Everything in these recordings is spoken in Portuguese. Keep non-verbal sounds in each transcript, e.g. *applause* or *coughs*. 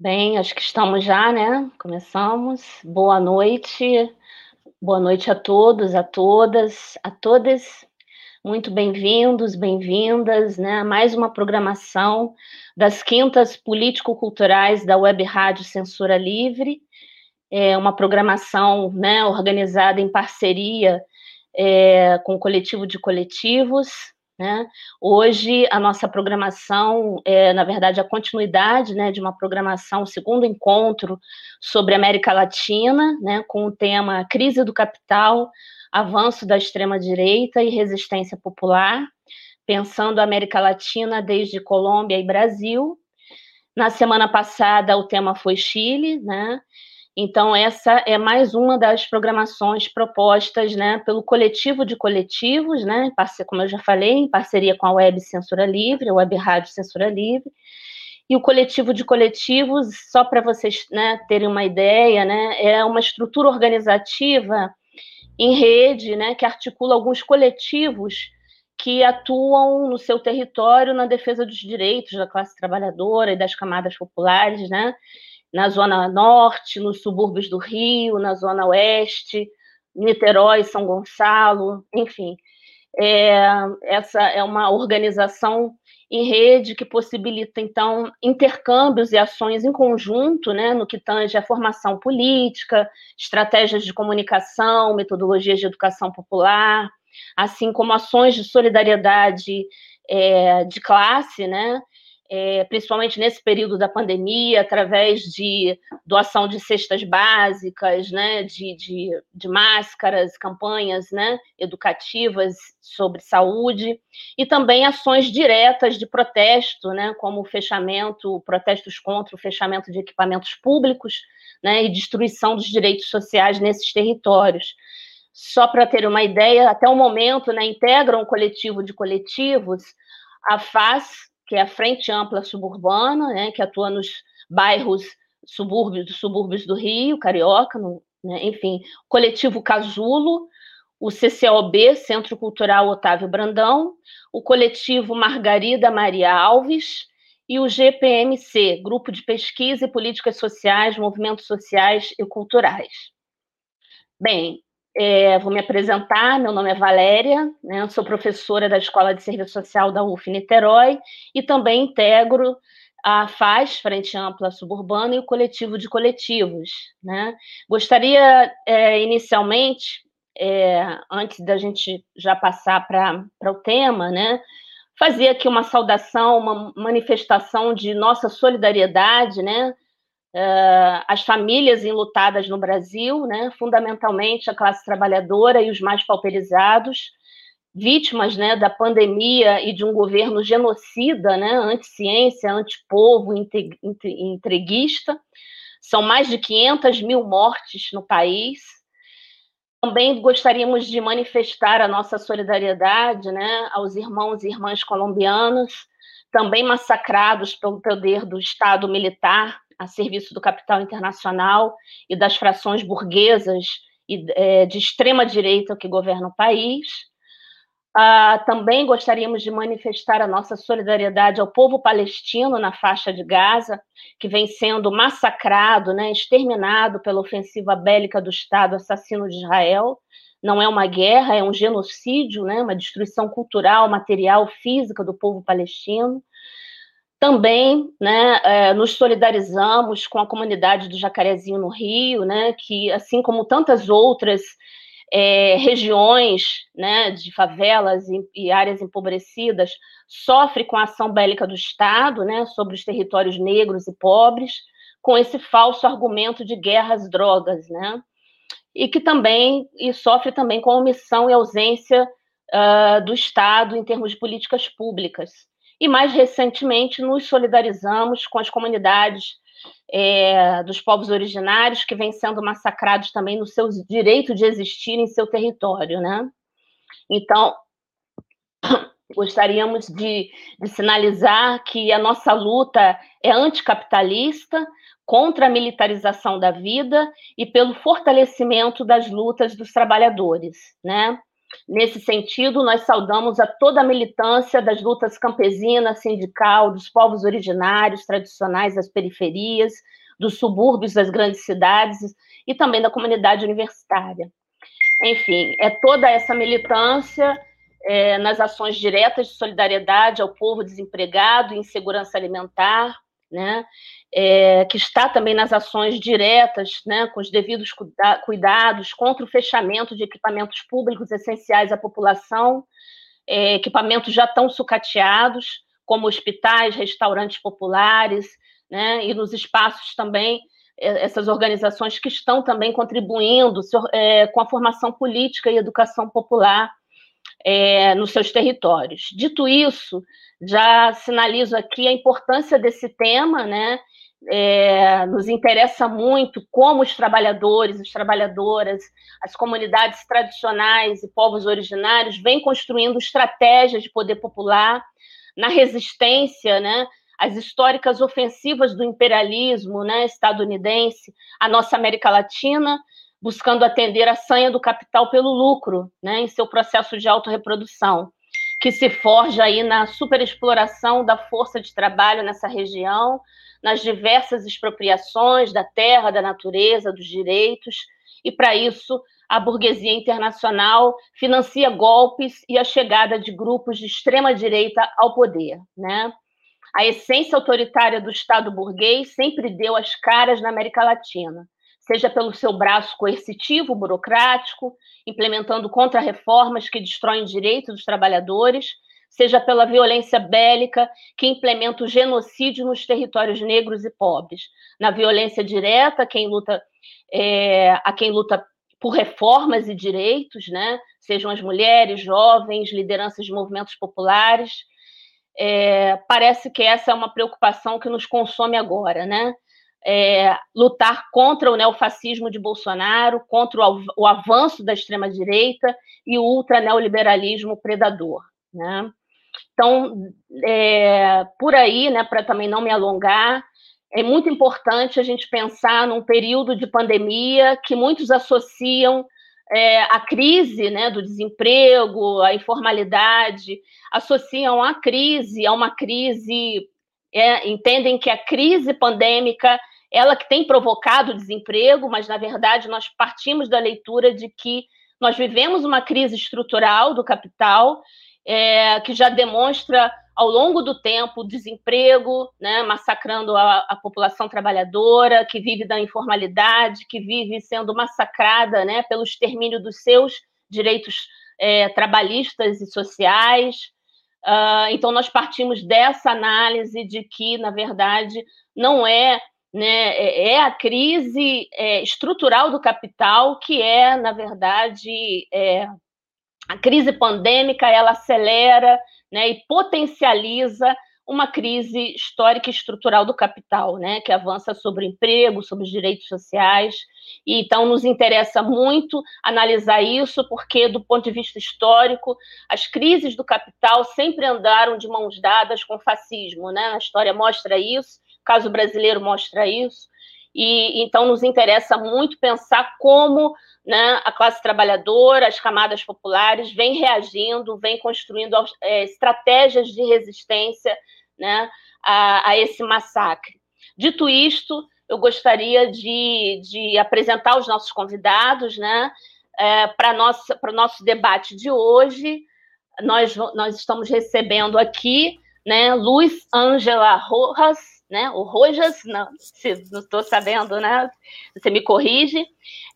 Bem, acho que estamos já, né? Começamos. Boa noite. Boa noite a todos, a todas, a todas. Muito bem-vindos, bem-vindas, né? Mais uma programação das quintas político-culturais da Web Rádio Censura Livre. É uma programação, né, organizada em parceria é, com o coletivo de coletivos, né? Hoje, a nossa programação é, na verdade, a continuidade né, de uma programação, segundo encontro sobre América Latina, né, com o tema Crise do Capital, Avanço da Extrema-Direita e Resistência Popular, pensando a América Latina desde Colômbia e Brasil. Na semana passada, o tema foi Chile, né? Então, essa é mais uma das programações propostas né, pelo coletivo de coletivos, né, como eu já falei, em parceria com a Web Censura Livre, a Web Rádio Censura Livre. E o coletivo de coletivos, só para vocês né, terem uma ideia, né, é uma estrutura organizativa em rede né, que articula alguns coletivos que atuam no seu território na defesa dos direitos da classe trabalhadora e das camadas populares, né? Na Zona Norte, nos subúrbios do Rio, na Zona Oeste, Niterói, São Gonçalo, enfim. É, essa é uma organização em rede que possibilita, então, intercâmbios e ações em conjunto, né, no que tange a formação política, estratégias de comunicação, metodologias de educação popular, assim como ações de solidariedade é, de classe, né, é, principalmente nesse período da pandemia, através de doação de cestas básicas, né, de, de, de, máscaras, campanhas né, educativas sobre saúde, e também ações diretas de protesto, né, como o fechamento, protestos contra o fechamento de equipamentos públicos né, e destruição dos direitos sociais nesses territórios. Só para ter uma ideia, até o momento, né, integram um coletivo de coletivos a FAS, que é a Frente Ampla Suburbana, né, que atua nos bairros subúrbios, subúrbios do Rio, Carioca, no, né, enfim, Coletivo Casulo, o CCOB, Centro Cultural Otávio Brandão, o Coletivo Margarida Maria Alves e o GPMC, Grupo de Pesquisa e Políticas Sociais, Movimentos Sociais e Culturais. Bem, é, vou me apresentar, meu nome é Valéria, né, sou professora da Escola de Serviço Social da UF Niterói e também integro a FAS, Frente Ampla Suburbana, e o Coletivo de Coletivos. Né? Gostaria, é, inicialmente, é, antes da gente já passar para o tema, né, fazer aqui uma saudação, uma manifestação de nossa solidariedade, né, uh, as famílias enlutadas no Brasil, né, fundamentalmente a classe trabalhadora e os mais pauperizados, vítimas né, da pandemia e de um governo genocida, né, anti-ciência, anti-povo, entreguista. São mais de 500 mil mortes no país. Também gostaríamos de manifestar a nossa solidariedade né, aos irmãos e irmãs colombianos, também massacrados pelo poder do Estado militar a serviço do capital internacional e das frações burguesas e, é, de extrema direita que governam o país. Ah, também gostaríamos de manifestar a nossa solidariedade ao povo palestino na faixa de Gaza, que vem sendo massacrado, né, exterminado pela ofensiva bélica do Estado assassino de Israel. Não é uma guerra, é um genocídio, né, uma destruição cultural, material, física do povo palestino. Também né, é, nos solidarizamos com a comunidade do Jacarezinho no Rio, né, que, assim como tantas outras é, regiões né, de favelas e, e, áreas empobrecidas, sofre com a ação bélica do Estado né, sobre os territórios negros e pobres, com esse falso argumento de guerras drogas, né, e que também e sofre também com a omissão e ausência uh, do Estado em termos de políticas públicas e mais recentemente nos solidarizamos com as comunidades é, dos povos originários que vêm sendo massacrados também no seu direito de existir em seu território, né? Então, *coughs* gostaríamos de, de sinalizar que a nossa luta é anticapitalista, contra a militarização da vida e pelo fortalecimento das lutas dos trabalhadores, né? Nesse sentido, nós saudamos a toda a militância das lutas campesina, sindical, dos povos originários, tradicionais das periferias, dos subúrbios das grandes cidades e também da comunidade universitária. Enfim, é toda essa militância é, nas ações diretas de solidariedade ao povo desempregado e insegurança alimentar, né, é, que está também nas ações diretas, né, com os devidos cuidados contra o fechamento de equipamentos públicos essenciais à população, é, equipamentos já tão sucateados, como hospitais, restaurantes populares, né, e nos espaços também é, essas organizações que estão também contribuindo é, com a formação política e educação popular é, nos seus territórios. Dito isso, já sinalizo aqui a importância desse tema, né? É, nos interessa muito como os trabalhadores, as trabalhadoras, as comunidades tradicionais e povos originários vêm construindo estratégias de poder popular na resistência, né, às históricas ofensivas do imperialismo, né, estadunidense, à nossa América Latina, buscando atender a sanha do capital pelo lucro, né, em seu processo de autorreprodução que se forja aí na superexploração da força de trabalho nessa região, nas diversas expropriações da terra, da natureza, dos direitos, e para isso a burguesia internacional financia golpes e a chegada de grupos de extrema direita ao poder, né? A essência autoritária do Estado burguês sempre deu as caras na América Latina seja pelo seu braço coercitivo, burocrático, implementando contra-reformas que destroem direitos dos trabalhadores, seja pela violência bélica que implementa o genocídio nos territórios negros e pobres. Na violência direta, quem luta, é, a quem luta por reformas e direitos, né? sejam as mulheres, jovens, lideranças de movimentos populares. É, parece que essa é uma preocupação que nos consome agora, né? É, lutar contra o neofascismo de Bolsonaro, contra o, avanço da extrema-direita e o ultraneoliberalismo predador. Né? Então, é, por aí, né, para também não me alongar, é muito importante a gente pensar num período de pandemia que muitos associam é, a crise né, do desemprego, a informalidade, associam a crise a uma crise, é, entendem que a crise pandêmica ela que tem provocado o desemprego, mas na verdade nós partimos da leitura de que nós vivemos uma crise estrutural do capital é, que já demonstra ao longo do tempo desemprego, né, massacrando a, a, população trabalhadora, que vive da informalidade, que vive sendo massacrada né, pelo extermínio dos seus direitos é, trabalhistas e sociais. Uh, então, nós partimos dessa análise de que, na verdade, não é né, é, é a crise é, estrutural do capital que é, na verdade, é, a crise pandêmica, ela acelera né, e potencializa uma crise histórica e estrutural do capital, né, que avança sobre o emprego, sobre os direitos sociais. E então nos interessa muito analisar isso, porque do ponto de vista histórico, as crises do capital sempre andaram de mãos dadas com o fascismo, né? A história mostra isso o caso brasileiro mostra isso. E então nos interessa muito pensar como né, a classe trabalhadora, as camadas populares vêm reagindo, vêm construindo é, estratégias de resistência né, a, a, esse massacre. Dito isto, eu gostaria de, de apresentar os nossos convidados né, é, para o nosso debate de hoje. Nós, nós estamos recebendo aqui né, Luiz Ângela Rojas, né? O Rojas, não estou sabendo, né? Você me corrige.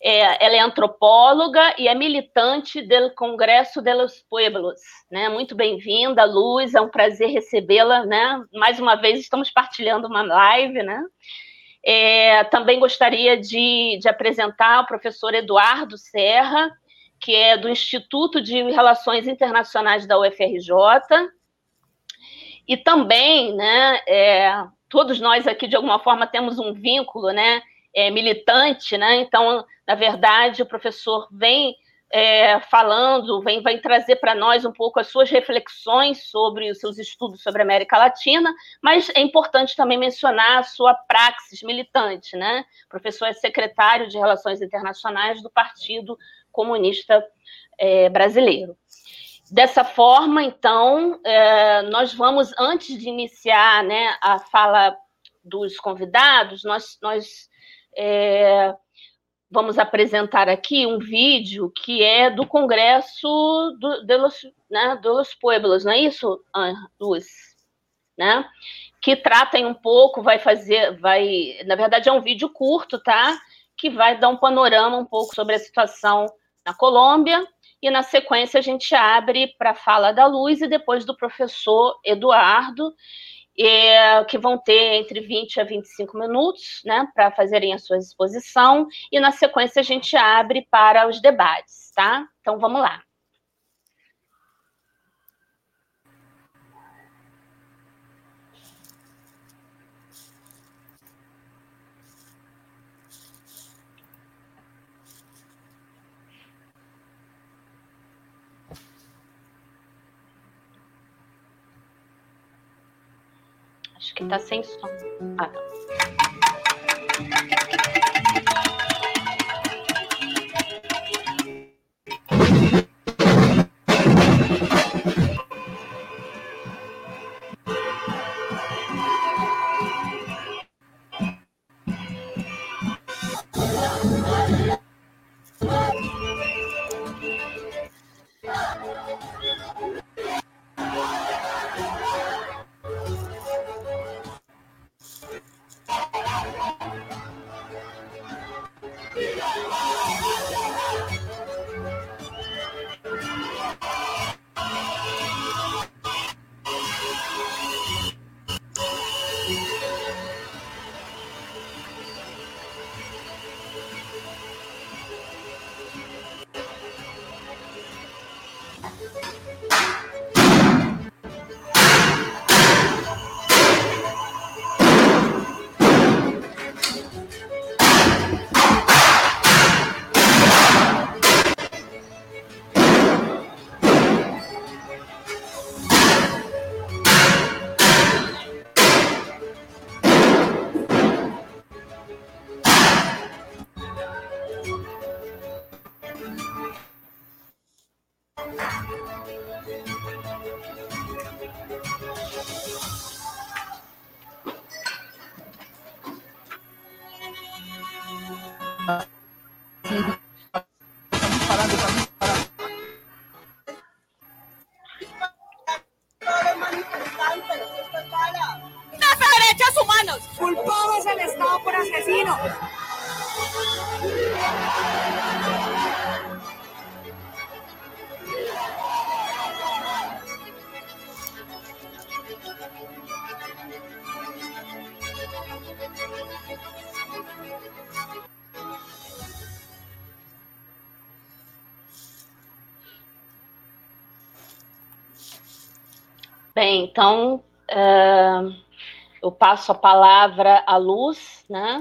É, ela é antropóloga e é militante do Congresso de los Pueblos, né? Muito bem-vinda, Luz, é um prazer recebê-la, né? Mais uma vez estamos partilhando uma live, né? É, também gostaria de, de apresentar o professor Eduardo Serra, que é do Instituto de Relações Internacionais da UFRJ, e também, né, é, todos nós aqui, de alguma forma, temos um vínculo né, é, militante, né? então, na verdade, o professor vem é, falando, vem, trazer para nós um pouco as suas reflexões sobre os seus estudos sobre a América Latina, mas é importante também mencionar a sua praxis militante, né? O professor é secretário de Relações Internacionais do Partido Comunista é, Brasileiro. Dessa forma, então, é, nós vamos, antes de iniciar né, a fala dos convidados, nós, nós é, vamos apresentar aqui um vídeo que é do Congresso do, de, los, né, de los Pueblos, não é isso, Luz? Né? Que tratem um pouco, vai fazer, vai, na verdade é um vídeo curto, tá? Que vai dar um panorama um pouco sobre a situação na Colômbia e na sequência a gente abre para a fala da Luz e depois do professor Eduardo, que vão ter entre 20 a 25 minutos né, para fazerem a sua exposição, e na sequência a gente abre para os debates, tá? Então vamos lá. Acho que tá sem som. Ah, tá. Então uh, eu passo a palavra à Luz, né?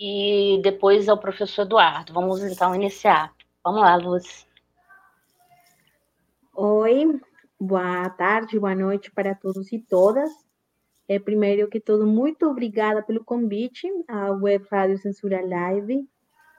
E depois ao professor Eduardo. Vamos então iniciar. Vamos lá, Luz. Oi, boa tarde, boa noite para todos e todas. É, primeiro que tudo, muito obrigada pelo convite à Web Rádio Censura Live,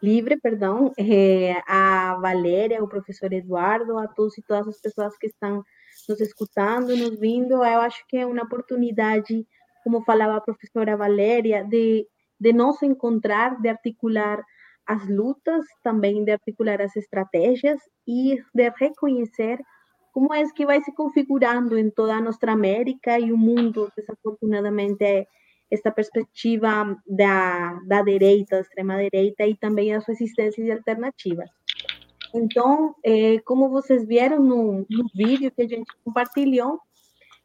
Livre, perdão, *laughs* é, a Valéria, o professor Eduardo, a todos e todas as pessoas que estão nos escutando, nos vindo. Eu acho que é uma oportunidade, como falava a professora Valéria, de, de nos encontrar, de articular as lutas, também de articular as estratégias e de reconhecer como é que vai se configurando em toda a nossa América e o mundo, desafortunadamente, esta perspectiva da, da direita, da extrema-direita e também as resistências alternativas. Então, é, como vocês viram no, no, vídeo que a gente compartilhou,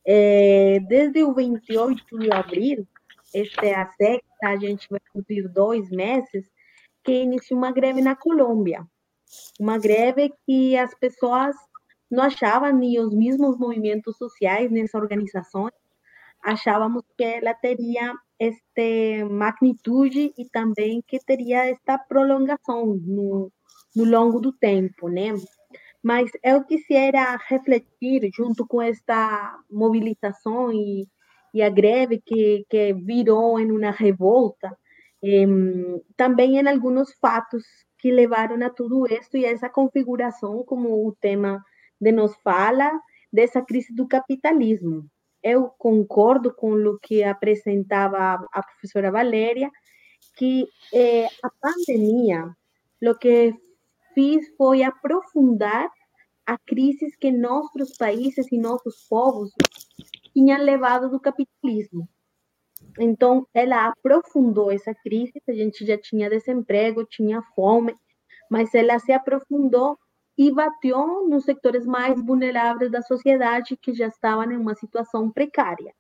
é, desde o 28 de abril, esta é a sexta, a gente vai cumprir dois meses, que iniciou uma greve na Colômbia. Uma greve que as pessoas não achavam, nem os mesmos movimentos sociais nessas organizações, achávamos que ela teria este magnitude e também que teria esta prolongação no, no longo do tempo, né? Mas eu quisiera refletir junto com esta mobilização e, e a greve que, que virou em uma revolta, eh, também em alguns fatos que levaram a tudo isso e a essa configuração, como o tema de nos fala, dessa crise do capitalismo. Eu concordo com o que apresentava a professora Valéria, que eh, a pandemia, o que fiz foi aprofundar a crise que nossos países e nossos povos tinham levado do capitalismo. Então, ela aprofundou essa crise, a gente já tinha desemprego, tinha fome, mas ela se aprofundou e bateu nos sectores mais vulneráveis da sociedade que já estavam em uma situação precária.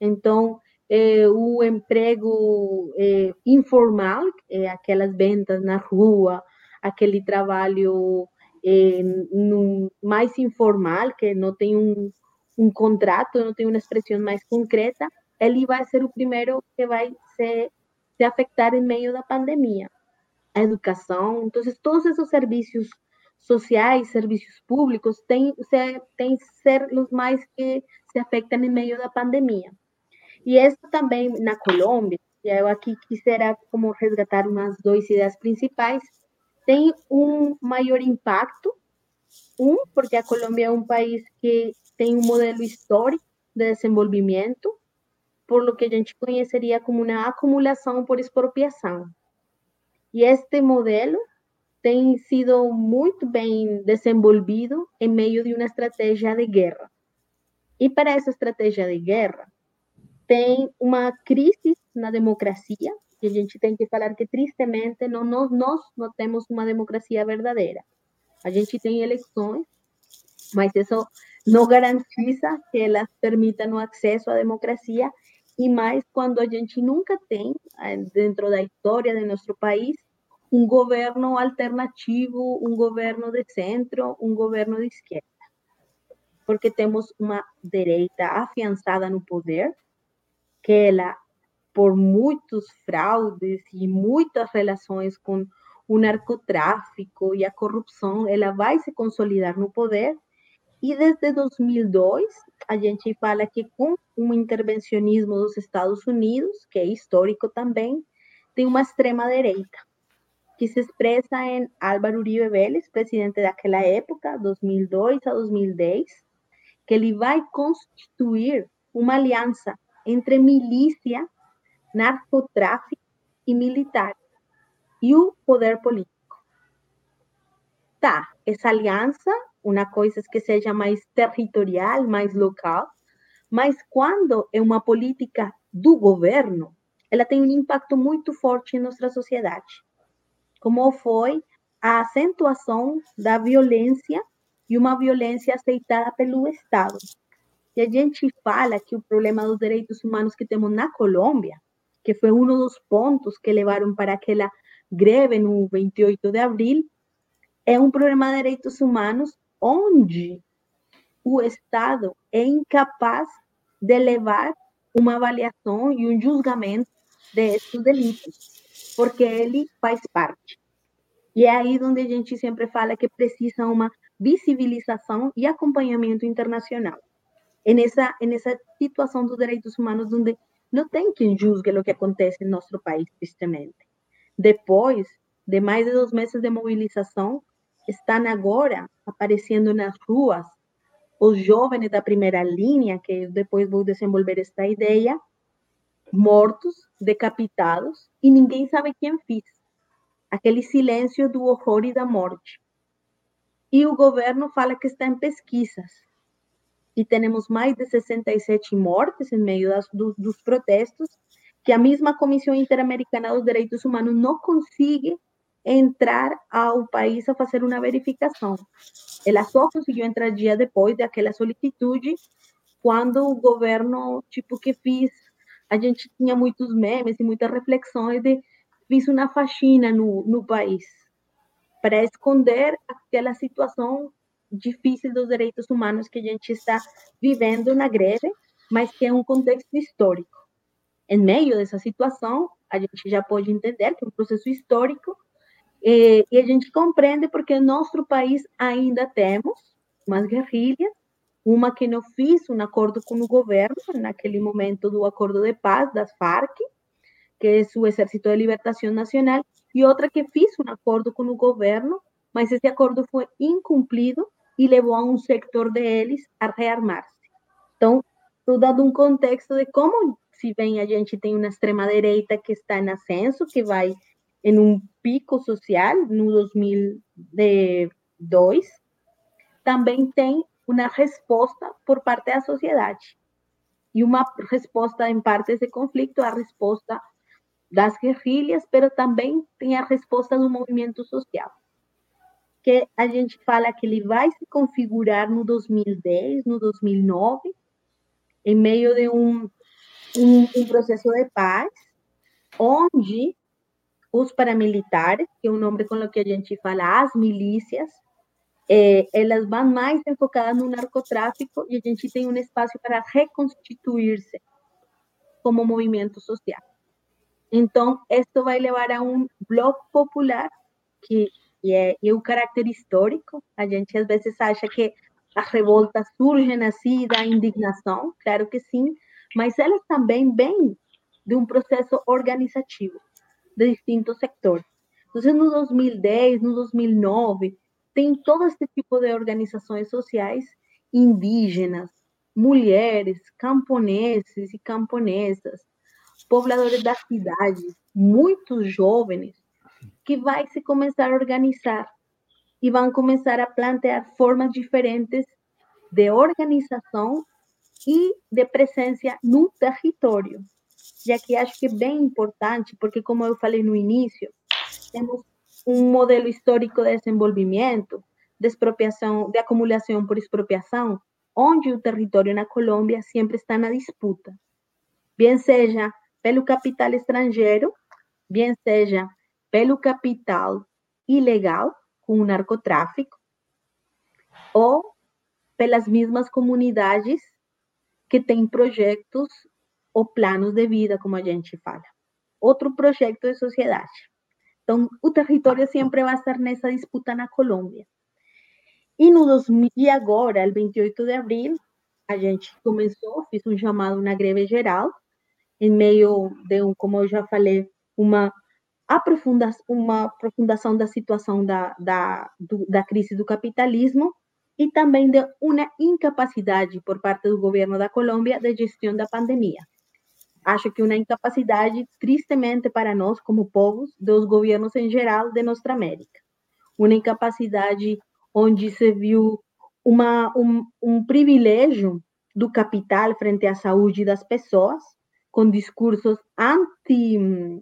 Então, eh, o emprego eh, informal, eh, aquelas vendas na rua, aquele trabalho eh, no, mais informal, que não tem um, um contrato, não tem uma expressão mais concreta, ele vai ser o primeiro que vai se, se afetar em meio da pandemia. A educação, então, todos esses serviços sociais, serviços públicos, têm, se, têm ser os mais que se afetam em meio da pandemia. E isso também na Colômbia, eu aqui quisera como resgatar umas duas ideias principais, tem um maior impacto. Um, porque a Colômbia é um país que tem um modelo histórico de desenvolvimento, por lo que a gente conheceria como uma acumulação por expropriação. E este modelo tem sido muito bem desenvolvido em meio de uma estratégia de guerra. E para essa estratégia de guerra, tem uma crise na democracia, e a gente tem que falar que, tristemente, não, nós, nós não temos uma democracia verdadeira. A gente tem eleições, mas isso não garantiza que elas permitam o acesso à democracia, e mais quando a gente nunca tem, eh, dentro da história de nosso país, um governo alternativo, um governo de centro, um governo de esquerda. Porque temos uma direita afiançada no poder, que ela por muitos fraudes e muitas relações com o narcotráfico e a corrupção, ela vai se consolidar no poder. E desde 2002, a gente fala que com um intervencionismo dos Estados Unidos, que é histórico também, tem uma extrema-direita, que se expressa em Álvaro Uribe Vélez, presidente daquela época, 2002 a 2010, que ele vai constituir uma aliança entre milícia narcotráfico e militar e o poder político. Tá, essa aliança, uma coisa que seja mais territorial, mais local, mas quando é uma política do governo, ela tem um impacto muito forte em nossa sociedade, como foi a acentuação da violência e uma violência aceitada pelo Estado. E a gente fala que o problema dos direitos humanos que temos na Colômbia que foi um dos pontos que levaram para aquela greve no 28 de abril, é um problema de direitos humanos onde o Estado é incapaz de levar uma avaliação e um julgamento desses delitos, porque ele faz parte. E é aí onde a gente sempre fala que precisa uma visibilização e acompanhamento internacional. É nessa, é nessa situação dos direitos humanos onde não tem quem julgue o que acontece em nosso país, tristemente. Depois de mais de dois meses de mobilização, estão agora aparecendo nas ruas os jovens da primeira linha, que depois vou desenvolver esta ideia, mortos, decapitados, e ninguém sabe quem fez. Aquele silêncio do horror e da morte. E o governo fala que está em pesquisas e temos mais de 67 mortes em meio das, do, dos protestos, que a mesma Comissão Interamericana dos Direitos Humanos não consegue entrar ao país a fazer uma verificação. Ela só conseguiu entrar dia depois daquela solicitude, quando o governo, tipo, que fiz, a gente tinha muitos memes e muitas reflexões de fiz uma faxina no, no país para esconder aquela situação difícil dos direitos humanos que a gente está vivendo na greve mas que é um contexto histórico. Em meio dessa situação, a gente já pode entender que é um processo histórico e, e a gente compreende porque nosso país ainda temos umas guerrilhas, uma que não fez um acordo com o governo naquele momento do acordo de paz das Farc, que é o Exército de Libertação Nacional, e outra que fez um acordo com o governo, mas esse acordo foi incumprido e levou a um sector deles a rearmar-se. Então, estou dando um contexto de como, se bem a gente tem uma extrema-direita que está em ascenso, que vai em um pico social no 2002, também tem uma resposta por parte da sociedade. E uma resposta, em parte, desse conflito, a resposta das guerrilhas, mas também tem a resposta do movimento social que a gente fala que ele vai se configurar no 2010, no 2009, em meio de um, um, um processo de paz, onde os paramilitares, que é o nome com o que a gente fala, as milícias, eh, elas vão mais enfocadas no narcotráfico e a gente tem um espaço para reconstituir-se como movimento social. Então, isso vai levar a um bloco popular que e é, e o caráter histórico. A gente às vezes acha que as revoltas surgem assim da indignação, claro que sim, mas elas também vêm de um processo organizativo de distintos sectores. Então, no 2010, no 2009, tem todo esse tipo de organizações sociais indígenas, mulheres, camponeses e camponesas, pobladores das cidades, muitos jovens, que vai se começar a organizar e vão começar a plantear formas diferentes de organização e de presença no território. E aqui acho que é bem importante, porque como eu falei no início, temos um modelo histórico de desenvolvimento, de expropriação, de acumulação por expropriação, onde o território na Colômbia sempre está na disputa. Bem seja pelo capital estrangeiro, bem seja pelo capital ilegal com o narcotráfico ou pelas mesmas comunidades que têm projetos ou planos de vida, como a gente fala. Outro projeto de sociedade. Então, o território sempre vai estar nessa disputa na Colômbia. E, no 2000, e agora, el 28 de abril, a gente começou, fiz um chamado na greve geral, em meio de, um, como eu já falei, uma aprofunda, uma aprofundação da situação da, da, do, da crise do capitalismo e também de uma incapacidade por parte do governo da Colômbia de gestão da pandemia. Acho que uma incapacidade, tristemente para nós, como povos, dos governos em geral de nossa América. Uma incapacidade onde se viu uma, um, um privilégio do capital frente à saúde das pessoas, com discursos anti,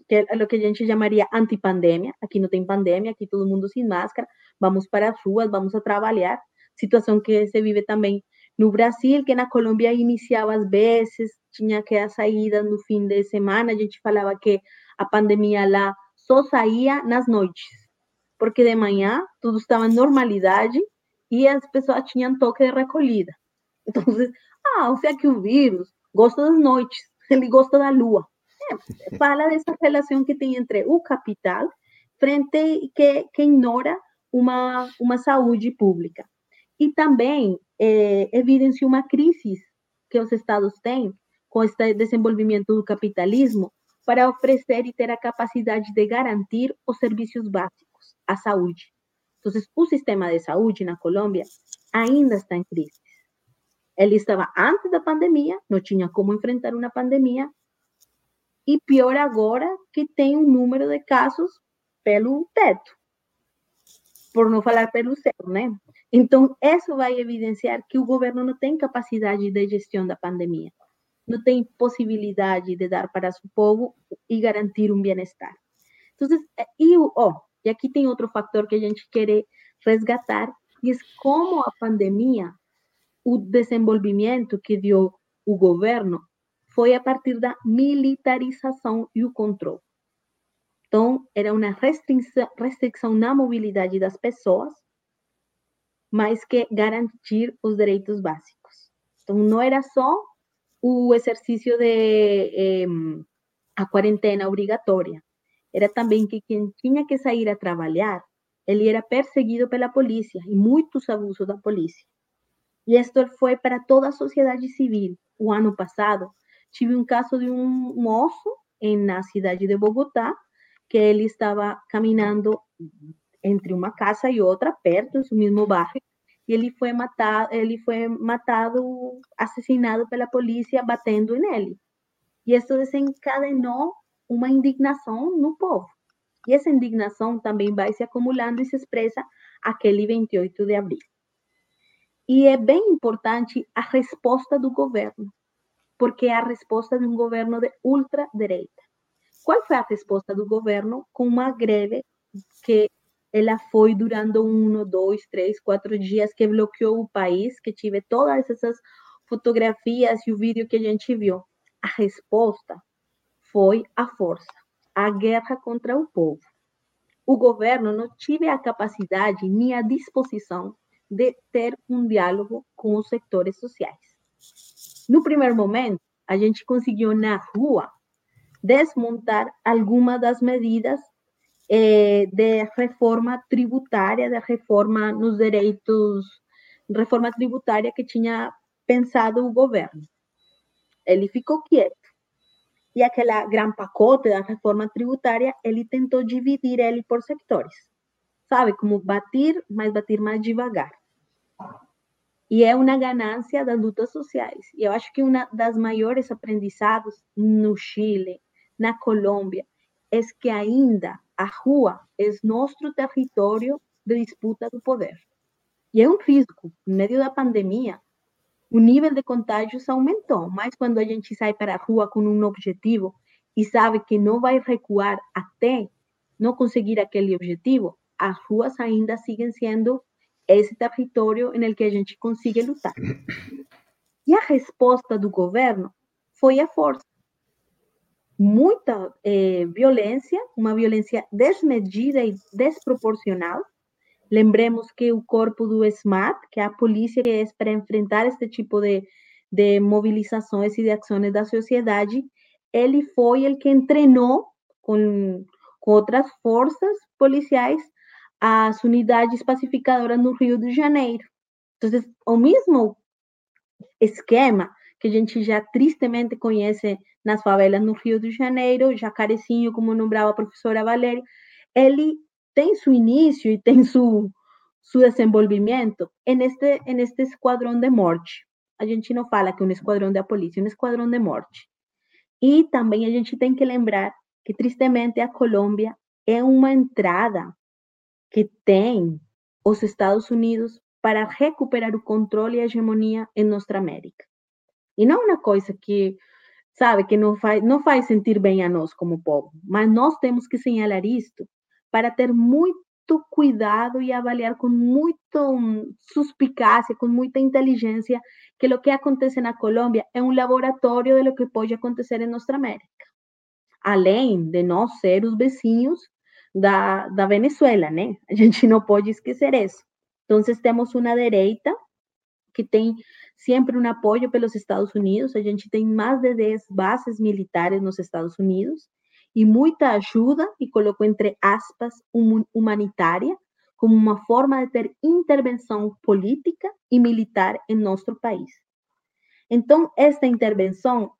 que é o que a gente chamaria antipandemia. Aqui não tem pandemia, aqui todo mundo sem máscara, vamos para as ruas, vamos a trabalhar. Situação que se vive também no Brasil, que na Colômbia iniciava às vezes, tinha que a saída no fim de semana, a gente falava que a pandemia lá só saía nas noites, porque de manhã tudo estava em normalidade e as pessoas tinham toque de recolhida. Então, ah, ou seja que o vírus gosta das noites, ele gosta da lua. É, fala dessa relação que tem entre o capital frente que, que ignora uma, uma saúde pública. E também é, evidencia uma crise que os estados têm com este desenvolvimento do capitalismo para oferecer e ter a capacidade de garantir os serviços básicos, a saúde. Então, o sistema de saúde na Colômbia ainda está em crise. Ele estava antes da pandemia, não tinha como enfrentar uma pandemia, e pior agora que tem um número de casos pelo teto, por não falar pelo céu, né? Então, isso vai evidenciar que o governo não tem capacidade de gestão da pandemia, não tem possibilidade de dar para seu povo e garantir um bem-estar. Então, e, oh, e aqui tem outro fator que a gente quer resgatar, e é como a pandemia o desenvolvimento que deu o governo foi a partir da militarização e o controle. Então, era uma restrição, restrição na mobilidade das pessoas, mas que garantir os direitos básicos. Então, não era só o exercício de eh, a quarentena obrigatória. Era também que quem tinha que sair a trabalhar, ele era perseguido pela polícia e muitos abusos da polícia. E isto foi para toda a sociedade civil. O ano passado, tive um caso de um moço na cidade de Bogotá, que ele estava caminhando entre uma casa e outra, perto, no mesmo bairro, e ele foi matado, ele foi matado, assassinado pela polícia batendo nele. E isso desencadenou uma indignação no povo. E essa indignação também vai se acumulando e se expressa aquele 28 de abril. E é bem importante a resposta do governo, porque é a resposta de um governo de ultradireita. Qual foi a resposta do governo com uma greve que ela foi durando um, dois, três, quatro dias que bloqueou o país, que tive todas essas fotografias e o vídeo que a gente viu. A resposta foi a força, a guerra contra o povo. O governo não tive a capacidade nem a disposição de ter um diálogo com os setores sociais. No primeiro momento, a gente conseguiu na rua desmontar algumas das medidas eh, de reforma tributária, de reforma nos direitos, reforma tributária que tinha pensado o governo. Ele ficou quieto. E aquela gran pacote da reforma tributária, ele tentou dividir ele por sectores. Sabe, como bater, mas bater mais devagar. E é uma ganância das lutas sociais. E eu acho que uma das maiores aprendizados no Chile, na Colômbia, é que ainda a rua é nosso território de disputa do poder. E é um risco. No meio da pandemia, o nível de contágios aumentou, mas quando a gente sai para a rua com um objetivo e sabe que não vai recuar até não conseguir aquele objetivo, as ruas ainda seguem sendo esse território em que a gente consiga lutar. E a resposta do governo foi a força muita eh, violência, uma violência desmedida e desproporcional. Lembremos que o corpo do SMAT, que é a polícia que é para enfrentar este tipo de, de mobilizações e de ações da sociedade, ele foi o que treinou com, com outras forças policiais as unidades pacificadoras no Rio de Janeiro. Então, o mesmo esquema que a gente já tristemente conhece nas favelas no Rio de Janeiro, Jacarecinho, como nombrava a professora Valéria, ele tem seu início e tem seu, seu desenvolvimento neste, neste esquadrão de morte. A gente não fala que é um esquadrão da polícia, é um esquadrão de morte. E também a gente tem que lembrar que, tristemente, a Colômbia é uma entrada que tem os Estados Unidos para recuperar o controle e a hegemonia em nossa América. E não uma coisa que, sabe, que não faz, não faz sentir bem a nós como povo, mas nós temos que señalar isto para ter muito cuidado e avaliar com muita suspicácia, com muita inteligência, que o que acontece na Colômbia é um laboratório de lo que pode acontecer em nossa América. Além de nós ser os vizinhos da, da Venezuela, né? A gente não pode esquecer isso. Então, temos uma direita que tem sempre um apoio pelos Estados Unidos. A gente tem mais de 10 bases militares nos Estados Unidos e muita ajuda, e coloco entre aspas, humanitária, como uma forma de ter intervenção política e militar em nosso país. Então, esta intervenção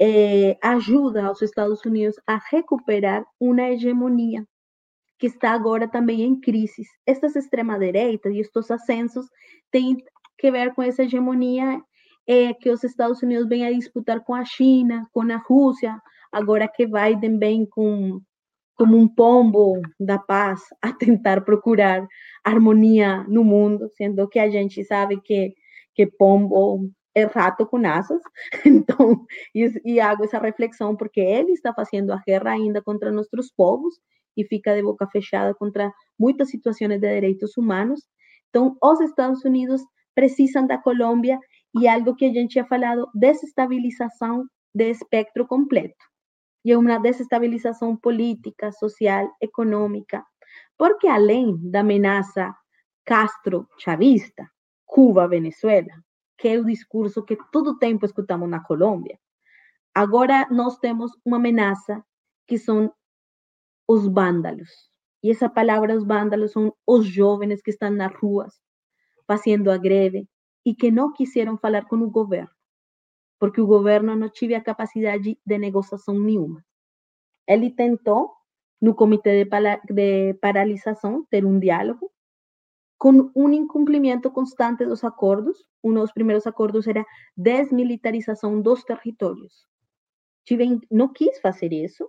eh, ajuda aos Estados Unidos a recuperar uma hegemonia que está agora também em crise. Estas extrema-direitas e estes ascensos têm que ver com essa hegemonia é, que os Estados Unidos vêm a disputar com a China, com a Rússia, agora que Biden vem com como um pombo da paz a tentar procurar harmonia no mundo, sendo que a gente sabe que que pombo é rato com asas. *laughs* Então, e, e hago essa reflexão porque ele está fazendo a guerra ainda contra nossos povos e fica de boca fechada contra muitas situações de direitos humanos. Então, os Estados Unidos precisam da Colômbia e algo que a gente tinha falado, desestabilização de espectro completo. E é uma desestabilização política, social, econômica, porque além da ameaça Castro-chavista, Cuba, Venezuela, que é o discurso que todo tempo escutamos na Colômbia. Agora nós temos uma ameaça que são os vándalos. E essa palavra, os vándalos, são os jovens que estão nas ruas fazendo a greve e que não quiseram falar com o governo, porque o governo não tinha capacidade de negociação nenhuma. Ele tentou, no comitê de, de paralisação, ter um diálogo, com um incumprimento constante dos acordos. Um dos primeiros acordos era desmilitarização dos territórios. Chile não quis fazer isso.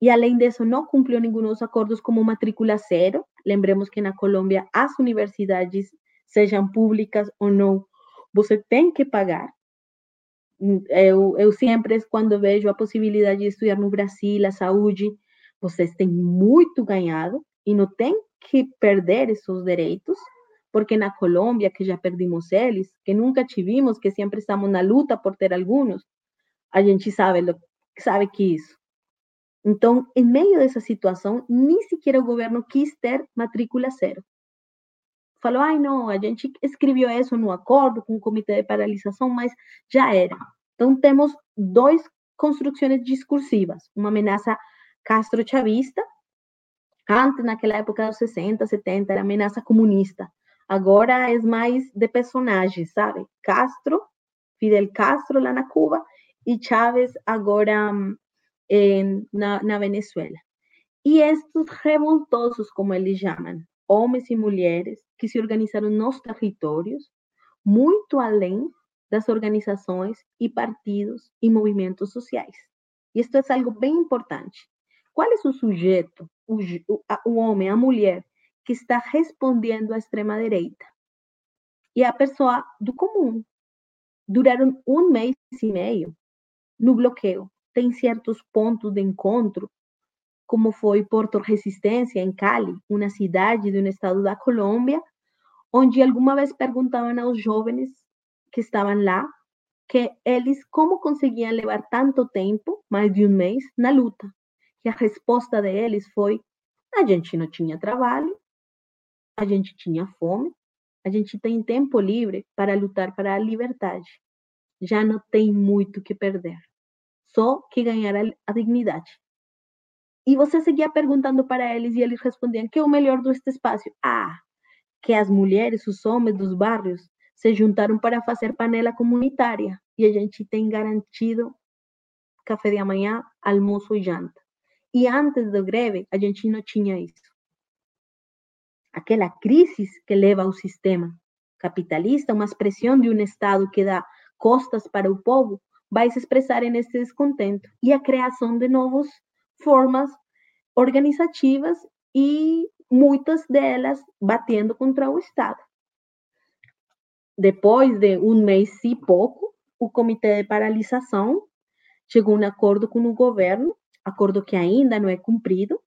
E, além disso, não cumpriu nenhum dos acordos como matrícula zero. Lembremos que na Colômbia as universidades, sejam públicas ou não, você tem que pagar. Eu, eu sempre, quando vejo a possibilidade de estudar no Brasil, a saúde, vocês têm muito ganhado e não tem que perder esses direitos, porque na Colômbia, que já perdimos eles, que nunca tivemos, que sempre estamos na luta por ter alguns, a gente sabe, sabe que isso. Então, em meio dessa situação, nem sequer o governo quis ter matrícula zero. Falou, ai não, a gente escreveu isso no acordo com o comitê de paralisação, mas já era. Então, temos duas construções discursivas, uma ameaça castro-chavista, Antes, naquela época dos 60, 70, era ameaça comunista. Agora é mais de personagens, sabe? Castro, Fidel Castro lá na Cuba e Chávez agora em, na, na Venezuela. E estes revoltosos, como eles chamam, homens e mulheres que se organizaram nos territórios, muito além das organizações e partidos e movimentos sociais. E isto é algo bem importante. Qual é o sujeito o, o homem, a mulher que está respondendo à extrema-direita. E a pessoa do comum. Duraram um mês e meio no bloqueio. Tem certos pontos de encontro, como foi Porto Resistência, em Cali, uma cidade de um estado da Colômbia, onde alguma vez perguntavam aos jovens que estavam lá que eles como conseguiam levar tanto tempo, mais de um mês, na luta. E a resposta deles foi: a gente não tinha trabalho, a gente tinha fome, a gente tem tempo livre para lutar para a liberdade. Já não tem muito que perder, só que ganhar a, dignidade. E você seguia perguntando para eles e eles respondiam: que o melhor deste espaço? Ah, que as mulheres, os homens dos bairros se juntaram para fazer panela comunitária e a gente tem garantido café de manhã, almoço e janta. E antes da greve, a gente não tinha isso. Aquela crise que leva ao sistema capitalista, uma expressão de um Estado que dá costas para o povo, vai se expressar nesse descontento e a criação de novas formas organizativas e muitas delas batendo contra o Estado. Depois de um mês e pouco, o Comitê de Paralisação chegou a um acordo com o governo acordo que ainda não é cumprido,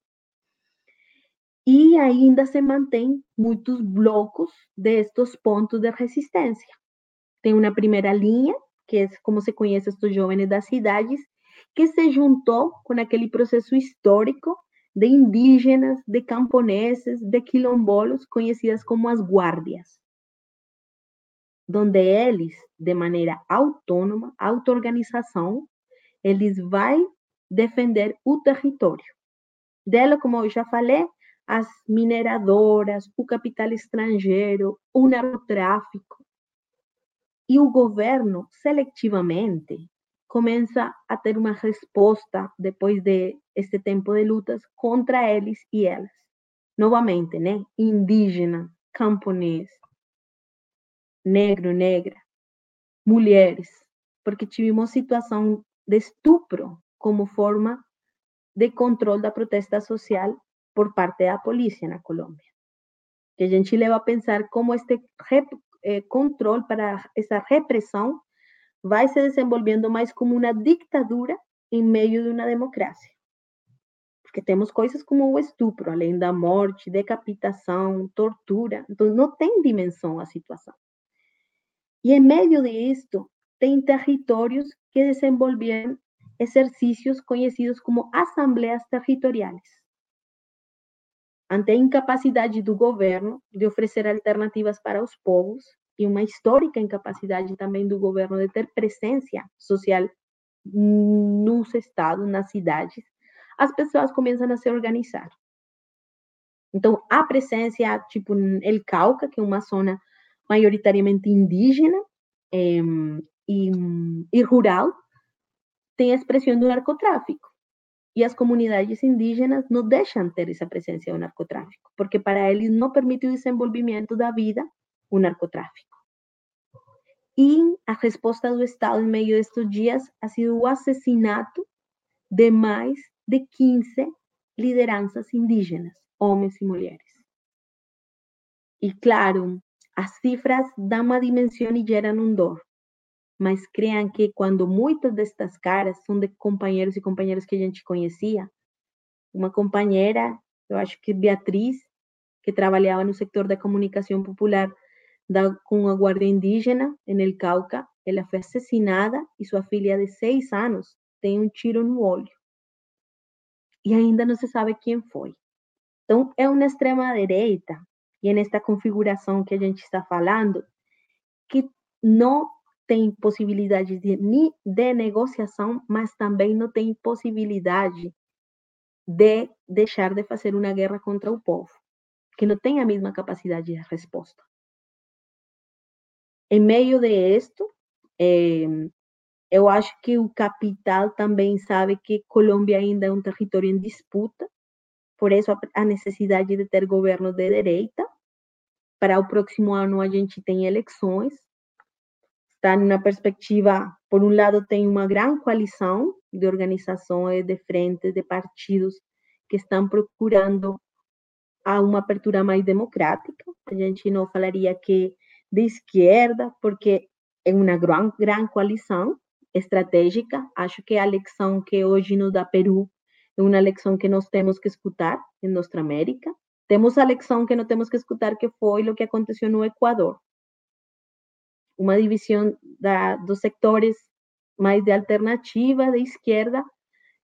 e ainda se mantém muitos blocos destes pontos de resistência. Tem uma primeira linha, que é como se conhece estes jovens das cidades, que se juntou com aquele processo histórico de indígenas, de camponeses, de quilombolos, conhecidas como as guardias, onde eles, de maneira autônoma, auto-organização, eles vão defender o território. Dela, como eu já falei, as mineradoras, o capital estrangeiro, o narcotráfico. E o governo, seletivamente, começa a ter uma resposta, depois de este tempo de lutas, contra eles e elas. Novamente, né? Indígena, camponês, negro, negra, mulheres, porque tivemos situação de estupro como forma de controle da protesta social por parte da polícia na Colômbia. Que a gente leva a pensar como este eh, controle para essa repressão vai se desenvolvendo mais como uma ditadura em meio de uma democracia. Porque temos coisas como o estupro, além da morte, decapitação, tortura. Então, não tem dimensão a situação. E em meio disto, tem territórios que desenvolveram exercicios conhecidos como assembleias territoriais. Ante a incapacidade do governo de oferecer alternativas para os povos, e uma histórica incapacidade também do governo de ter presença social nos estados, nas cidades, as pessoas começam a se organizar. Então, a presença, tipo, El Cauca, que é uma zona maioritariamente indígena é, e, e rural, tem a expressão do narcotráfico. E as comunidades indígenas não deixam ter essa presença do narcotráfico, porque para eles não permite o desenvolvimento da vida o narcotráfico. E a resposta do Estado em meio a estes dias ha sido o assassinato de mais de 15 lideranças indígenas, homens e mulheres. E claro, as cifras dão uma dimensão e geram um dor. Mas cream que quando muitas destas caras são de companheiros e companheiras que a gente conhecia, uma companheira, eu acho que Beatriz, que trabalhava no setor da comunicação popular da, com a Guarda Indígena, El Cauca, ela foi assassinada e sua filha de seis anos tem um tiro no olho. E ainda não se sabe quem foi. Então, é uma extrema-direita, e nesta configuração que a gente está falando, que não tem possibilidade de, de negociação, mas também não tem possibilidade de deixar de fazer uma guerra contra o povo, que não tem a mesma capacidade de resposta. Em meio de isto, eu acho que o capital também sabe que Colômbia ainda é um território em disputa, por isso a necessidade de ter governo de direita. Para o próximo ano a gente tem eleições, está numa perspectiva, por um lado, tem uma grande coalição de organizações, de frentes, de partidos que estão procurando a uma abertura mais democrática. A gente não falaria que de esquerda, porque é uma grande, grande coalição estratégica. Acho que a eleição que hoje nos dá Peru é uma eleição que nós temos que escutar em nossa América. Temos a eleição que não temos que escutar, que foi o que aconteceu no Equador uma divisão da, dos sectores mais de alternativa, de esquerda,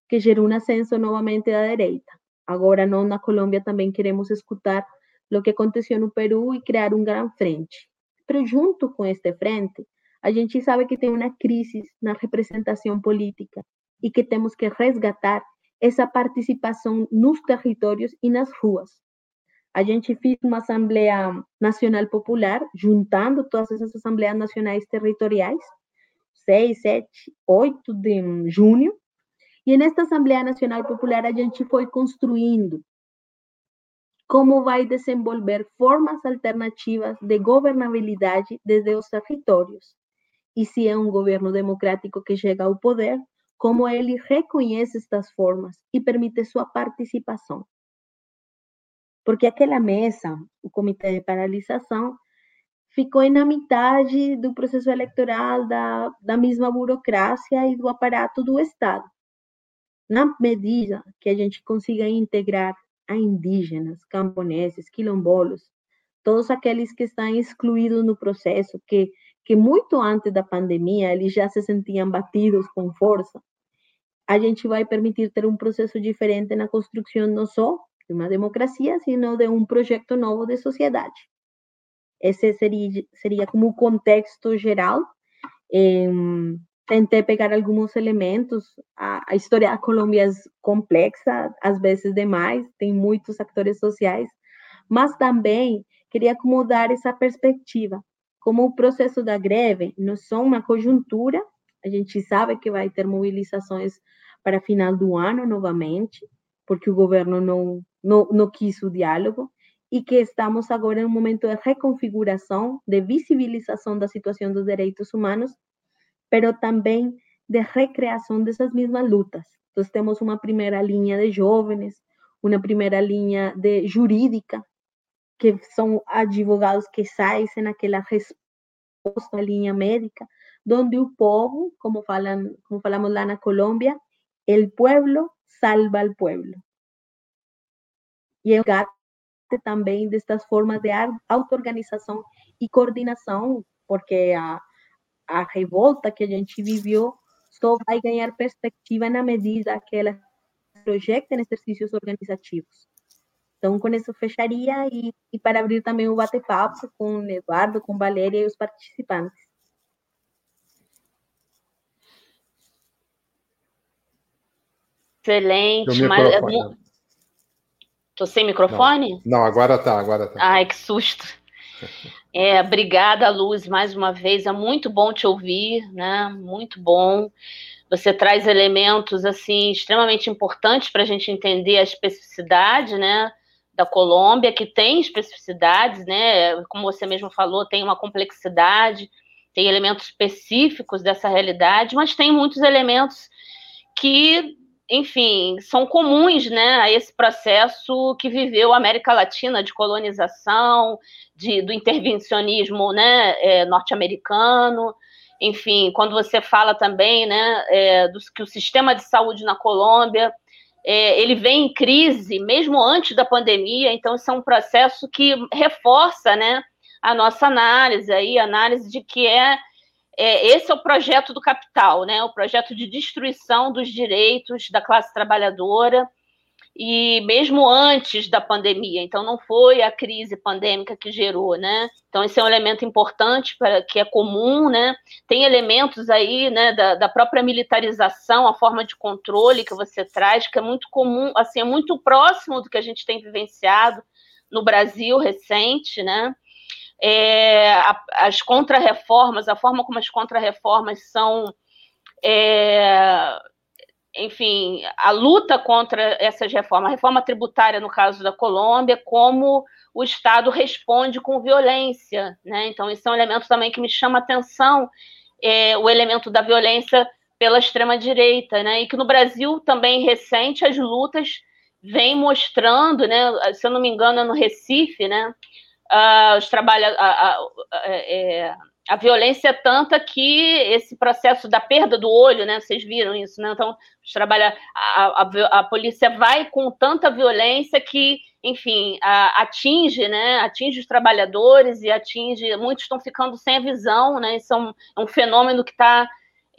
que gerou um ascenso novamente da direita. Agora, nós na Colômbia também queremos escutar o que aconteceu no Peru e criar um grande frente. Mas, junto com este frente, a gente sabe que tem uma crise na representação política e que temos que resgatar essa participação nos territórios e nas ruas. A gente fez uma Assembleia Nacional Popular, juntando todas essas Assembleias Nacionais Territoriais, 6, 7, 8 de junho. E nesta Assembleia Nacional Popular a gente foi construindo como vai desenvolver formas alternativas de governabilidade desde os territórios. E se é um governo democrático que chega ao poder, como ele reconhece estas formas e permite sua participação porque aquela mesa, o comitê de paralisação, ficou na metade do processo eleitoral, da, da mesma burocracia e do aparato do Estado. Na medida que a gente consiga integrar a indígenas, camponeses, quilombolos, todos aqueles que estão excluídos no processo, que, que muito antes da pandemia eles já se sentiam batidos com força, a gente vai permitir ter um processo diferente na construção não só de uma democracia, sino de um projeto novo de sociedade. Esse seria, seria como o contexto geral. tentei pegar alguns elementos. A, a, história da Colômbia é complexa, às vezes demais, tem muitos atores sociais, mas também queria como dar essa perspectiva, como o processo da greve não são uma conjuntura, a gente sabe que vai ter mobilizações para final do ano novamente, porque o governo não no, no quis o diálogo e que estamos agora em um momento de reconfiguração, de visibilização da situação dos direitos humanos, pero também de recriação dessas mesmas lutas. Então, temos uma primeira linha de jovens, uma primeira linha de jurídica, que são advogados que saem naquela resposta à linha médica, onde o povo, como, falam, como falamos lá na Colômbia, el pueblo salva al pueblo e é também destas formas de auto-organização e coordenação, porque a, a revolta que a gente viveu só vai ganhar perspectiva na medida que ela projeta exercícios organizativos. Então, com isso fecharia e, e para abrir também o bate-papo com Eduardo, com Valéria e os participantes. Excelente. Mas... Estou sem microfone? Não, não, agora tá, agora tá. Ai, que susto. É, obrigada, Luz, mais uma vez. É muito bom te ouvir, né? Muito bom. Você traz elementos assim extremamente importantes para a gente entender a especificidade, né? Da Colômbia, que tem especificidades, né? Como você mesmo falou, tem uma complexidade, tem elementos específicos dessa realidade, mas tem muitos elementos que enfim, são comuns né, a esse processo que viveu a América Latina de colonização, de, do intervencionismo né, é, norte-americano. Enfim, quando você fala também né, é, do, que o sistema de saúde na Colômbia é, ele vem em crise mesmo antes da pandemia, então isso é um processo que reforça né, a nossa análise, aí, análise de que é é, esse é o projeto do capital, né? O projeto de destruição dos direitos da classe trabalhadora e mesmo antes da pandemia. Então não foi a crise pandêmica que gerou, né? Então esse é um elemento importante para que é comum, né? Tem elementos aí, né, da, da própria militarização, a forma de controle que você traz, que é muito comum, assim, é muito próximo do que a gente tem vivenciado no Brasil recente, né? É, a, as contrarreformas, a forma como as contrarreformas são, é, enfim, a luta contra essas reformas, a reforma tributária, no caso da Colômbia, como o Estado responde com violência, né? Então, isso é um elemento também que me chama atenção, é, o elemento da violência pela extrema-direita, né? E que no Brasil também recente as lutas vêm mostrando, né? Se eu não me engano, é no Recife, né? Uh, os trabalha, a, a, a, é, a, violência é tanta que esse processo da perda do olho, né? Vocês viram isso, né? Então, os trabalha, a polícia vai com tanta violência que, enfim, atinge, né? Atinge os trabalhadores e atinge. Muitos estão ficando sem a visão, né? Isso é um, é um fenômeno que está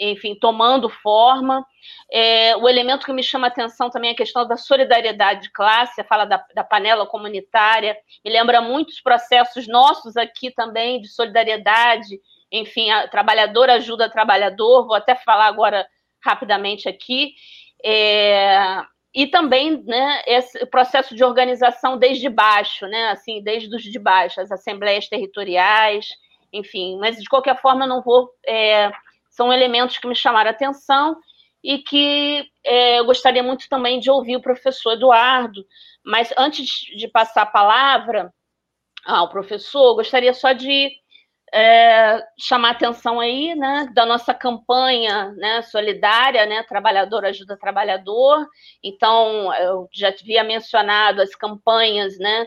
enfim, tomando forma. É, o elemento que me chama a atenção também é a questão da solidariedade de classe, a fala da, da panela comunitária, me lembra muitos processos nossos aqui também de solidariedade, enfim, a trabalhador ajuda trabalhador, vou até falar agora rapidamente aqui. É, e também né, esse processo de organização desde baixo, né, assim, desde os de baixo, as assembleias territoriais, enfim, mas de qualquer forma eu não vou é, são elementos que me chamaram a atenção e que é, eu gostaria muito também de ouvir o professor Eduardo. Mas antes de passar a palavra ao professor, gostaria só de é, chamar atenção aí, né, da nossa campanha, né, solidária, né, trabalhador ajuda trabalhador. Então, eu já havia mencionado as campanhas, né,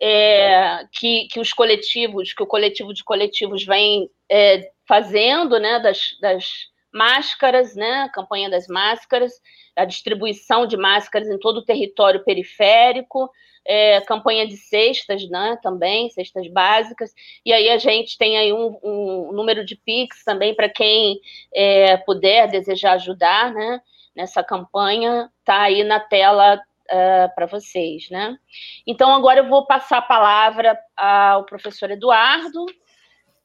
é, que, que os coletivos, que o coletivo de coletivos vem é, fazendo, né, das, das máscaras, né, campanha das máscaras, a distribuição de máscaras em todo o território periférico, é, campanha de cestas, né, também, cestas básicas, e aí a gente tem aí um, um número de Pix também para quem é, puder, desejar ajudar, né, nessa campanha, tá aí na tela uh, para vocês, né. Então, agora eu vou passar a palavra ao professor Eduardo,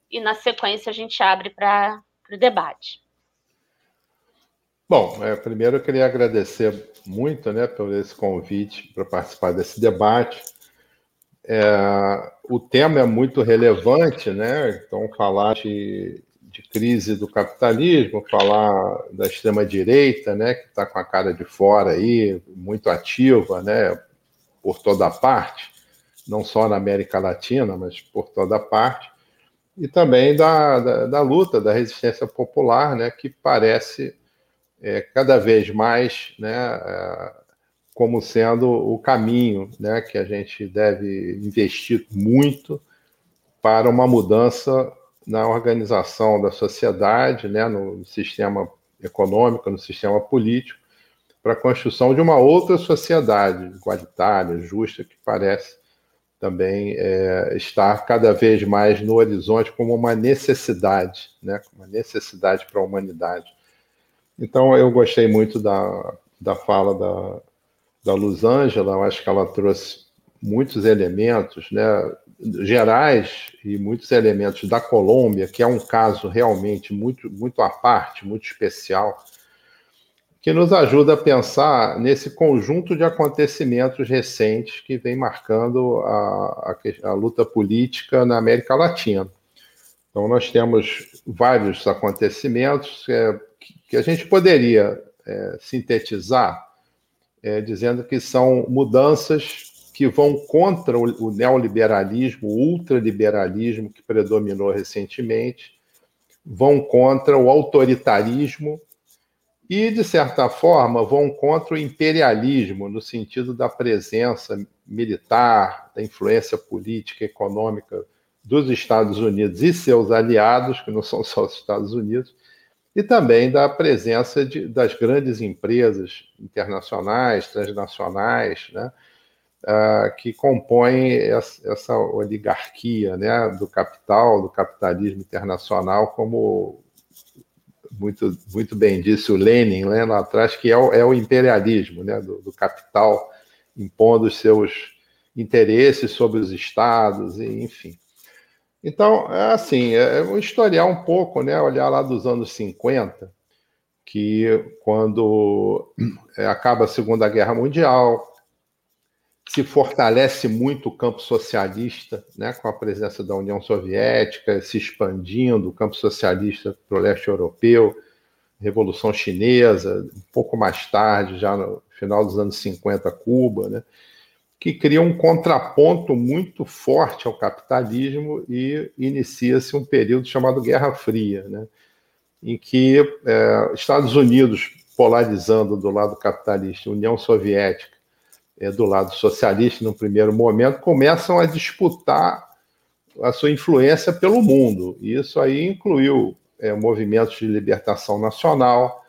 e na sequência a gente abre para o debate. Bom, é, primeiro eu queria agradecer muito né, por esse convite para participar desse debate. É, o tema é muito relevante, né? Então, falar de, de crise do capitalismo, falar da extrema-direita, né, que está com a cara de fora aí, muito ativa, né, por toda parte, não só na América Latina, mas por toda parte e também da, da, da, luta, da resistência popular, né, que parece é, cada vez mais né, é, como sendo o caminho né, que a gente deve investir muito para uma mudança na organização da sociedade, né, no sistema econômico, no sistema político, para a construção de uma outra sociedade igualitária, justa, que parece também é, estar cada vez mais no horizonte como uma necessidade, né? uma necessidade para a humanidade. Então, eu gostei muito da, da fala da, da Luz Ângela, eu acho que ela trouxe muitos elementos né, gerais e muitos elementos da Colômbia, que é um caso realmente muito, muito à parte, muito especial, que nos ajuda a pensar nesse conjunto de acontecimentos recentes que vem marcando a, a, a luta política na América Latina. Então, nós temos vários acontecimentos é, que a gente poderia é, sintetizar é, dizendo que são mudanças que vão contra o, o neoliberalismo, o ultraliberalismo que predominou recentemente, vão contra o autoritarismo e, de certa forma, vão contra o imperialismo, no sentido da presença militar, da influência política e econômica dos Estados Unidos e seus aliados, que não são só os Estados Unidos, e também da presença de, das grandes empresas internacionais, transnacionais, né, uh, que compõem essa, essa, oligarquia né, do capital, do capitalismo internacional, como muito, muito bem disse o Lenin né, lá atrás, que é o, é o imperialismo né, do, do capital impondo os seus interesses sobre os estados, e, enfim. Então, é assim, é, é historiar um pouco, né? Olhar lá dos anos 50, que quando é, acaba a Segunda Guerra Mundial, se fortalece muito o campo socialista, né, com a presença da União Soviética, se expandindo o campo socialista para o leste europeu, Revolução Chinesa, um pouco mais tarde, já no final dos anos 50, Cuba, né? que cria um contraponto muito forte ao capitalismo e inicia-se um período chamado Guerra Fria, né? em que é, Estados Unidos polarizando do lado capitalista, União Soviética é, do lado socialista no primeiro momento, começam a disputar a sua influência pelo mundo. E isso aí incluiu é, movimentos de libertação nacional,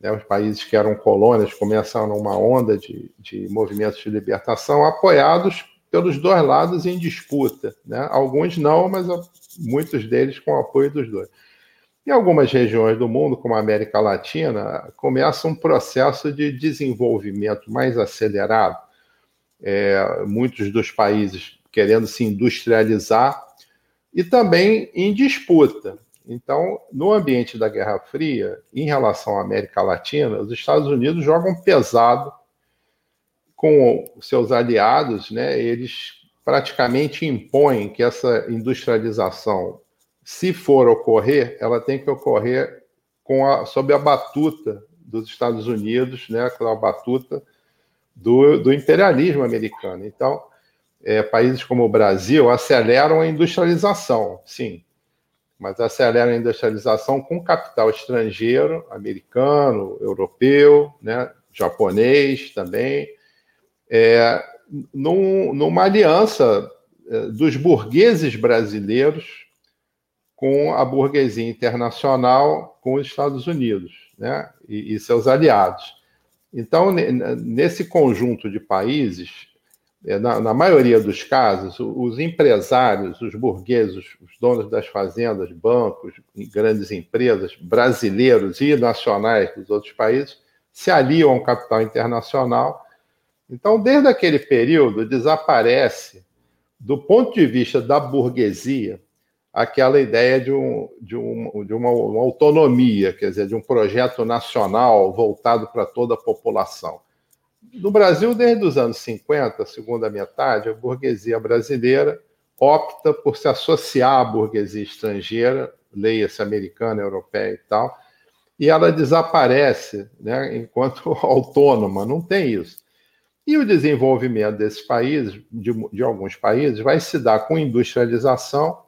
né, os países que eram colônias começaram uma onda de, de movimentos de libertação apoiados pelos dois lados em disputa. Né? Alguns não, mas muitos deles com apoio dos dois. Em algumas regiões do mundo, como a América Latina, começa um processo de desenvolvimento mais acelerado. É, muitos dos países querendo se industrializar e também em disputa. Então, no ambiente da Guerra Fria, em relação à América Latina, os Estados Unidos jogam pesado com seus aliados, né? Eles praticamente impõem que essa industrialização, se for ocorrer, ela tem que ocorrer com a, sob a batuta dos Estados Unidos, né? Aquela batuta do, do imperialismo americano. Então, é, países como o Brasil aceleram a industrialização, sim, mas acelera a industrialização com capital estrangeiro, americano, europeu, né, japonês também, é, num, numa aliança é, dos burgueses brasileiros com a burguesia internacional, com os Estados Unidos né, e, e seus aliados. Então, nesse conjunto de países, é, na, na, maioria dos casos, os empresários, os burgueses, os donos das fazendas, bancos, grandes empresas, brasileiros e nacionais dos outros países, se aliam ao capital internacional. Então, desde aquele período, desaparece, do ponto de vista da burguesia, aquela ideia de, um, de, um, de uma, uma autonomia, quer dizer, de um projeto nacional voltado para toda a população no Brasil, desde os anos 50, segunda metade, a burguesia brasileira opta por se associar à burguesia estrangeira, leia-se americana, europeia e tal, e ela desaparece né, enquanto *laughs* autônoma, não tem isso. E o desenvolvimento desses países, de, de alguns países, vai se dar com industrialização,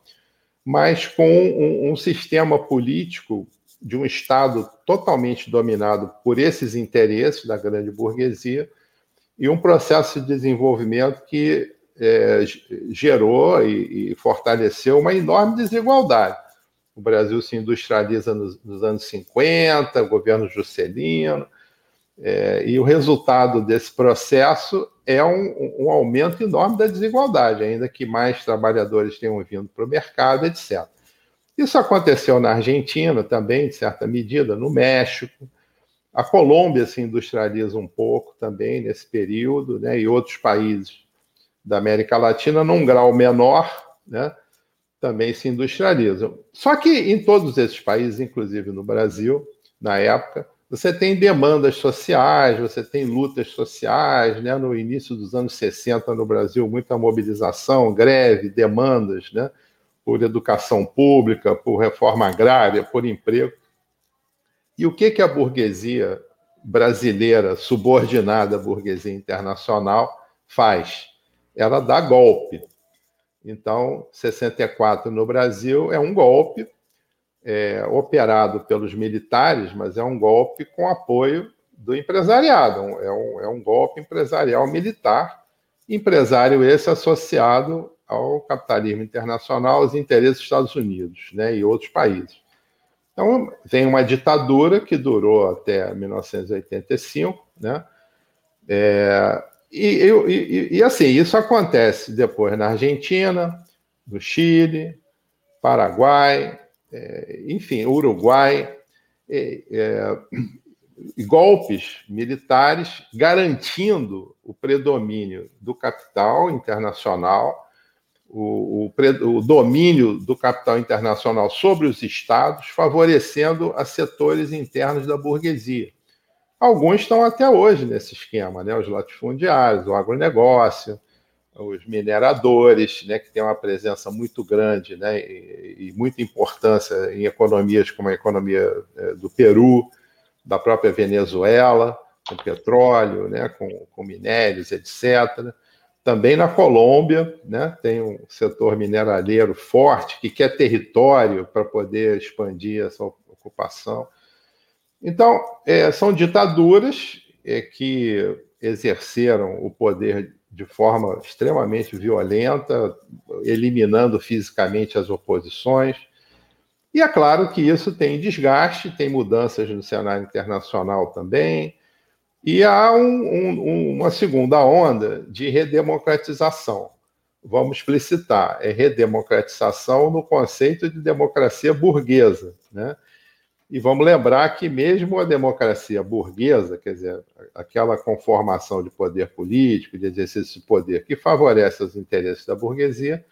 mas com um, um sistema político de um Estado totalmente dominado por esses interesses da grande burguesia e um processo de desenvolvimento que é, gerou e, e, fortaleceu uma enorme desigualdade. O Brasil se industrializa nos, nos anos 50, governo Juscelino, é, e o resultado desse processo é um, um, aumento enorme da desigualdade, ainda que mais trabalhadores tenham vindo para o mercado, etc. Isso aconteceu na Argentina também, de certa medida, no México. A Colômbia se industrializa um pouco também nesse período, né, e outros países da América Latina, num grau menor, né, também se industrializam. Só que em todos esses países, inclusive no Brasil, na época, você tem demandas sociais, você tem lutas sociais, né? No início dos anos 60 no Brasil, muita mobilização, greve, demandas, né? Por educação pública, por reforma agrária, por emprego. E o que que a burguesia brasileira subordinada à burguesia internacional faz? Ela dá golpe. Então, 64 no Brasil é um golpe é, operado pelos militares, mas é um golpe com apoio do empresariado. É um, é um golpe empresarial militar, empresário esse associado ao capitalismo internacional, aos interesses dos Estados Unidos né, e outros países. Então, vem uma ditadura que durou até 1985, né? É, e, e, e, assim, isso acontece depois na Argentina, no Chile, Paraguai, é, enfim, Uruguai, é, é, golpes militares garantindo o predomínio do capital internacional, o, o, o, domínio do capital internacional sobre os estados, favorecendo a setores internos da burguesia. Alguns estão até hoje nesse esquema, né? os latifundiários, o agronegócio, os mineradores, né, que têm uma presença muito grande né, e, muita importância em economias como a economia é, do Peru, da própria Venezuela, com petróleo, né, com, com minérios, etc. Também na Colômbia, né, tem um setor mineraleiro forte que quer território para poder expandir essa ocupação. Então, é, são ditaduras é, que exerceram o poder de forma extremamente violenta, eliminando fisicamente as oposições. E é claro que isso tem desgaste, tem mudanças no cenário internacional também, e há um, um, uma segunda onda de redemocratização. Vamos explicitar, é redemocratização no conceito de democracia burguesa, né? E vamos lembrar que mesmo a democracia burguesa, quer dizer, aquela conformação de poder político, de exercício de poder que favorece os interesses da burguesia,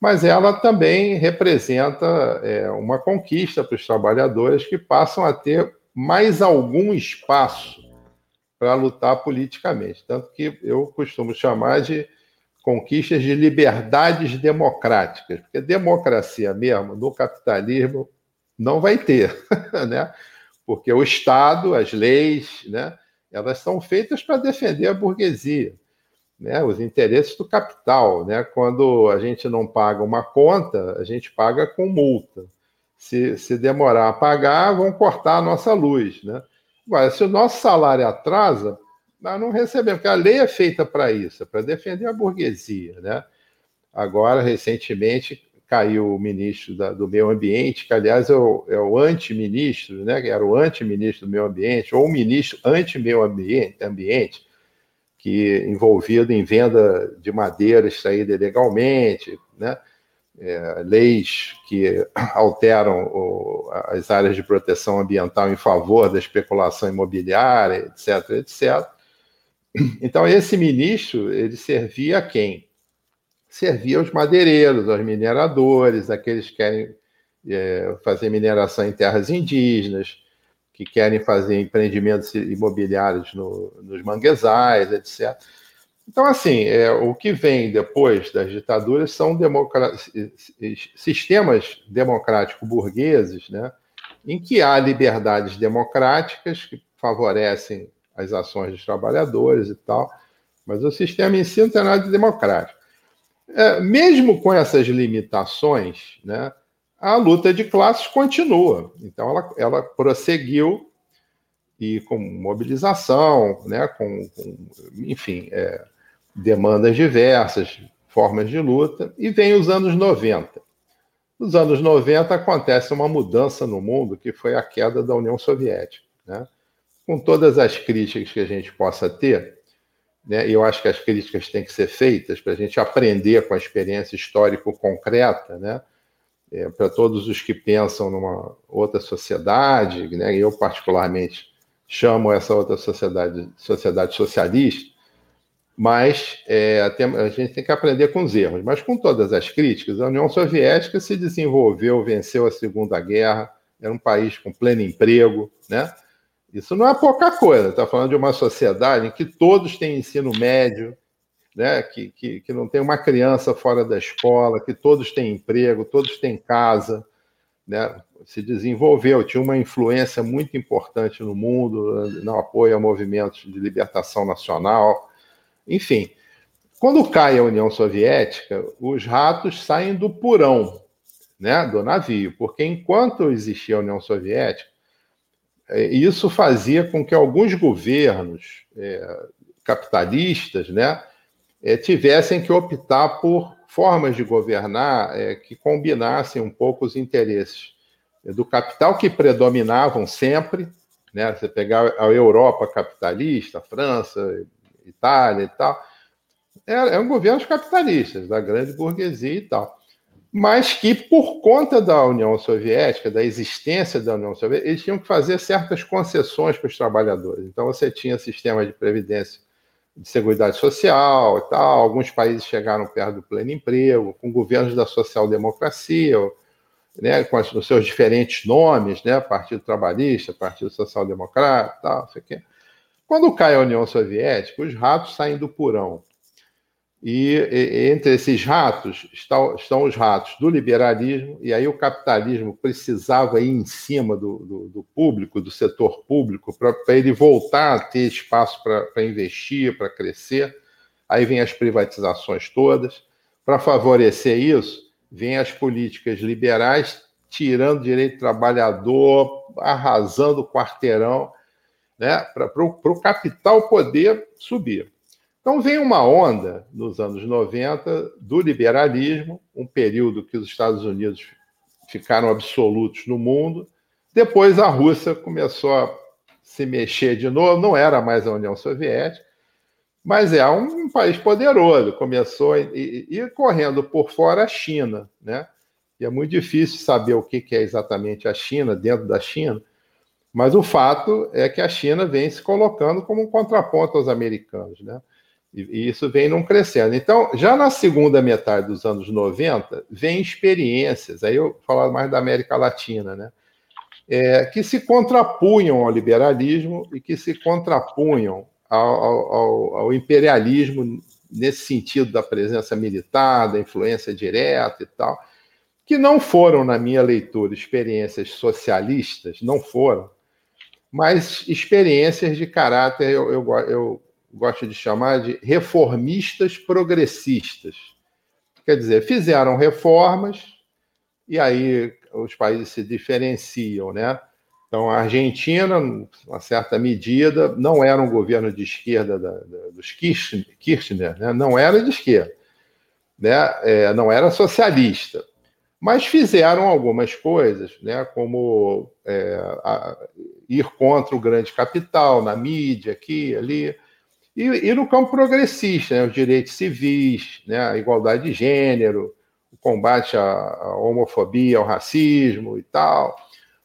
mas ela também representa é, uma conquista para os trabalhadores que passam a ter mais algum espaço para lutar politicamente. Tanto que eu costumo chamar de conquistas de liberdades democráticas, porque democracia mesmo, no capitalismo, não vai ter, *laughs* né? Porque o Estado, as leis, né, elas são feitas para defender a burguesia, né, os interesses do capital, né? Quando a gente não paga uma conta, a gente paga com multa. Se, se demorar a pagar, vão cortar a nossa luz, né? Agora, se o nosso salário atrasa, nós não recebemos, porque a lei é feita para isso, é para defender a burguesia, né? Agora, recentemente, caiu o ministro da, do Meio Ambiente, que, aliás, é o, é o anti-ministro, né, era o anti-ministro do Meio Ambiente, ou o ministro anti-meio ambiente, ambiente, que envolvido em venda de madeira extraída ilegalmente, né, é, leis que alteram o, as áreas de proteção ambiental em favor da especulação imobiliária, etc., etc. Então, esse ministro, ele servia a quem? Servia aos madeireiros, aos mineradores, aqueles que querem é, fazer mineração em terras indígenas, que querem fazer empreendimentos imobiliários no, nos manguezais, etc. Então, assim, é, o que vem depois das ditaduras são sistemas democráticos burgueses, né, em que há liberdades democráticas que favorecem as ações dos trabalhadores e tal, mas o sistema em si não tem nada de democrático. É, mesmo com essas limitações, né, a luta de classes continua. Então, ela, ela prosseguiu e com mobilização, né, com, com enfim, é, demandas diversas, formas de luta, e vem os anos 90. Nos anos 90 acontece uma mudança no mundo que foi a queda da União Soviética. Né? Com todas as críticas que a gente possa ter, né? Eu acho que as críticas têm que ser feitas para a gente aprender com a experiência histórica concreta, né? É, para todos os que pensam numa outra sociedade, né? eu particularmente chamo essa outra sociedade sociedade socialista, mas é, a gente tem que aprender com os erros. Mas com todas as críticas, a União Soviética se desenvolveu, venceu a Segunda Guerra, era um país com pleno emprego, né? Isso não é pouca coisa. Está falando de uma sociedade em que todos têm ensino médio, né? Que, que, que não tem uma criança fora da escola, que todos têm emprego, todos têm casa, né? Se desenvolveu, tinha uma influência muito importante no mundo, no apoio a movimentos de libertação nacional enfim, quando cai a União Soviética, os ratos saem do porão, né, do navio, porque enquanto existia a União Soviética, é, isso fazia com que alguns governos é, capitalistas, né, é, tivessem que optar por formas de governar é, que combinassem um pouco os interesses do capital que predominavam sempre, né? Você pegar a Europa capitalista, França, Itália e tal, eram é governos capitalistas, da grande burguesia e tal. Mas que, por conta da União Soviética, da existência da União Soviética, eles tinham que fazer certas concessões para os trabalhadores. Então, você tinha sistema de previdência de seguridade social e tal. Alguns países chegaram perto do pleno emprego, com governos da social-democracia, né, com os seus diferentes nomes, né, Partido Trabalhista, Partido Social Democrata, tal, não sei o quê. Quando cai a União Soviética, os ratos saem do porão. E, e entre esses ratos estão, estão, os ratos do liberalismo, e aí o capitalismo precisava ir em cima do, do, do público, do setor público, para ele voltar a ter espaço para investir, para crescer. Aí vem as privatizações todas. Para favorecer isso, vem as políticas liberais tirando direito do trabalhador, arrasando o quarteirão né, para o capital poder subir. Então vem uma onda nos anos 90 do liberalismo, um período que os Estados Unidos ficaram absolutos no mundo. Depois a Rússia começou a se mexer de novo, não era mais a União Soviética, mas é um país poderoso. Começou a ir correndo por fora a China, né? E é muito difícil saber o que é exatamente a China dentro da China. Mas o fato é que a China vem se colocando como um contraponto aos americanos, né? E, isso vem não crescendo. Então, já na segunda metade dos anos 90, vem experiências, aí eu falo mais da América Latina, né? É, que se contrapunham ao liberalismo e que se contrapunham ao, ao, ao, imperialismo nesse sentido da presença militar, da influência direta e tal, que não foram, na minha leitura, experiências socialistas, não foram, mas experiências de caráter, eu, eu, eu gosto de chamar de reformistas progressistas. Quer dizer, fizeram reformas e aí os países se diferenciam, né? Então, a Argentina, uma certa medida, não era um governo de esquerda da, da, dos Kirchner, né? não era de esquerda, né? É, não era socialista, mas fizeram algumas coisas, né? como é, a, ir contra o grande capital na mídia, aqui, ali. E, e no campo progressista, né, os direitos civis, né, a igualdade de gênero, o combate à, à homofobia, ao racismo e tal,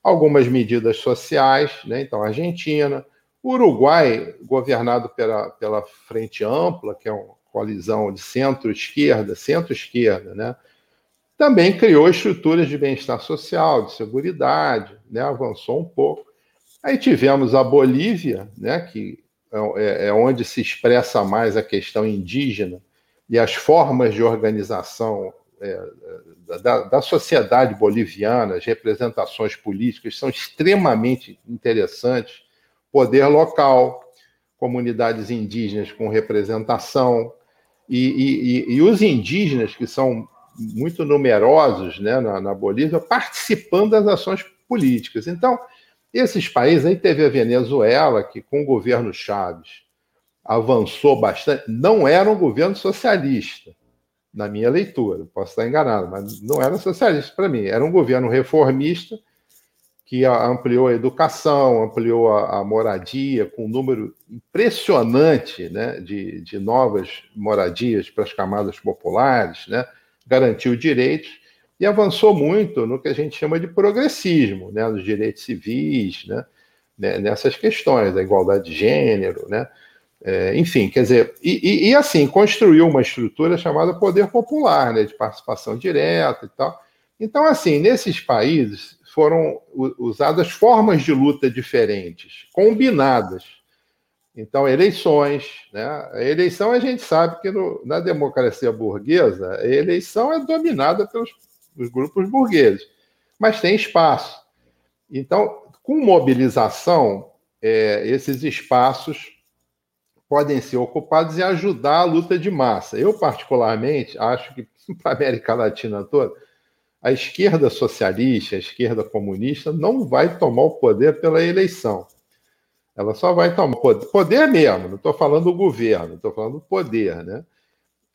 algumas medidas sociais, né, então Argentina, o Uruguai, governado pela, pela Frente Ampla, que é uma coalizão de centro-esquerda, centro-esquerda, né, também criou estruturas de bem-estar social, de segurança, né, avançou um pouco. Aí tivemos a Bolívia, né, que é, é onde se expressa mais a questão indígena e as formas de organização é, da, da, sociedade boliviana, as representações políticas são extremamente interessantes. Poder local, comunidades indígenas com representação, e, e, e os indígenas, que são muito numerosos né, na, na Bolívia, participando das ações políticas. Então, esses países, aí teve a Venezuela, que com o governo Chaves avançou bastante, não era um governo socialista, na minha leitura, posso estar enganado, mas não era socialista para mim, era um governo reformista que ampliou a educação, ampliou a, a moradia, com um número impressionante né, de, de novas moradias para as camadas populares, né, garantiu direitos e avançou muito no que a gente chama de progressismo, né, nos direitos civis, né, né, nessas questões da igualdade de gênero, né. É, enfim, quer dizer, e, e, assim, construiu uma estrutura chamada poder popular, né, de participação direta e tal. Então, assim, nesses países foram usadas formas de luta diferentes, combinadas. Então, eleições, né? A eleição a gente sabe que no, na democracia burguesa, a eleição é dominada pelos, pelos grupos burgueses, mas tem espaço. Então, com mobilização, é, esses espaços podem ser ocupados e ajudar a luta de massa. Eu, particularmente, acho que *laughs* para a América Latina toda, a esquerda socialista, a esquerda comunista, não vai tomar o poder pela eleição. Ela só vai tomar poder, poder mesmo, não estou falando do governo, estou falando do poder, né?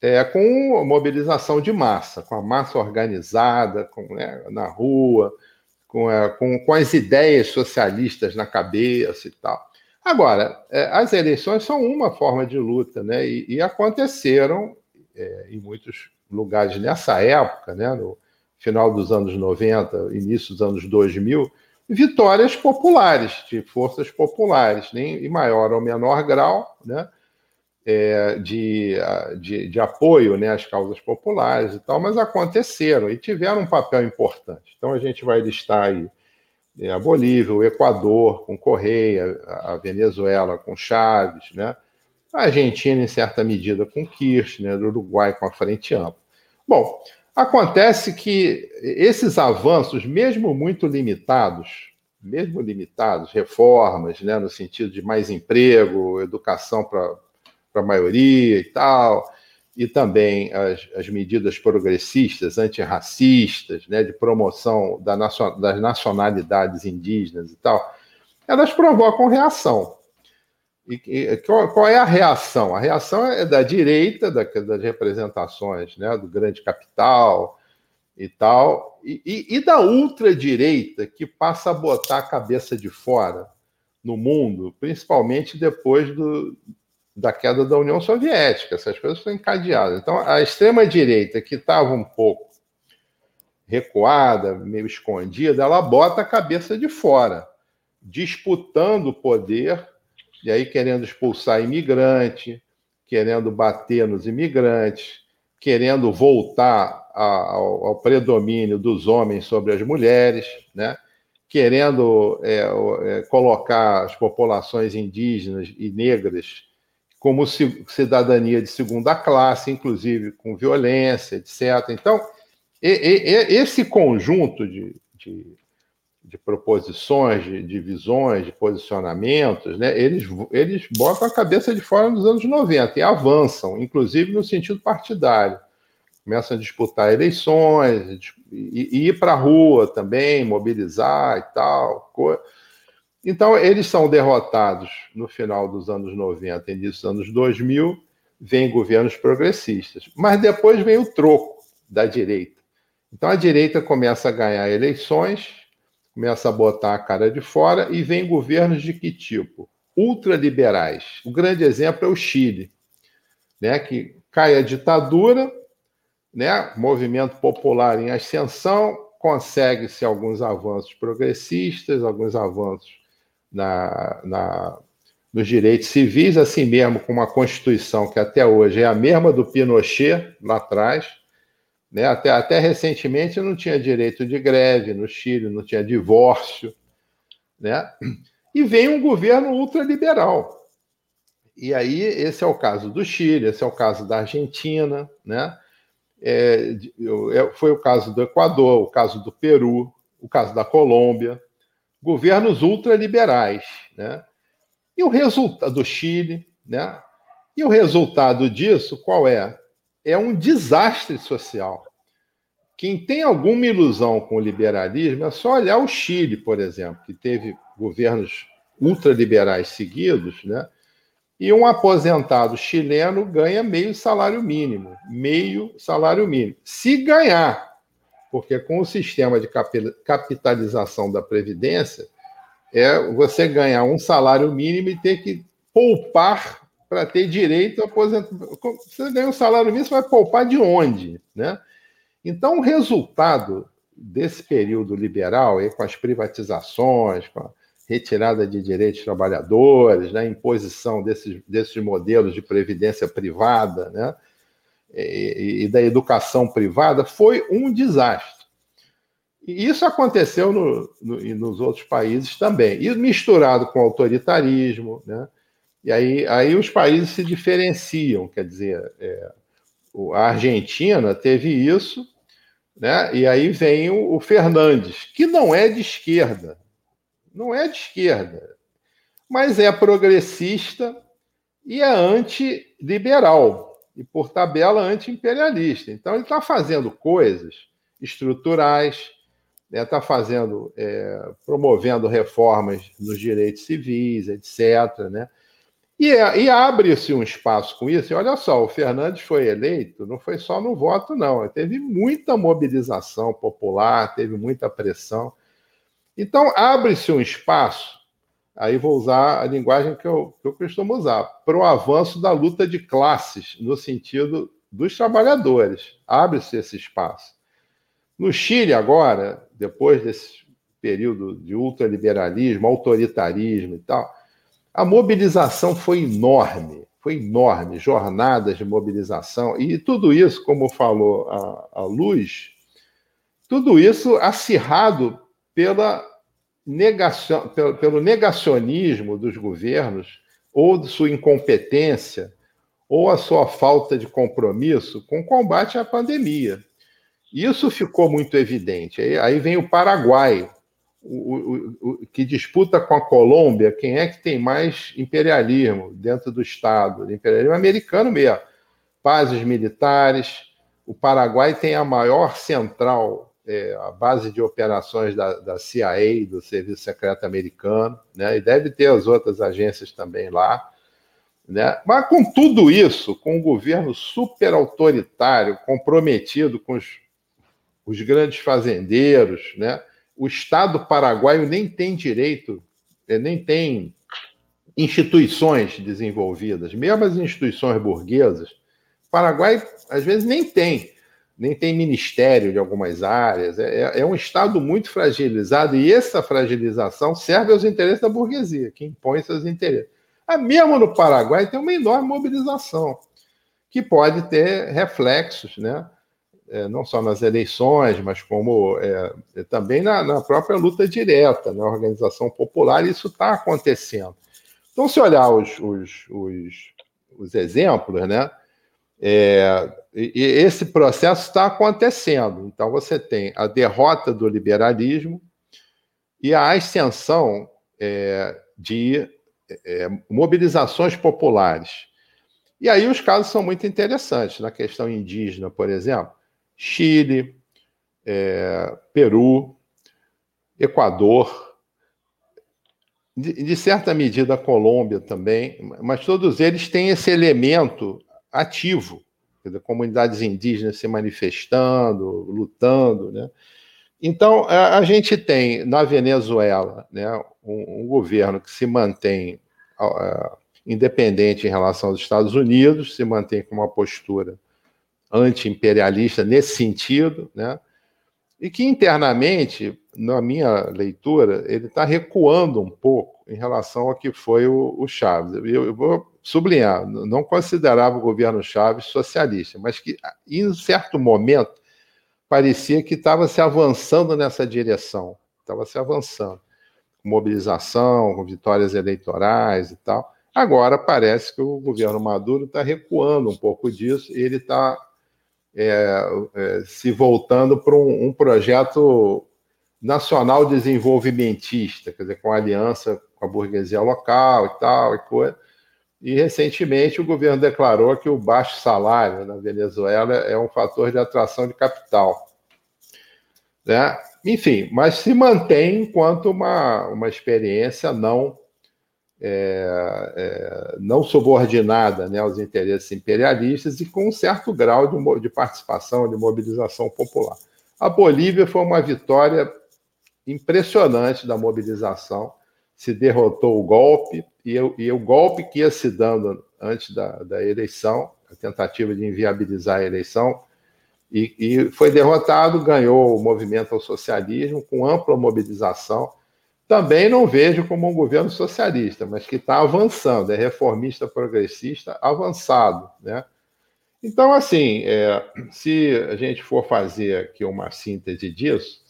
É, com mobilização de massa, com a massa organizada, com, né, na rua, com, é, com, com as ideias socialistas na cabeça e tal. Agora, é, as eleições são uma forma de luta, né? E, e aconteceram é, em muitos lugares nessa época, né? No final dos anos 90, início dos anos 2000, vitórias populares, de forças populares, nem em maior ou menor grau, né? É, de, de, de, apoio né, às causas populares e tal, mas aconteceram e tiveram um papel importante. Então a gente vai listar aí é, a Bolívia, o Equador com Correia, a Venezuela com Chaves, né? a Argentina, em certa medida, com Kirchner, o Uruguai com a Frente Ampla. Bom, acontece que esses avanços, mesmo muito limitados, mesmo limitados, reformas, né, no sentido de mais emprego, educação para a maioria e tal, e também as, as medidas progressistas, antirracistas, né, de promoção da nacion, das nacionalidades indígenas e tal, elas provocam reação. E, e qual, qual, é a reação? A reação é da direita, da, das representações né, do grande capital e tal, e, e, e da ultradireita, que passa a botar a cabeça de fora no mundo, principalmente depois do, da queda da União Soviética. Essas coisas foram encadeadas. Então, a extrema-direita, que estava um pouco recuada, meio escondida, ela bota a cabeça de fora, disputando o poder, e aí querendo expulsar imigrante, querendo bater nos imigrantes, querendo voltar ao, ao predomínio dos homens sobre as mulheres, né? querendo é, é, colocar as populações indígenas e negras como cidadania de segunda classe, inclusive com violência, etc. Então, e, e, esse conjunto de, de, de proposições, de, de, visões, de posicionamentos, né, eles, eles botam a cabeça de fora nos anos 90 e avançam, inclusive no sentido partidário. Começam a disputar eleições e, e ir para a rua também, mobilizar e tal. Coisa. Então, eles são derrotados no final dos anos 90, início dos anos 2000, vem governos progressistas. Mas depois vem o troco da direita. Então, a direita começa a ganhar eleições, começa a botar a cara de fora e vem governos de que tipo? Ultraliberais. O grande exemplo é o Chile, né, que cai a ditadura, né, movimento popular em ascensão, consegue-se alguns avanços progressistas, alguns avanços na, na, nos direitos civis, assim mesmo com uma Constituição que até hoje é a mesma do Pinochet, lá atrás. Né? Até, até recentemente não tinha direito de greve no Chile, não tinha divórcio. Né? E vem um governo ultraliberal. E aí, esse é o caso do Chile, esse é o caso da Argentina, né? É, é foi o caso do Equador, o caso do Peru, o caso da Colômbia governos ultraliberais, né? E o resultado do Chile, né? E o resultado disso qual é? É um desastre social. Quem tem alguma ilusão com o liberalismo é só olhar o Chile, por exemplo, que teve governos ultraliberais seguidos, né? E um aposentado chileno ganha meio salário mínimo, meio salário mínimo. Se ganhar, porque com o sistema de capitalização da Previdência, é você ganhar um salário mínimo e ter que poupar para ter direito a aposentadoria. Você ganha um salário mínimo, você vai poupar de onde? Né? Então, o resultado desse período liberal, aí, com as privatizações, com a retirada de direitos trabalhadores, né, imposição desses, desses modelos de previdência privada né, e da educação privada, foi um desastre. E isso aconteceu no, no, nos outros países também, e misturado com autoritarismo, né? E aí, aí os países se diferenciam, quer dizer, é, a Argentina teve isso, né? E aí vem o, o Fernandes, que não é de esquerda, não é de esquerda, mas é progressista e é antiliberal, e por tabela anti-imperialista. Então ele está fazendo coisas estruturais, está né, fazendo, é, promovendo reformas nos direitos civis, etc. Né? E, é, e abre-se um espaço com isso. E olha só, o Fernandes foi eleito, não foi só no voto, não. Teve muita mobilização popular, teve muita pressão. Então, abre-se um espaço, aí vou usar a linguagem que eu, que eu costumo usar, para o avanço da luta de classes, no sentido dos trabalhadores. Abre-se esse espaço. No Chile, agora, depois desse período de ultraliberalismo, autoritarismo e tal, a mobilização foi enorme, foi enorme, jornadas de mobilização, e tudo isso, como falou a, a Luz, tudo isso acirrado pela negação, pelo, pelo negacionismo dos governos, ou de sua incompetência, ou a sua falta de compromisso com o combate à pandemia. Isso ficou muito evidente. Aí, aí vem o Paraguai, o, o, o, que disputa com a Colômbia quem é que tem mais imperialismo dentro do Estado, imperialismo americano mesmo. Bases militares. O Paraguai tem a maior central é, a base de operações da, da, CIA, do Serviço Secreto Americano, né? e deve ter as outras agências também lá. Né? Mas com tudo isso, com um governo super autoritário, comprometido com os, os grandes fazendeiros, né? o Estado paraguaio nem tem direito, é, nem tem instituições desenvolvidas, mesmo as instituições burguesas, Paraguai às vezes nem tem nem tem ministério de algumas áreas. É, é, é, um Estado muito fragilizado e essa fragilização serve aos interesses da burguesia, que impõe seus interesses. Ah, mesmo no Paraguai tem uma enorme mobilização, que pode ter reflexos, né? É, não só nas eleições, mas como é, é também na, na, própria luta direta, na organização popular, isso está acontecendo. Então, se olhar os, os, os, os exemplos, né? É, e, esse processo está acontecendo. Então, você tem a derrota do liberalismo e a ascensão é, de é, mobilizações populares. E aí os casos são muito interessantes. Na questão indígena, por exemplo, Chile, é, Peru, Equador, de, de certa medida Colômbia também, mas todos eles têm esse elemento ativo, dizer, comunidades indígenas se manifestando, lutando, né? Então, a, a gente tem na Venezuela né, um, um governo que se mantém uh, independente em relação aos Estados Unidos, se mantém com uma postura anti-imperialista nesse sentido, né? e que internamente, na minha leitura, ele está recuando um pouco em relação ao que foi o, o Chaves. Eu, eu, vou sublinhar, não considerava o governo Chaves socialista, mas que em certo momento parecia que estava se avançando nessa direção, estava se avançando, com mobilização, com vitórias eleitorais e tal. Agora parece que o governo Maduro está recuando um pouco disso e ele está é, é, se voltando para um, um, projeto nacional desenvolvimentista, quer dizer, com aliança com a burguesia local e tal, e coisa. E recentemente o governo declarou que o baixo salário na Venezuela é um fator de atração de capital. Né? Enfim, mas se mantém enquanto uma, uma experiência não é, é, não subordinada né, aos interesses imperialistas e com um certo grau de, de participação, de mobilização popular. A Bolívia foi uma vitória impressionante da mobilização, se derrotou o golpe, e, e o golpe que ia se dando antes da, da eleição, a tentativa de inviabilizar a eleição, e, e, foi derrotado, ganhou o movimento ao socialismo com ampla mobilização também não vejo como um governo socialista, mas que está avançando, é reformista progressista avançado. Né? Então, assim, é, se a gente for fazer aqui uma síntese disso,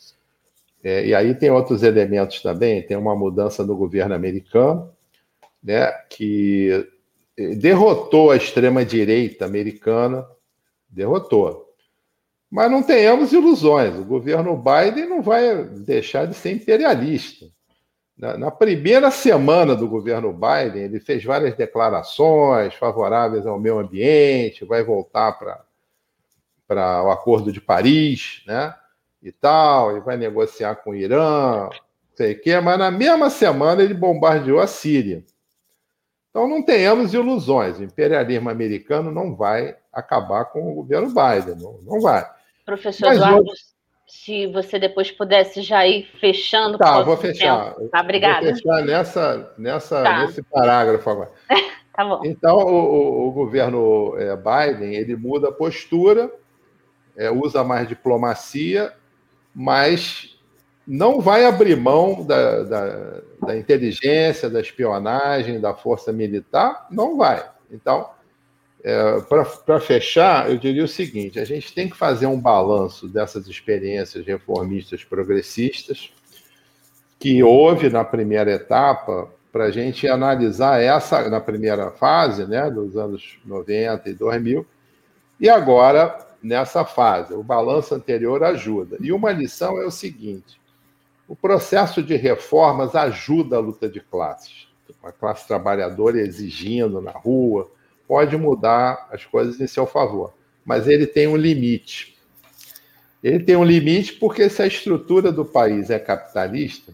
é, e aí tem outros elementos também, tem uma mudança no governo americano, né, que derrotou a extrema-direita americana, derrotou. Mas não tenhamos ilusões, o governo Biden não vai deixar de ser imperialista. Na, na, primeira semana do governo Biden, ele fez várias declarações favoráveis ao meio ambiente, vai voltar para o Acordo de Paris, né? E tal, e vai negociar com o Irã, sei o quê, mas na mesma semana ele bombardeou a Síria. Então não tenhamos ilusões, o imperialismo americano não vai acabar com o governo Biden, não, não vai. Professor mas Eduardo, se você depois pudesse já ir fechando. Tá, vou fechar. Tá, obrigada. Vou fechar nessa, nessa, tá. nesse parágrafo agora. *laughs* tá bom. Então, o, o governo é, Biden ele muda a postura, é, usa mais diplomacia, mas não vai abrir mão da, da, da inteligência, da espionagem, da força militar, não vai. Então, é, Para fechar, eu diria o seguinte: a gente tem que fazer um balanço dessas experiências reformistas progressistas que houve na primeira etapa, para a gente analisar essa, na primeira fase, né, dos anos 90 e 2000, e agora nessa fase. O balanço anterior ajuda. E uma lição é o seguinte: o processo de reformas ajuda a luta de classes. A classe trabalhadora exigindo na rua, pode mudar as coisas em seu favor, mas ele tem um limite. Ele tem um limite porque se a estrutura do país é capitalista,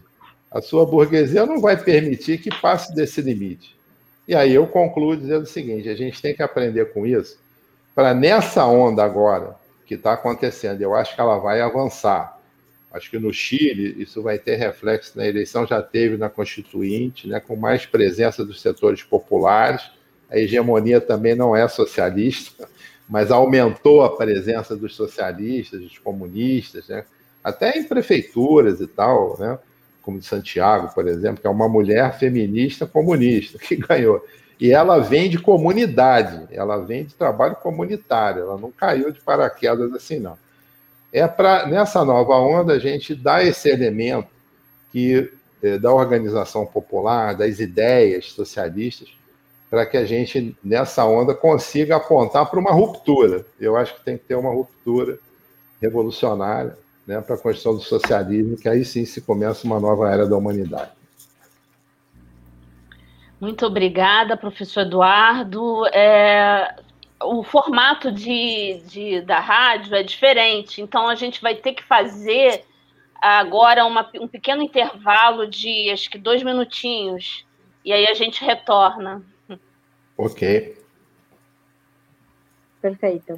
a sua burguesia não vai permitir que passe desse limite. E aí eu concluo dizendo o seguinte: a gente tem que aprender com isso, para nessa onda agora que está acontecendo, eu acho que ela vai avançar. Acho que no Chile isso vai ter reflexo na eleição, já teve na Constituinte, né, com mais presença dos setores populares a hegemonia também não é socialista, mas aumentou a presença dos socialistas, dos comunistas, né? até em prefeituras e tal, né? como de Santiago, por exemplo, que é uma mulher feminista comunista que *laughs* ganhou. E ela vem de comunidade, ela vem de trabalho comunitário, ela não caiu de paraquedas assim, não. É para, nessa nova onda, a gente dar esse elemento que é, da organização popular, das ideias socialistas, para que a gente, nessa onda, consiga apontar para uma ruptura. Eu acho que tem que ter uma ruptura revolucionária né, para a construção do socialismo, que aí sim se começa uma nova era da humanidade. Muito obrigada, professor Eduardo. É, o formato de, de, da rádio é diferente, então a gente vai ter que fazer agora uma, um pequeno intervalo de acho que dois minutinhos, e aí a gente retorna. Ok. Perfeito.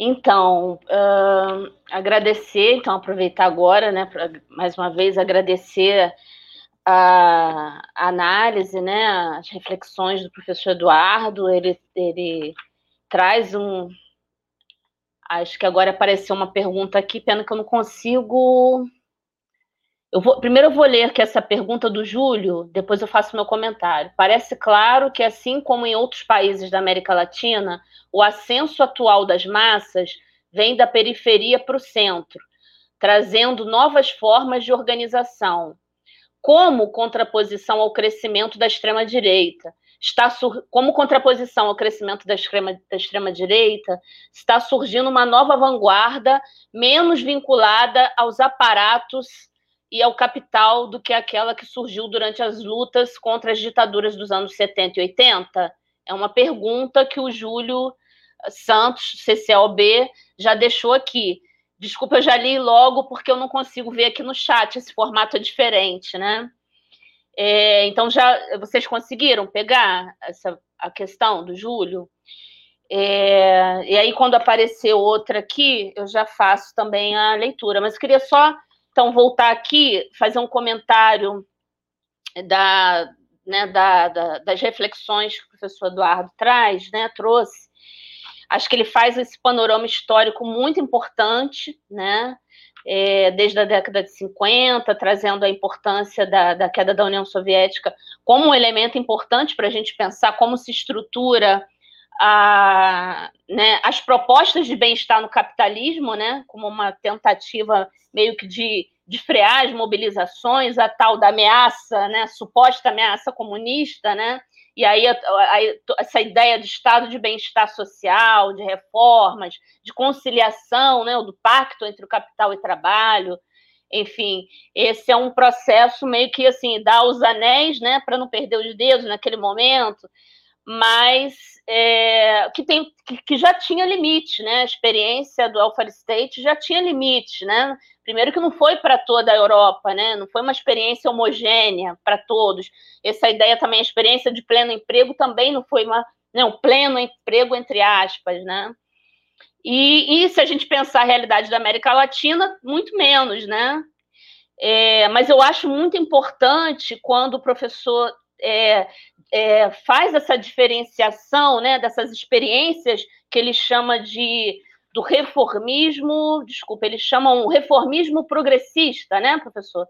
Então, uh, agradecer, então aproveitar agora, né, para mais uma vez agradecer a, a, análise, né, as reflexões do professor Eduardo, ele, ele traz um, acho que agora apareceu uma pergunta aqui, pena que eu não consigo eu vou, primeiro eu vou ler aqui essa pergunta do Júlio, depois eu faço meu comentário. Parece claro que, assim como em outros países da América Latina, o ascenso atual das massas vem da periferia para o centro, trazendo novas formas de organização, como contraposição ao crescimento da extrema-direita. Está sur... Como contraposição ao crescimento da extrema-direita, da extrema está surgindo uma nova vanguarda menos vinculada aos aparatos e ao capital do que aquela que surgiu durante as lutas contra as ditaduras dos anos 70 e 80? É uma pergunta que o Júlio Santos, CCLB, já deixou aqui. Desculpa, eu já li logo porque eu não consigo ver aqui no chat, esse formato é diferente, né? É, então, já vocês conseguiram pegar essa, a questão do Júlio? É, e aí, quando aparecer outra aqui, eu já faço também a leitura. Mas queria só então, voltar aqui, fazer um comentário da, né, da, da, das reflexões que o professor Eduardo traz, né, trouxe. Acho que ele faz esse panorama histórico muito importante, né, é, desde a década de 50, trazendo a importância da, da queda da União Soviética como um elemento importante para a gente pensar como se estrutura a, né, as propostas de bem-estar no capitalismo, né, como uma tentativa meio que de, de frear as mobilizações, a tal da ameaça, né, suposta ameaça comunista, né, e aí essa ideia de estado de bem-estar social, de reformas, de conciliação, né, do pacto entre o capital e trabalho, enfim, esse é um processo meio que assim, dá os anéis, né, para não perder os dedos naquele momento, mas é, que, tem, que, que, já tinha limite, né? A experiência do Alpha State já tinha limite, né? Primeiro que não foi para toda a Europa, né? Não foi uma experiência homogênea para todos. Essa ideia também, a experiência de pleno emprego também não foi uma, né, um pleno emprego entre aspas, né? E, e se a gente pensar a realidade da América Latina, muito menos, né? É, mas eu acho muito importante quando o professor é, é, faz essa diferenciação né, dessas experiências que ele chama de do reformismo, desculpa, eles chamam reformismo progressista, né, professor?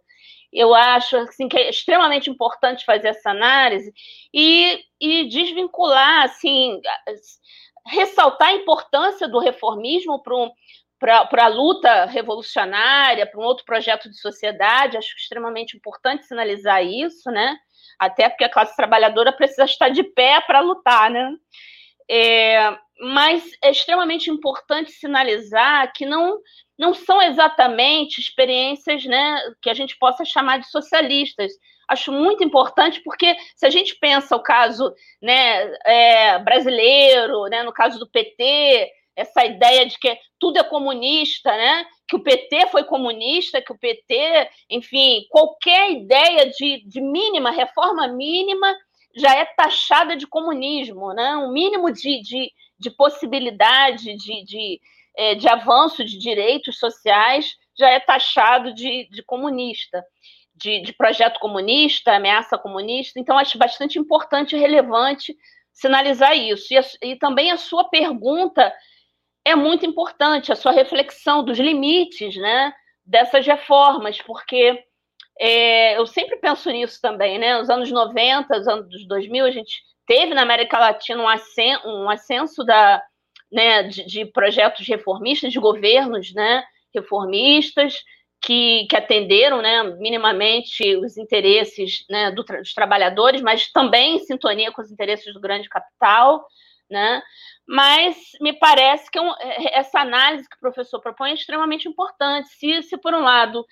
Eu acho assim, que é extremamente importante fazer essa análise e, e desvincular, assim, ressaltar a importância do reformismo para um, para a luta revolucionária, para um outro projeto de sociedade, acho extremamente importante sinalizar isso, né? Até porque a classe trabalhadora precisa estar de pé para lutar, né? É, mas é extremamente importante sinalizar que não, não são exatamente experiências né, que a gente possa chamar de socialistas. Acho muito importante, porque se a gente pensa o caso né, é, brasileiro, né, no caso do PT, essa ideia de que tudo é comunista, né? que o PT foi comunista, que o PT, enfim, qualquer ideia de, de mínima, reforma mínima, já é taxada de comunismo, né? um mínimo de, de, de possibilidade de, de, é, de avanço de direitos sociais já é taxado de, de comunista. De, de, projeto comunista, ameaça comunista. Então, acho bastante importante e relevante sinalizar isso. E, a, e também a sua pergunta é muito importante a sua reflexão dos limites né, dessas reformas, porque é, eu sempre penso nisso também, né? Nos anos 90, os anos 2000, a gente teve na América Latina um ascenso, um ascenso da, né, de, de, projetos reformistas, de governos né, reformistas, que, que atenderam né, minimamente os interesses né, do, dos trabalhadores, mas também em sintonia com os interesses do grande capital. Né? Mas me parece que é é, essa análise que o professor propõe é extremamente importante. Se, se por um lado,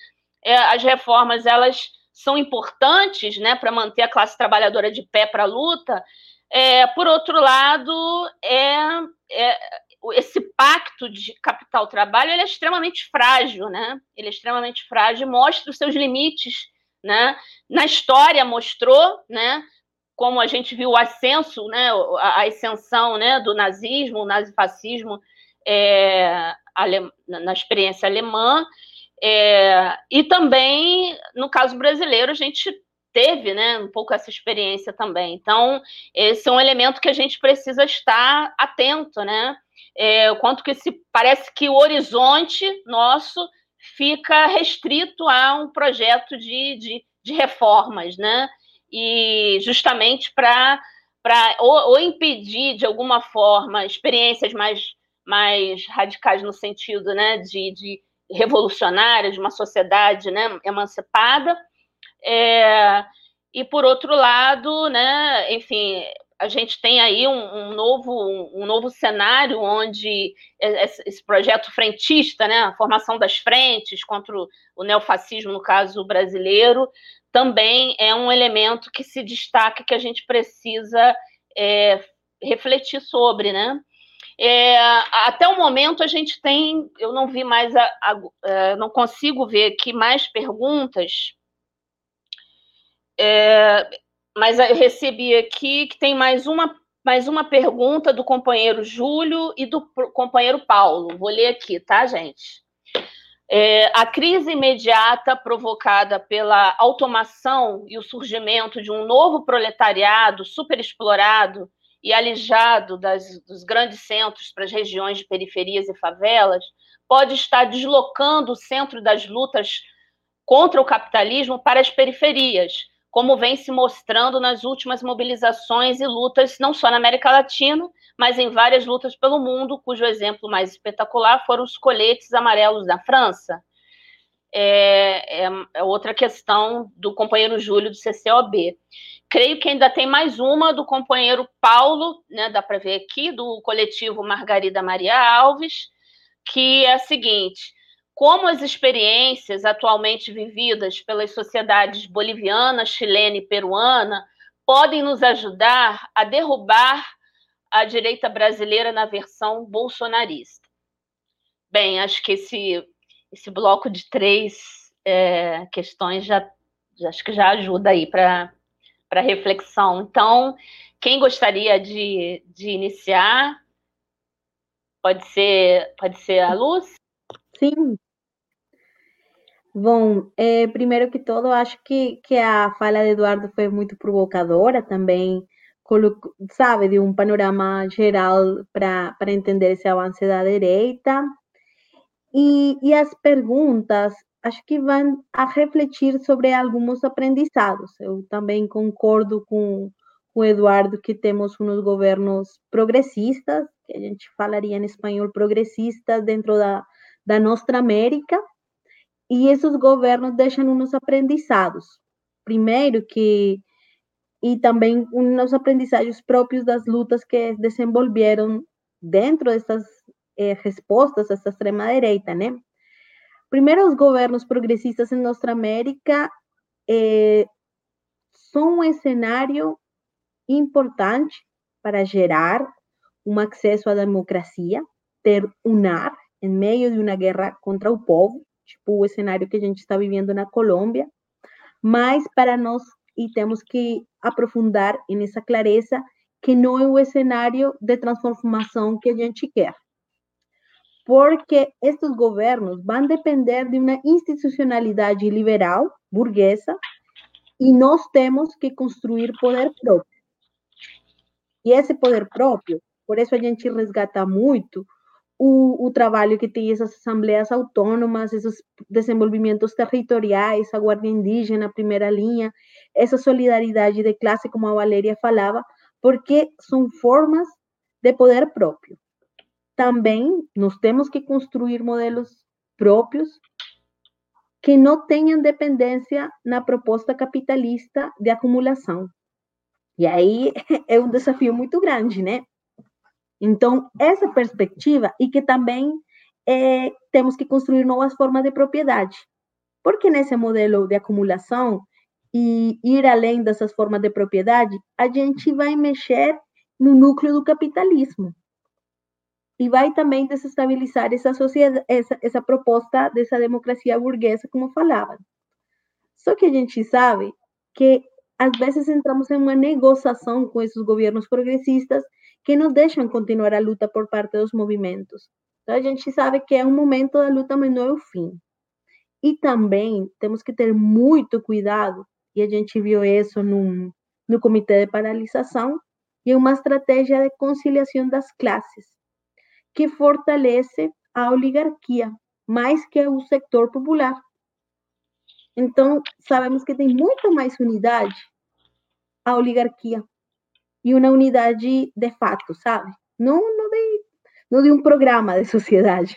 é, as reformas elas são importantes né, para manter a classe trabalhadora de pé para a luta, é, por outro lado, é, é, esse pacto de capital-trabalho é extremamente frágil, né? ele é extremamente frágil, mostra os seus limites. Né? Na história mostrou, né? Como a gente viu o ascenso, né, a, ascensão né, do nazismo, o nazifascismo é, na experiência alemã, é, e também, no caso brasileiro, a gente teve né, um pouco essa experiência também. Então, esse é um elemento que a gente precisa estar atento, né? É, quanto que se parece que o horizonte nosso fica restrito a um projeto de, de, de reformas, né? E justamente para ou, ou impedir de alguma forma experiências mais, mais radicais no sentido né, de, de revolucionária, de uma sociedade né, emancipada, é, e por outro lado, né, enfim, a gente tem aí um, um novo, um, novo cenário onde esse projeto frentista, né, a formação das frentes contra o neofascismo, no caso brasileiro, também é um elemento que se destaca que a gente precisa é, refletir sobre, né? É, até o momento a gente tem, eu não vi mais, a, a, a é, não consigo ver aqui mais perguntas, é, mas eu recebi aqui que tem mais uma, mais uma pergunta do companheiro Júlio e do companheiro Paulo. Vou ler aqui, tá, gente? É, a crise imediata provocada pela automação e o surgimento de um novo proletariado superexplorado e alijado das, dos grandes centros para as regiões de periferias e favelas, pode estar deslocando o centro das lutas contra o capitalismo para as periferias, como vem se mostrando nas últimas mobilizações e lutas, não só na América Latina, mas em várias lutas pelo mundo, cujo exemplo mais espetacular foram os coletes amarelos da França. É, é, é outra questão do companheiro Júlio do CCOB. Creio que ainda tem mais uma do companheiro Paulo, né, dá para ver aqui, do coletivo Margarida Maria Alves, que é a seguinte: como as experiências atualmente vividas pelas sociedades boliviana, chilena e peruana podem nos ajudar a derrubar a direita brasileira na versão bolsonarista. Bem, acho que esse, esse bloco de três é, questões já, acho que já ajuda aí para para reflexão. Então, quem gostaria de, de iniciar? Pode ser, pode ser a Luz? Sim. Bom, é, primeiro que tudo, acho que, que a fala de Eduardo foi muito provocadora também, sabe, de um panorama geral para entender esse avance da direita. E, e as perguntas, acho que vão a refletir sobre alguns aprendizados. Eu também concordo com o Eduardo que temos uns governos progressistas, que a gente falaria em espanhol progressistas dentro da, da nossa América, e esses governos deixam uns aprendizados. Primeiro que e também uns aprendizados próprios das lutas que desenvolveram dentro dessas eh, respostas a essa extrema direita, né? Primeiro, os governos progressistas em nossa América eh, são um cenário importante para gerar um acesso à democracia, ter um ar em meio de uma guerra contra o povo, tipo o cenário que a gente está vivendo na Colômbia, mas para nós, e temos que aprofundar nessa clareza, que não é o cenário de transformação que a gente quer porque estes governos vão depender de uma institucionalidade liberal, burguesa, e nós temos que construir poder próprio. E esse poder próprio, por isso a gente resgata muito o, o trabalho que tem essas assembleias autônomas, esses desenvolvimentos territoriais, a guarda indígena, primeira linha, essa solidariedade de classe, como a Valéria falava, porque são formas de poder próprio também nós temos que construir modelos próprios que não tenham dependência na proposta capitalista de acumulação. E aí *laughs* é um desafio muito grande, né? Então, essa perspectiva, e que também é, temos que construir novas formas de propriedade. Porque nesse modelo de acumulação e ir além dessas formas de propriedade, a gente vai mexer no núcleo do capitalismo e vai também desestabilizar essa sociedade, essa, essa proposta dessa democracia burguesa, como falava. Só que a gente sabe que às vezes entramos em uma negociação com esses governos progressistas que não deixam continuar a luta por parte dos movimentos. Então, a gente sabe que é um momento da luta, mas não é o fim. E também temos que ter muito cuidado, e a gente viu isso no, no Comitê de Paralisação, e uma estratégia de conciliação das classes, que fortalece a oligarquia mais que o setor popular. Então, sabemos que tem muito mais unidade a oligarquia e uma unidade de fato, sabe? Não, não, de, não de um programa de sociedade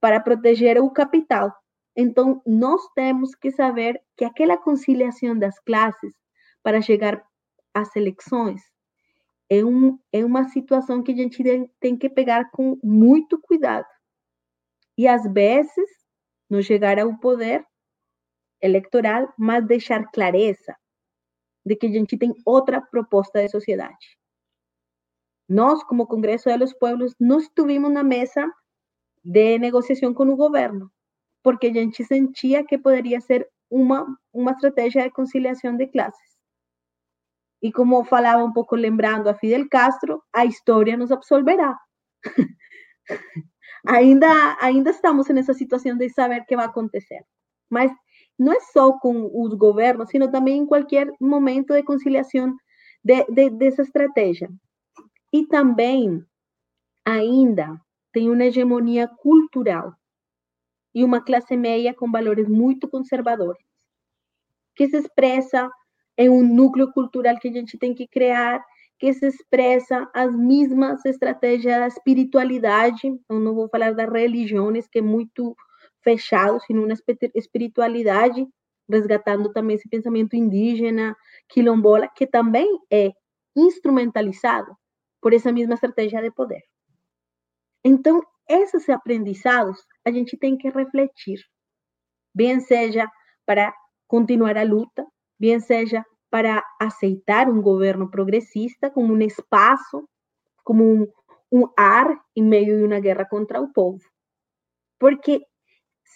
para proteger o capital. Então, nós temos que saber que aquela conciliação das classes para chegar às eleições é, um, é uma situação que a gente tem que pegar com muito cuidado. E às vezes, não chegar ao poder eleitoral, mas deixar clareza de que a gente tem outra proposta de sociedade. Nós, como Congresso dos Pueblos, não estivemos na mesa de negociação com o governo, porque a gente sentia que poderia ser uma, uma estratégia de conciliação de classes. E como falava um pouco lembrando a Fidel Castro, a história nos absolverá. *laughs* ainda, ainda estamos nessa situação de saber o que vai acontecer. Mas não é só com os governos, sino também em qualquer momento de conciliação de, de, dessa estratégia. E também, ainda, tem uma hegemonia cultural e uma classe média com valores muito conservadores, que se expressa em um núcleo cultural que a gente tem que criar que se expressa as mesmas estratégias da espiritualidade, eu não vou falar das religiões, que é muito fechado, sino uma espiritualidade, resgatando também esse pensamento indígena, quilombola, que também é instrumentalizado por essa mesma estratégia de poder. Então, esses aprendizados a gente tem que refletir, bem seja para continuar a luta, bem seja para aceitar um governo progressista como um espaço, como um, um ar em meio de uma guerra contra o povo. Porque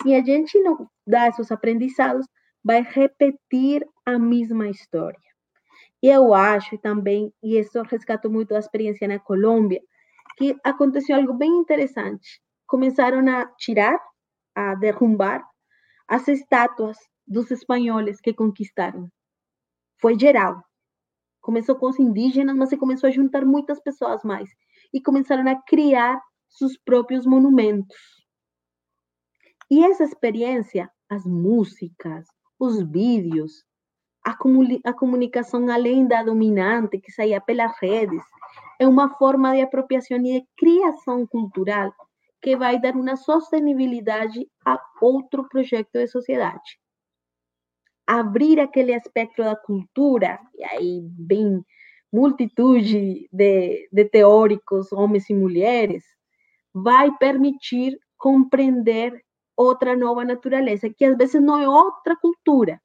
se a gente não dá esses aprendizados, vai repetir a mesma história. E eu acho também, e isso resgato muito da experiência na Colômbia, que aconteceu algo bem interessante. Começaram a tirar, a derrubar as estátuas dos espanhóis que conquistaram foi geral. Começou com os indígenas, mas se começou a juntar muitas pessoas mais e começaram a criar seus próprios monumentos. E essa experiência, as músicas, os vídeos, a, comuni a comunicação além da dominante que saía pelas redes, é uma forma de apropriação e de criação cultural que vai dar uma sustentabilidade a outro projeto de sociedade abrir aquele aspecto da cultura, e aí bem multitude de, de teóricos, homens e mulheres, vai permitir compreender outra nova natureza, que às vezes não é outra cultura,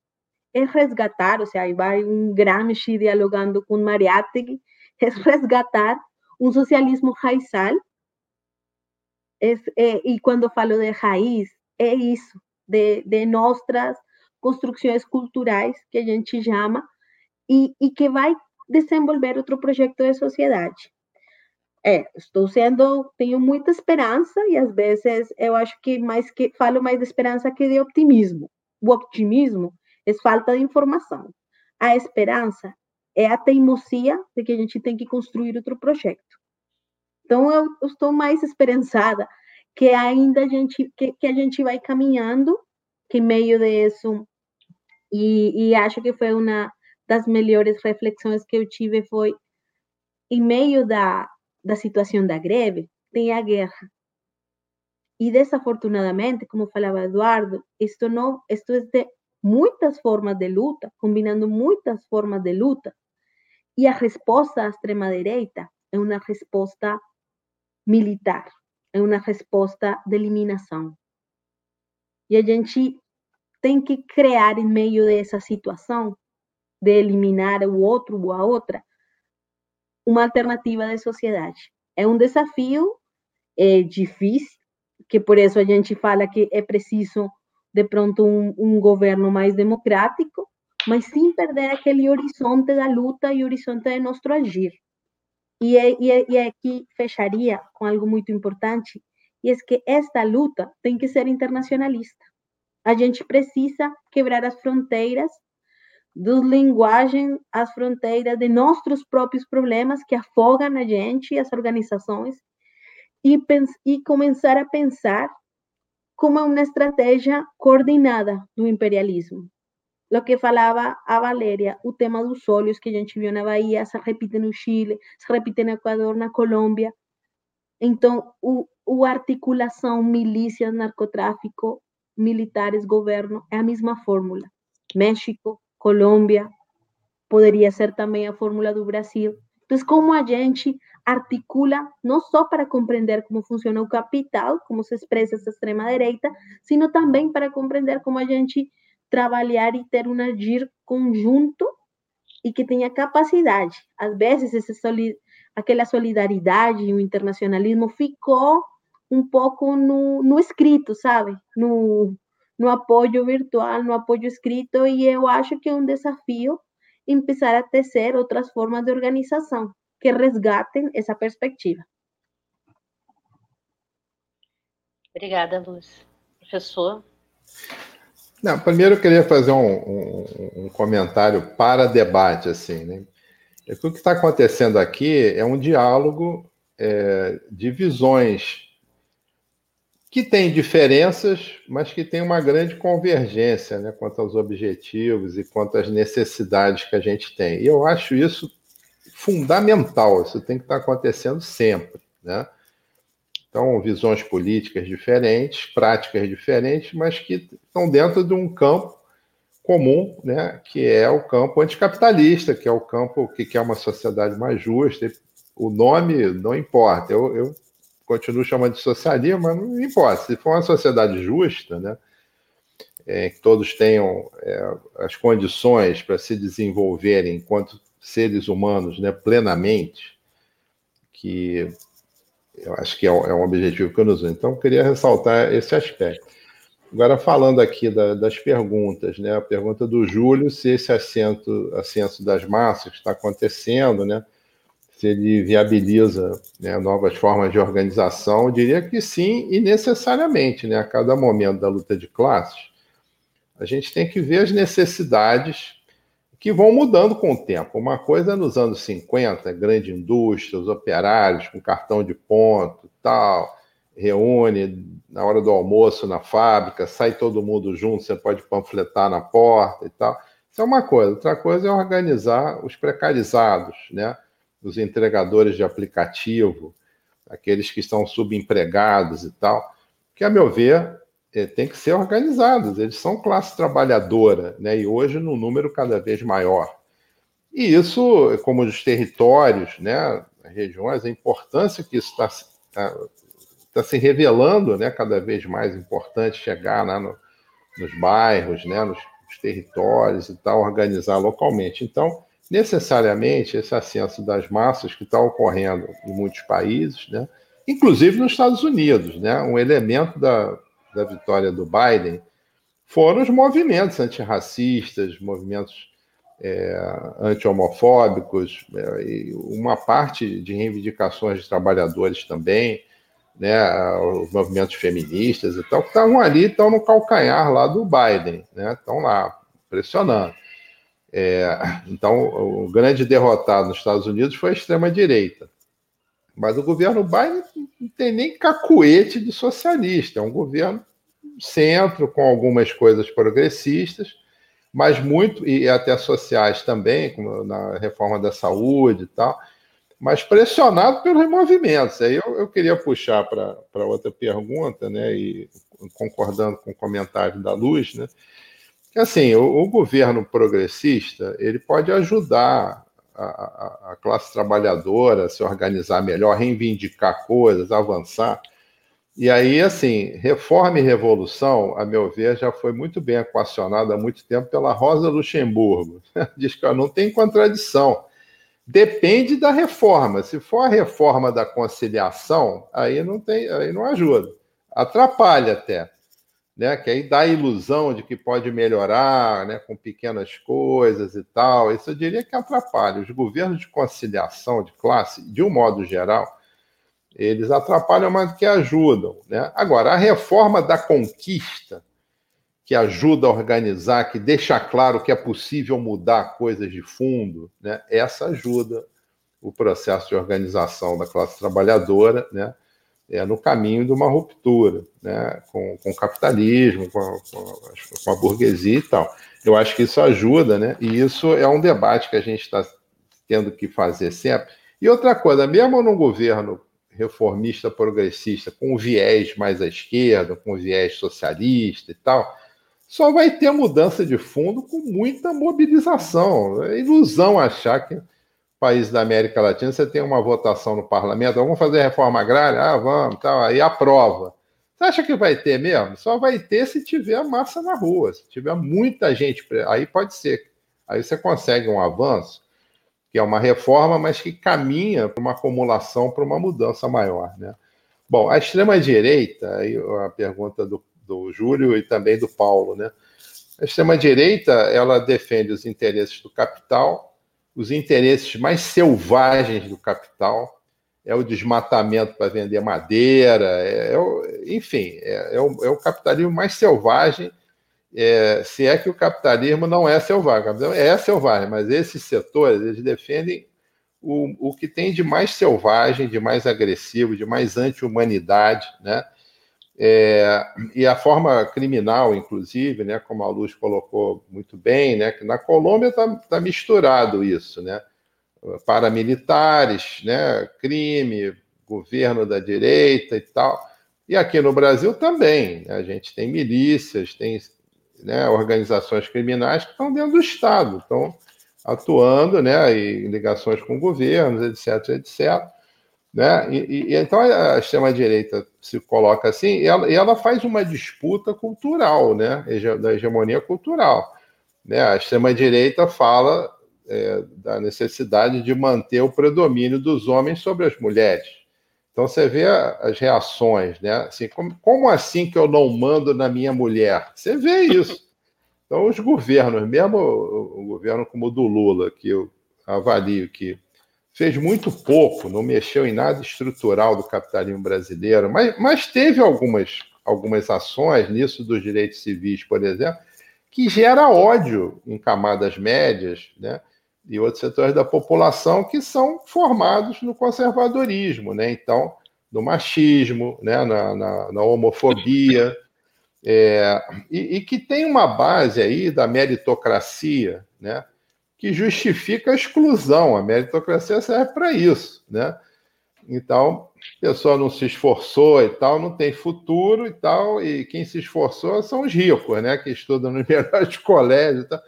é resgatar, ou seja, vai um Gramsci dialogando com Mariátegui, *laughs* é resgatar um socialismo raizal, é, é, e quando falo de raiz, é isso, de, de nossas construções culturais, que a gente chama, e, e que vai desenvolver outro projeto de sociedade. É, estou sendo, tenho muita esperança e às vezes eu acho que mais que falo mais de esperança que de optimismo. O optimismo é falta de informação. A esperança é a teimosia de que a gente tem que construir outro projeto. Então eu, eu estou mais esperançada que ainda a gente que, que a gente vai caminhando que meio disso e, e acho que foi uma das melhores reflexões que eu tive foi em meio da, da situação da greve, tem a guerra. E desafortunadamente, como falava Eduardo, isto não, isto é de muitas formas de luta, combinando muitas formas de luta. E a resposta da extrema direita é uma resposta militar, é uma resposta de eliminação. E a gente tem que criar em meio dessa situação de eliminar o outro ou a outra uma alternativa de sociedade. É um desafio é difícil, que por isso a gente fala que é preciso de pronto um, um governo mais democrático, mas sem perder aquele horizonte da luta e horizonte de nosso agir. E, e, e aqui fecharia com algo muito importante, e é que esta luta tem que ser internacionalista. A gente precisa quebrar as fronteiras dos linguagem, as fronteiras de nossos próprios problemas que afogam a gente e as organizações e, e começar a pensar como uma estratégia coordenada do imperialismo. O que falava a Valéria, o tema dos olhos que a gente viu na Bahia, se repite no Chile, se repite no Equador, na Colômbia. Então, o, o articulação milícias, narcotráfico, militares, governo, é a mesma fórmula. México, Colômbia, poderia ser também a fórmula do Brasil. Então, como a gente articula não só para compreender como funciona o capital, como se expressa essa extrema-direita, sino também para compreender como a gente trabalhar e ter um agir conjunto e que tenha capacidade. Às vezes, essa solid... aquela solidariedade e o internacionalismo ficou um pouco no, no escrito, sabe? No, no apoio virtual, no apoio escrito, e eu acho que é um desafio começar a tecer outras formas de organização que resgatem essa perspectiva. Obrigada, Luz. Professor? Não, primeiro eu queria fazer um, um, um comentário para debate, assim, né? O que está acontecendo aqui é um diálogo é, de visões que tem diferenças, mas que tem uma grande convergência né, quanto aos objetivos e quanto às necessidades que a gente tem. E eu acho isso fundamental, isso tem que estar acontecendo sempre. Né? Então, visões políticas diferentes, práticas diferentes, mas que estão dentro de um campo comum, né, que é o campo anticapitalista, que é o campo que quer uma sociedade mais justa. O nome não importa. Eu, eu continuo chamando de socialismo, mas não importa. Se for uma sociedade justa, né, é, que todos tenham é, as condições para se desenvolverem enquanto seres humanos né, plenamente, que eu acho que é, é um objetivo que eu nos Então, eu queria ressaltar esse aspecto. Agora, falando aqui da, das perguntas, né? A pergunta do Júlio, se esse assento, ascenso das massas está acontecendo, né? Se ele viabiliza né, novas formas de organização, eu diria que sim, e necessariamente, né, a cada momento da luta de classes, a gente tem que ver as necessidades que vão mudando com o tempo. Uma coisa é nos anos 50, grande indústria, os operários com cartão de ponto, tal, reúne na hora do almoço na fábrica, sai todo mundo junto, você pode panfletar na porta e tal. Isso é uma coisa. Outra coisa é organizar os precarizados, né? Os entregadores de aplicativo, aqueles que estão subempregados e tal, que, a meu ver, é, tem que ser organizados. Eles são classe trabalhadora, né? e hoje num número cada vez maior. E isso, como os territórios, né, regiões, a importância que isso está tá, tá se revelando né, cada vez mais importante chegar né, no, nos bairros, né, nos, nos territórios e tal, organizar localmente. Então, necessariamente esse ascenso das massas que está ocorrendo em muitos países, né? inclusive nos Estados Unidos. Né? Um elemento da, da vitória do Biden foram os movimentos antirracistas, movimentos é, anti-homofóbicos, é, uma parte de reivindicações de trabalhadores também, né, os movimentos feministas e tal, que estavam ali, estão no calcanhar lá do Biden, né, estão lá pressionando. É, então, o grande derrotado nos Estados Unidos foi a extrema-direita. Mas o governo Biden não tem nem cacuete de socialista, é um governo centro, com algumas coisas progressistas, mas muito, e até sociais também, como na reforma da saúde e tal, mas pressionado pelos movimentos. Aí eu, eu queria puxar para outra pergunta, né, e concordando com o comentário da Luz, né, assim, o, o, governo progressista ele pode ajudar a, a, a, classe trabalhadora a se organizar melhor, reivindicar coisas, avançar. E aí, assim, reforma e revolução, a meu ver, já foi muito bem equacionada há muito tempo pela Rosa Luxemburgo. *laughs* Diz que não tem contradição. Depende da reforma. Se for a reforma da conciliação, aí não tem, aí não ajuda. Atrapalha até né? Que aí dá a ilusão de que pode melhorar, né? Com pequenas coisas e tal. Isso eu diria que atrapalha. Os governos de conciliação de classe, de um modo geral, Eles atrapalham mais do que ajudam. Né? Agora, a reforma da conquista, que ajuda a organizar, que deixa claro que é possível mudar coisas de fundo, né? essa ajuda o processo de organização da classe trabalhadora, né? É, no caminho de uma ruptura né, com, com o capitalismo, com a, com a, burguesia e tal. Eu acho que isso ajuda, né? E isso é um debate que a gente está tendo que fazer sempre. E outra coisa, mesmo num governo reformista progressista, com viés mais à esquerda, com viés socialista e tal, só vai ter mudança de fundo com muita mobilização. É ilusão achar que países da América Latina, você tem uma votação no parlamento, vamos fazer reforma agrária? Ah, vamos, tal, aí aprova. Você acha que vai ter mesmo? Só vai ter se tiver massa na rua, se tiver muita gente. Aí pode ser. Aí você consegue um avanço, que é uma reforma, mas que caminha para uma acumulação, para uma mudança maior. Né? Bom, a extrema-direita, aí a pergunta do, do Júlio e também do Paulo, né? A extrema-direita, ela defende os interesses do capital os interesses mais selvagens do capital, é o desmatamento para vender madeira, é, é o, enfim, é, é, o, é, o, capitalismo mais selvagem, é, se é que o capitalismo não é selvagem. É selvagem, mas esses setores eles defendem o, o que tem de mais selvagem, de mais agressivo, de mais anti-humanidade, né? É, e a forma criminal, inclusive, né, como a Luz colocou muito bem, né, que na Colômbia está tá misturado isso, né, paramilitares, né, crime, governo da direita e tal. E aqui no Brasil também, né, a gente tem milícias, tem né, organizações criminais que estão dentro do Estado, estão atuando né, em ligações com governos, etc, etc. Né? E, e, então a extrema-direita se coloca assim, e ela, e ela, faz uma disputa cultural, né? da hegemonia cultural. Né? A extrema-direita fala é, da necessidade de manter o predomínio dos homens sobre as mulheres. Então você vê as reações, né? Assim, como, como assim que eu não mando na minha mulher? Você vê isso. Então os governos, mesmo o, governo como o do Lula, que eu avalio que fez muito pouco, não mexeu em nada estrutural do capitalismo brasileiro, mas, mas teve algumas, algumas ações nisso dos direitos civis, por exemplo, que gera ódio em camadas médias, né? E outros setores da população que são formados no conservadorismo, né? Então, no machismo, né? na, na, na homofobia, é, e, e que tem uma base aí da meritocracia, né? Que justifica a exclusão. A meritocracia serve para isso, né? Então, a pessoa não se esforçou e tal, não tem futuro e tal, e quem se esforçou são os ricos, né? Que estudam nos *laughs* melhores colégios e tal.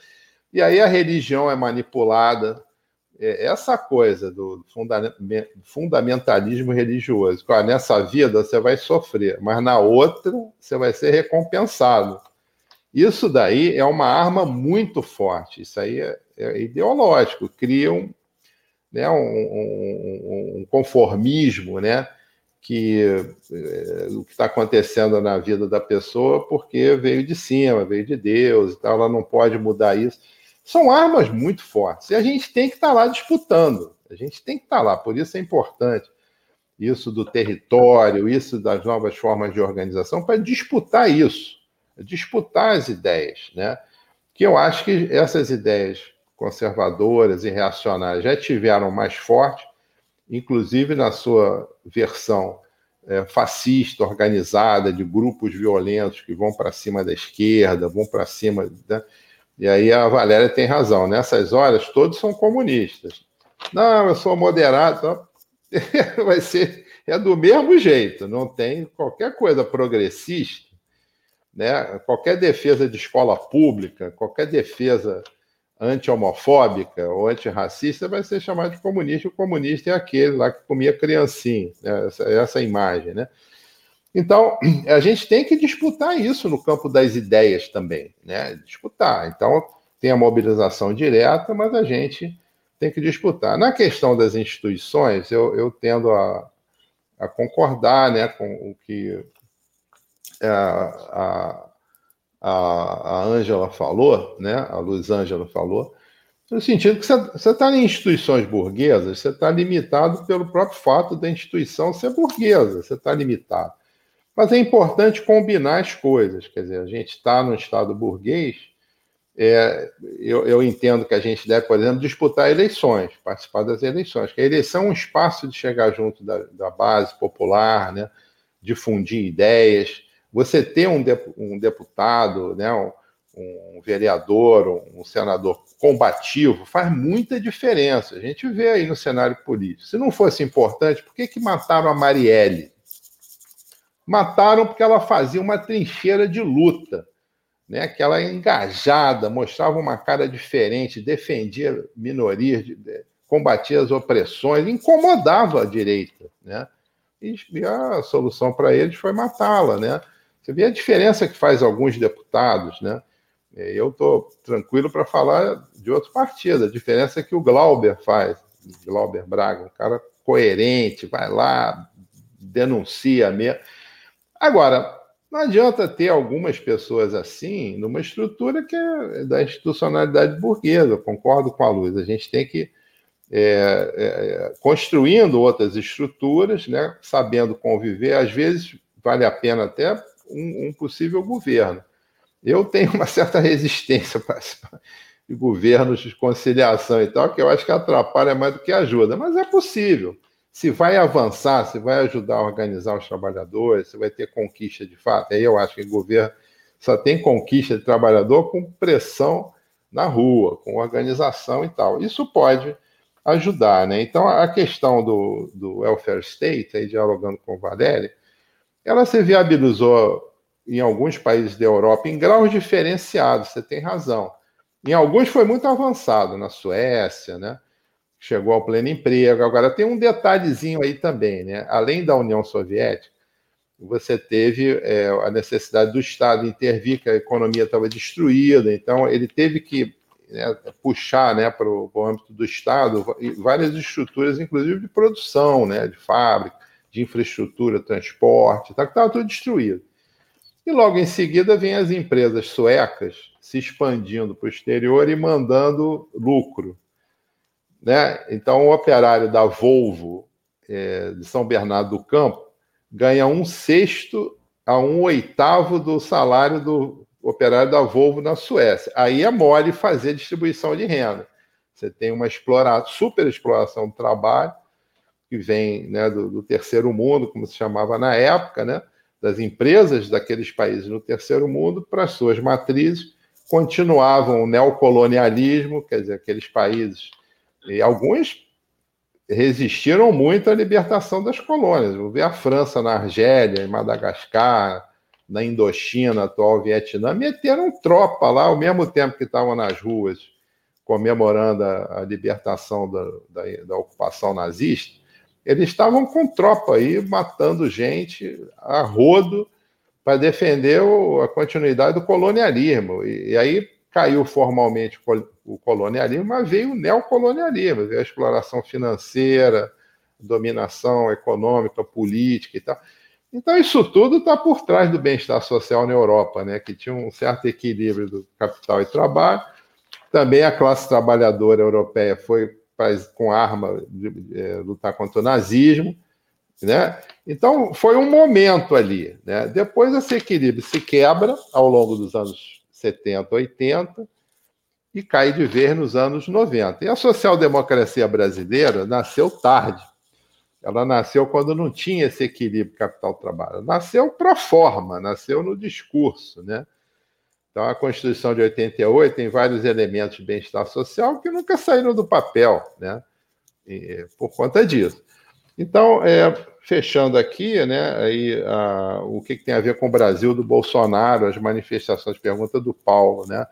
E aí a religião é manipulada. É essa coisa do fundamentalismo religioso. nessa vida você vai sofrer, mas na outra você vai ser recompensado. Isso daí é uma arma muito forte. Isso aí é, é ideológico, cria um, né, um, um, um conformismo, né, que é, o que está acontecendo na vida da pessoa porque veio de cima, veio de Deus e tal, ela não pode mudar isso. São armas muito fortes e a gente tem que estar tá lá disputando, a gente tem que estar tá lá, por isso é importante isso do território, isso das novas formas de organização, para disputar isso, disputar as ideias, né? Que eu acho que essas ideias conservadoras e reacionárias já tiveram mais forte, inclusive na sua versão é, fascista, organizada, de grupos violentos que vão para cima da esquerda, vão para cima. Né? E aí a Valéria tem razão, nessas horas todos são comunistas. Não, eu sou moderado. Então, *laughs* vai ser é do mesmo jeito, não tem qualquer coisa progressista, né? qualquer defesa de escola pública, qualquer defesa anti-homofóbica ou antirracista vai ser chamado de comunista. O comunista é aquele lá que comia criancinha, né? essa, essa imagem, né? Então, a gente tem que disputar isso no campo das ideias também, né? Disputar. Então, tem a mobilização direta, mas a gente tem que disputar. Na questão das instituições, eu, eu tendo a, a concordar né, com o que a, a a Ângela falou, né? A Luiz Ângela falou. No sentido que você está em instituições burguesas, você está limitado pelo próprio fato da instituição ser burguesa, você está limitado. Mas é importante combinar as coisas, quer dizer, a gente está no Estado burguês, é, eu, eu, entendo que a gente deve, por exemplo, disputar eleições, participar das eleições, que a eleição é um espaço de chegar junto da, da base popular, né, difundir ideias, você ter um, um deputado, né, um, um vereador, um senador combativo, faz muita diferença. A gente vê aí no cenário político. Se não fosse importante, por que, que mataram a Marielle? Mataram porque ela fazia uma trincheira de luta, né? que ela engajada, mostrava uma cara diferente, defendia minorias, combatia as opressões, incomodava a direita. Né? E a solução para eles foi matá-la. Né? Você vê a diferença que faz alguns deputados, né? É, eu estou tranquilo para falar de outro partido. A diferença é que o Glauber faz, Glauber Braga, um cara coerente, vai lá, denuncia mesmo. Agora, não adianta ter algumas pessoas assim numa estrutura que é da institucionalidade burguesa, concordo com a Luz. A gente tem que é, é, construindo outras estruturas, né, sabendo conviver, às vezes vale a pena até um, um possível governo. Eu tenho uma certa *laughs* resistência para governos de conciliação e tal, que eu acho que atrapalha mais do que ajuda, mas é possível. Se vai avançar, se vai ajudar a organizar os trabalhadores, se vai ter conquista de fato. Aí eu acho que o governo só tem conquista de trabalhador com pressão na rua, com organização e tal. Isso pode ajudar, né? Então, a questão do, do welfare state, aí dialogando com o Valério, ela se viabilizou em alguns países da Europa em graus diferenciados, você tem razão. Em alguns foi muito avançado, na Suécia, né? Chegou ao pleno emprego. Agora, tem um detalhezinho aí também, né? Além da União Soviética, você teve é, a necessidade do Estado intervir, que a economia estava destruída, então ele teve que né, puxar né, para o âmbito do Estado várias estruturas, inclusive de produção, né, de fábrica, de infraestrutura, transporte, tá, que estava tudo destruído. E logo em seguida vem as empresas suecas se expandindo para o exterior e mandando lucro. Né? Então, o operário da Volvo é, de São Bernardo do Campo ganha um sexto a um oitavo do salário do operário da Volvo na Suécia. Aí é mole fazer distribuição de renda. Você tem uma exploração, super exploração do trabalho, que vem né, do, do terceiro mundo, como se chamava na época, né? das empresas daqueles países no terceiro mundo para as suas matrizes, continuavam o neocolonialismo, quer dizer, aqueles países, e alguns resistiram muito à libertação das colônias. Vou ver a França na Argélia, em Madagascar, na Indochina, atual Vietnã, meteram tropa lá ao mesmo tempo que estavam nas ruas comemorando a, a libertação da, da, da ocupação nazista eles estavam com tropa aí, matando gente a rodo para defender o, a continuidade do colonialismo. E, e, aí caiu formalmente o colonialismo, mas veio o neocolonialismo, veio a exploração financeira, dominação econômica, política e tal. Então, isso tudo está por trás do bem-estar social na Europa, né, que tinha um certo equilíbrio do capital e trabalho. Também a classe trabalhadora europeia foi faz com arma é, lutar contra o nazismo, né? Então foi um momento ali, né? Depois esse equilíbrio se quebra ao longo dos anos 70, 80 e cai de vez nos anos 90. E a social-democracia brasileira nasceu tarde. Ela nasceu quando não tinha esse equilíbrio capital-trabalho. Nasceu pro forma, nasceu no discurso, né? Então, a Constituição de 88 tem vários elementos de bem-estar social que nunca saíram do papel, né? E, por conta disso. Então, é, fechando aqui, né, aí, a, o que, que, tem a ver com o Brasil do Bolsonaro, as manifestações, pergunta do Paulo, né?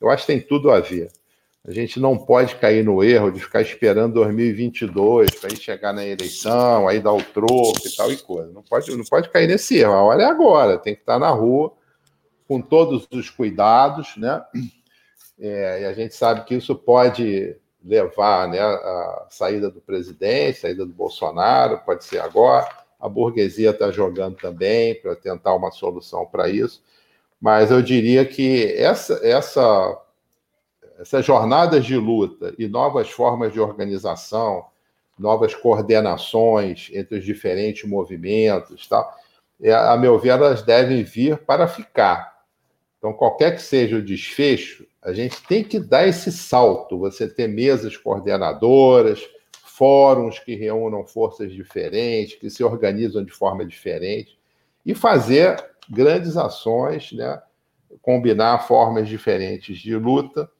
Eu acho que tem tudo a ver. A gente não pode cair no erro de ficar esperando 2022 para ir chegar na eleição, aí dar o troco e tal e coisa. Não pode, não pode cair nesse erro. A hora é agora, tem que estar na rua com todos os cuidados, né? É, e a gente sabe que isso pode levar né, a saída do presidente, saída do Bolsonaro, pode ser agora. A burguesia está jogando também para tentar uma solução para isso. Mas eu diria que essa, essa essas jornadas de luta e novas formas de organização, novas coordenações entre os diferentes movimentos, tal, é, a meu ver, elas devem vir para ficar. Então, qualquer que seja o desfecho, a gente tem que dar esse salto. Você ter mesas coordenadoras, fóruns que reúnam forças diferentes, que se organizam de forma diferente, e fazer grandes ações, né? combinar formas diferentes de luta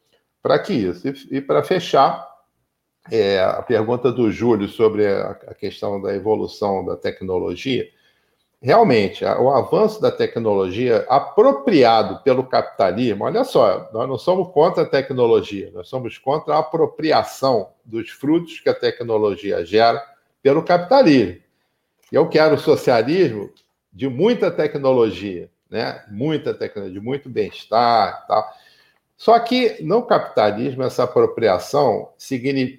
para que isso. E, e para fechar, é, a pergunta do Júlio sobre a, a questão da evolução da tecnologia realmente, o avanço da tecnologia apropriado pelo capitalismo, olha só, nós não somos contra a tecnologia, nós somos contra a apropriação dos frutos que a tecnologia gera pelo capitalismo. Eu quero socialismo de muita tecnologia, né? Muita tecnologia, de muito bem-estar e tal. Só que no capitalismo, essa apropriação,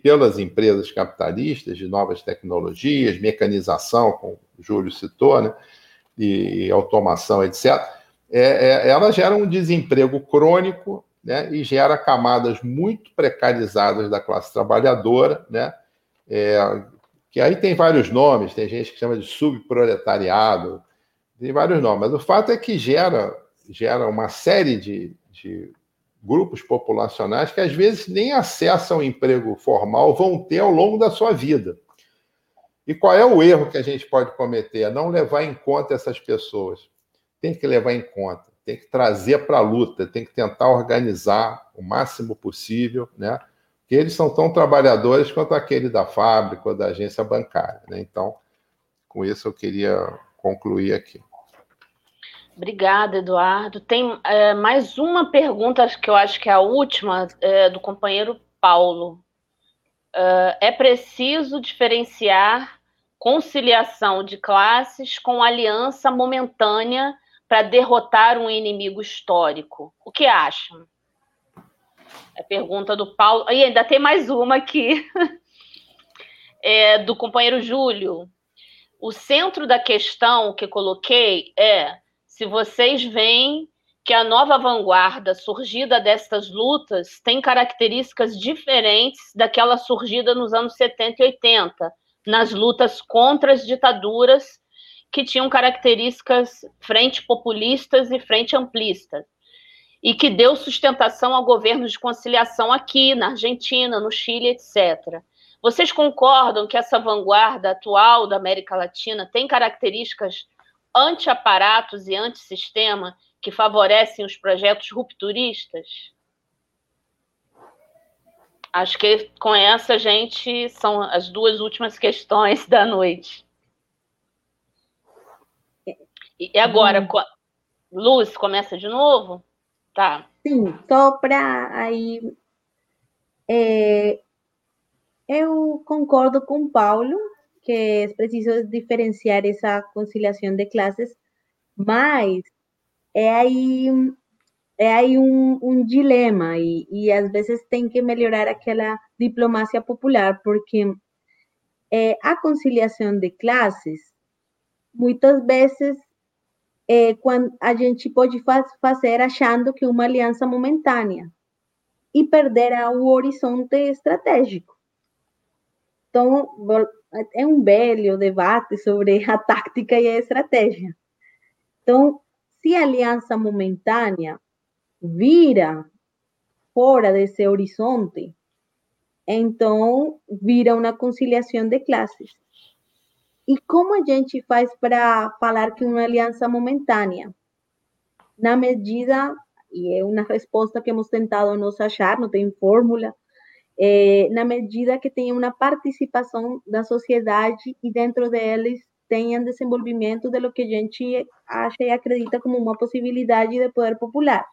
pelas empresas capitalistas de novas tecnologias, mecanização, como o Júlio citou, né? e automação, etc., é, é, ela gera um desemprego crônico né? e gera camadas muito precarizadas da classe trabalhadora, né? É, que aí tem vários nomes, tem gente que chama de subproletariado, tem vários nomes, mas o fato é que gera, gera uma série de, de grupos populacionais que às vezes nem acessam emprego formal vão ter ao longo da sua vida. E qual é o erro que a gente pode cometer? É não levar em conta essas pessoas. Tem que levar em conta, tem que trazer para a luta, tem que tentar organizar o máximo possível, né? Porque eles são tão trabalhadores quanto aquele da fábrica ou da agência bancária. Né? Então, com isso eu queria concluir aqui. Obrigada, Eduardo. Tem é, mais uma pergunta, que eu acho que é a última, é, do companheiro Paulo. Uh, é preciso diferenciar conciliação de classes com aliança momentânea para derrotar um inimigo histórico. O que acham? É pergunta do Paulo. E ainda tem mais uma aqui, *laughs* é, do companheiro Júlio. O centro da questão que coloquei é se vocês veem que a nova vanguarda surgida destas lutas tem características diferentes daquela surgida nos anos 70 e 80, nas lutas contra as ditaduras que tinham características frente populistas e frente amplistas, e que deu sustentação ao governo de conciliação aqui, na Argentina, no Chile, etc. Vocês concordam que essa vanguarda atual da América Latina tem características anti-aparatos e anti-sistema que favorecem os projetos rupturistas? Acho que com essa, gente, são as duas últimas questões da noite. E agora, hum. Luz, começa de novo? Tá. Sim, só para aí. É, eu concordo com o Paulo que é preciso diferenciar essa conciliação de classes, mas é aí é aí um, dilema e, às vezes tem que melhorar aquela diplomacia popular, porque é, a conciliação de classes, muitas vezes, quando a gente pode faz, fazer achando que uma aliança momentânea e perder o horizonte estratégico. Então, é um belo debate sobre *laughs* a tática e a estratégia. Então, se a aliança momentânea vira fora desse horizonte, então vira uma conciliação de classes. E como a gente faz para falar que uma aliança momentânea? Na medida, e é uma resposta que hemos tentado nos achar, não tem fórmula, é, na medida que tenha uma participação da sociedade e dentro deles tenham desenvolvimento de lo que a gente acha e acredita como uma possibilidade de poder popular.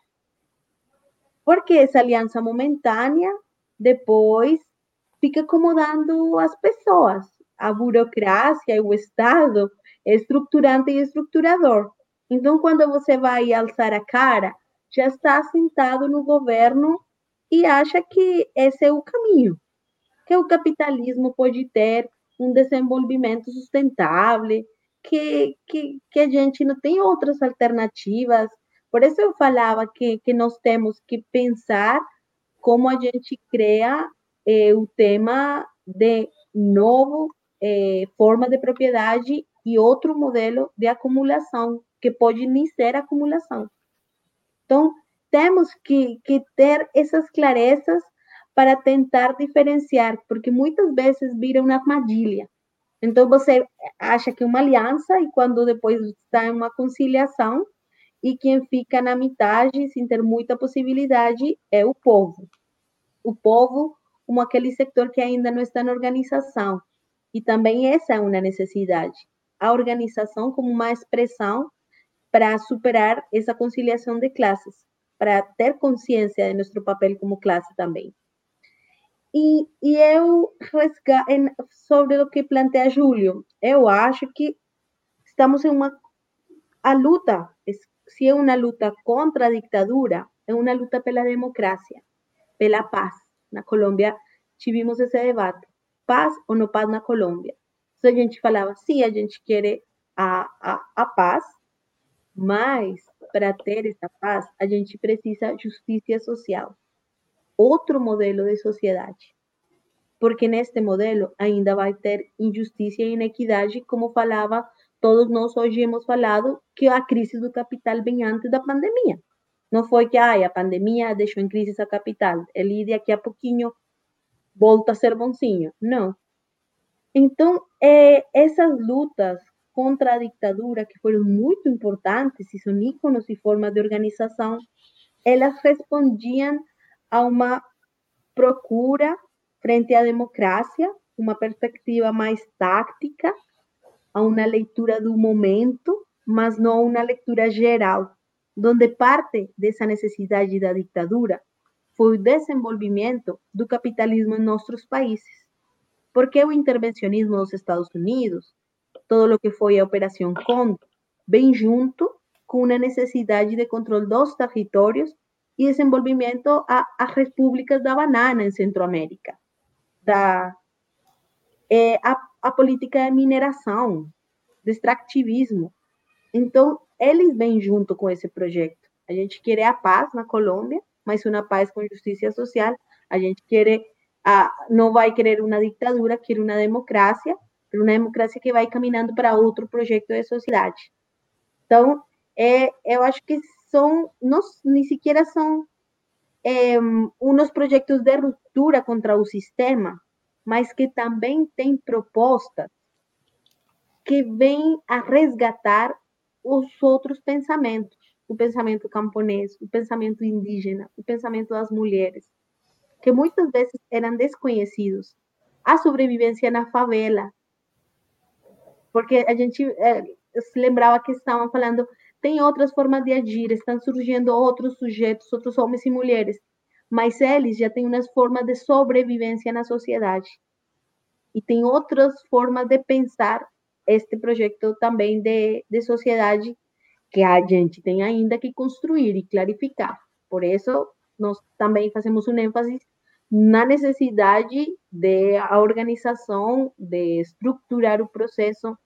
Porque essa aliança momentânea depois fica acomodando as pessoas. A burocracia e o Estado é estruturante e estruturador. Então, quando você vai alçar a cara, já está sentado no governo e acha que esse é o caminho, que o capitalismo pode ter um desenvolvimento sustentável, que, que, que a gente não tem outras alternativas. Por isso eu falava que, que nós temos que pensar como a gente cria é, o tema de novo é, forma de propriedade e outro modelo de acumulação, que pode nem ser acumulação. Então, temos que, que ter essas clarezas para tentar diferenciar, porque muitas vezes vira uma armadilha. Então, você acha que é uma aliança e quando depois está em uma conciliação, e quem fica na metade, sem ter muita possibilidade, é o povo. O povo, como aquele setor que ainda não está na organização. E também essa é uma necessidade. A organização como uma expressão para superar essa conciliação de classes, para ter consciência de nosso papel como classe também. E, e eu, sobre o que plantea Júlio, eu acho que estamos em uma a luta, se é uma luta contra a ditadura, é uma luta pela democracia, pela paz. Na Colômbia tivemos esse debate, paz ou não paz na Colômbia. Então a gente falava, sim, a gente quer a, a, a paz, mas para ter essa paz, a gente precisa justiça social outro modelo de sociedade. Porque neste modelo ainda vai ter injustiça e inequidade, como falava, todos nós hoje hemos falado que a crise do capital vem antes da pandemia. Não foi que ai, a pandemia deixou em crise a capital, ele daqui a pouquinho volta a ser bonzinho. Não. Então, é, essas lutas contra a ditadura, que foram muito importantes e são íconos e formas de organização, elas respondiam a uma procura frente à democracia, uma perspectiva mais tática, a uma leitura do momento, mas não uma leitura geral, onde parte dessa necessidade da ditadura foi o desenvolvimento do capitalismo em nossos países. Porque o intervencionismo dos Estados Unidos, todo o que foi a Operação Condor, vem junto com uma necessidade de controle dos territórios e desenvolvimento a, as repúblicas da banana em Centroamérica, da é, a, a política de mineração, de extrativismo. Então, eles vêm junto com esse projeto. A gente quer a paz na Colômbia, mas uma paz com justiça social. A gente quer, a, não vai querer uma ditadura, quer uma democracia, uma democracia que vai caminhando para outro projeto de sociedade. Então, é, eu acho que são, não, nem sequer são é, uns projetos de ruptura contra o sistema, mas que também têm propostas que vêm a resgatar os outros pensamentos, o pensamento camponês, o pensamento indígena, o pensamento das mulheres, que muitas vezes eram desconhecidos. A sobrevivência na favela, porque a gente é, se lembrava que estavam falando tem outras formas de agir, estão surgindo outros sujeitos, outros homens e mulheres, mas eles já têm umas formas de sobrevivência na sociedade. E tem outras formas de pensar este projeto também de, de sociedade que a gente tem ainda que construir e clarificar. Por isso, nós também fazemos um ênfase na necessidade de a organização, de estruturar o processo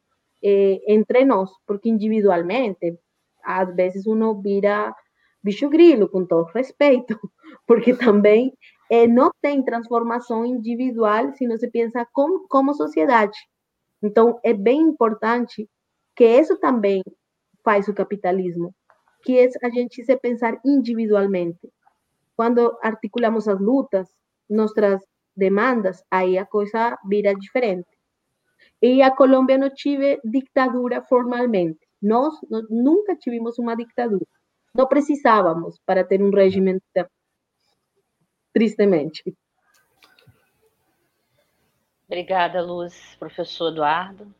eh, entre nós, porque individualmente às vezes uno vira bicho grilo, com todo respeito, *laughs* porque também é, não tem transformação individual se não se pensa como, como sociedade. Então, é bem importante que isso também faz o capitalismo, que é a gente se pensar individualmente. Quando articulamos as lutas, nossas demandas, aí a coisa vira diferente. E a Colômbia não tive ditadura formalmente, nós, nunca tivemos uma ditadura. Não precisávamos para ter um regime tristemente. Obrigada, Luz. Professor Eduardo.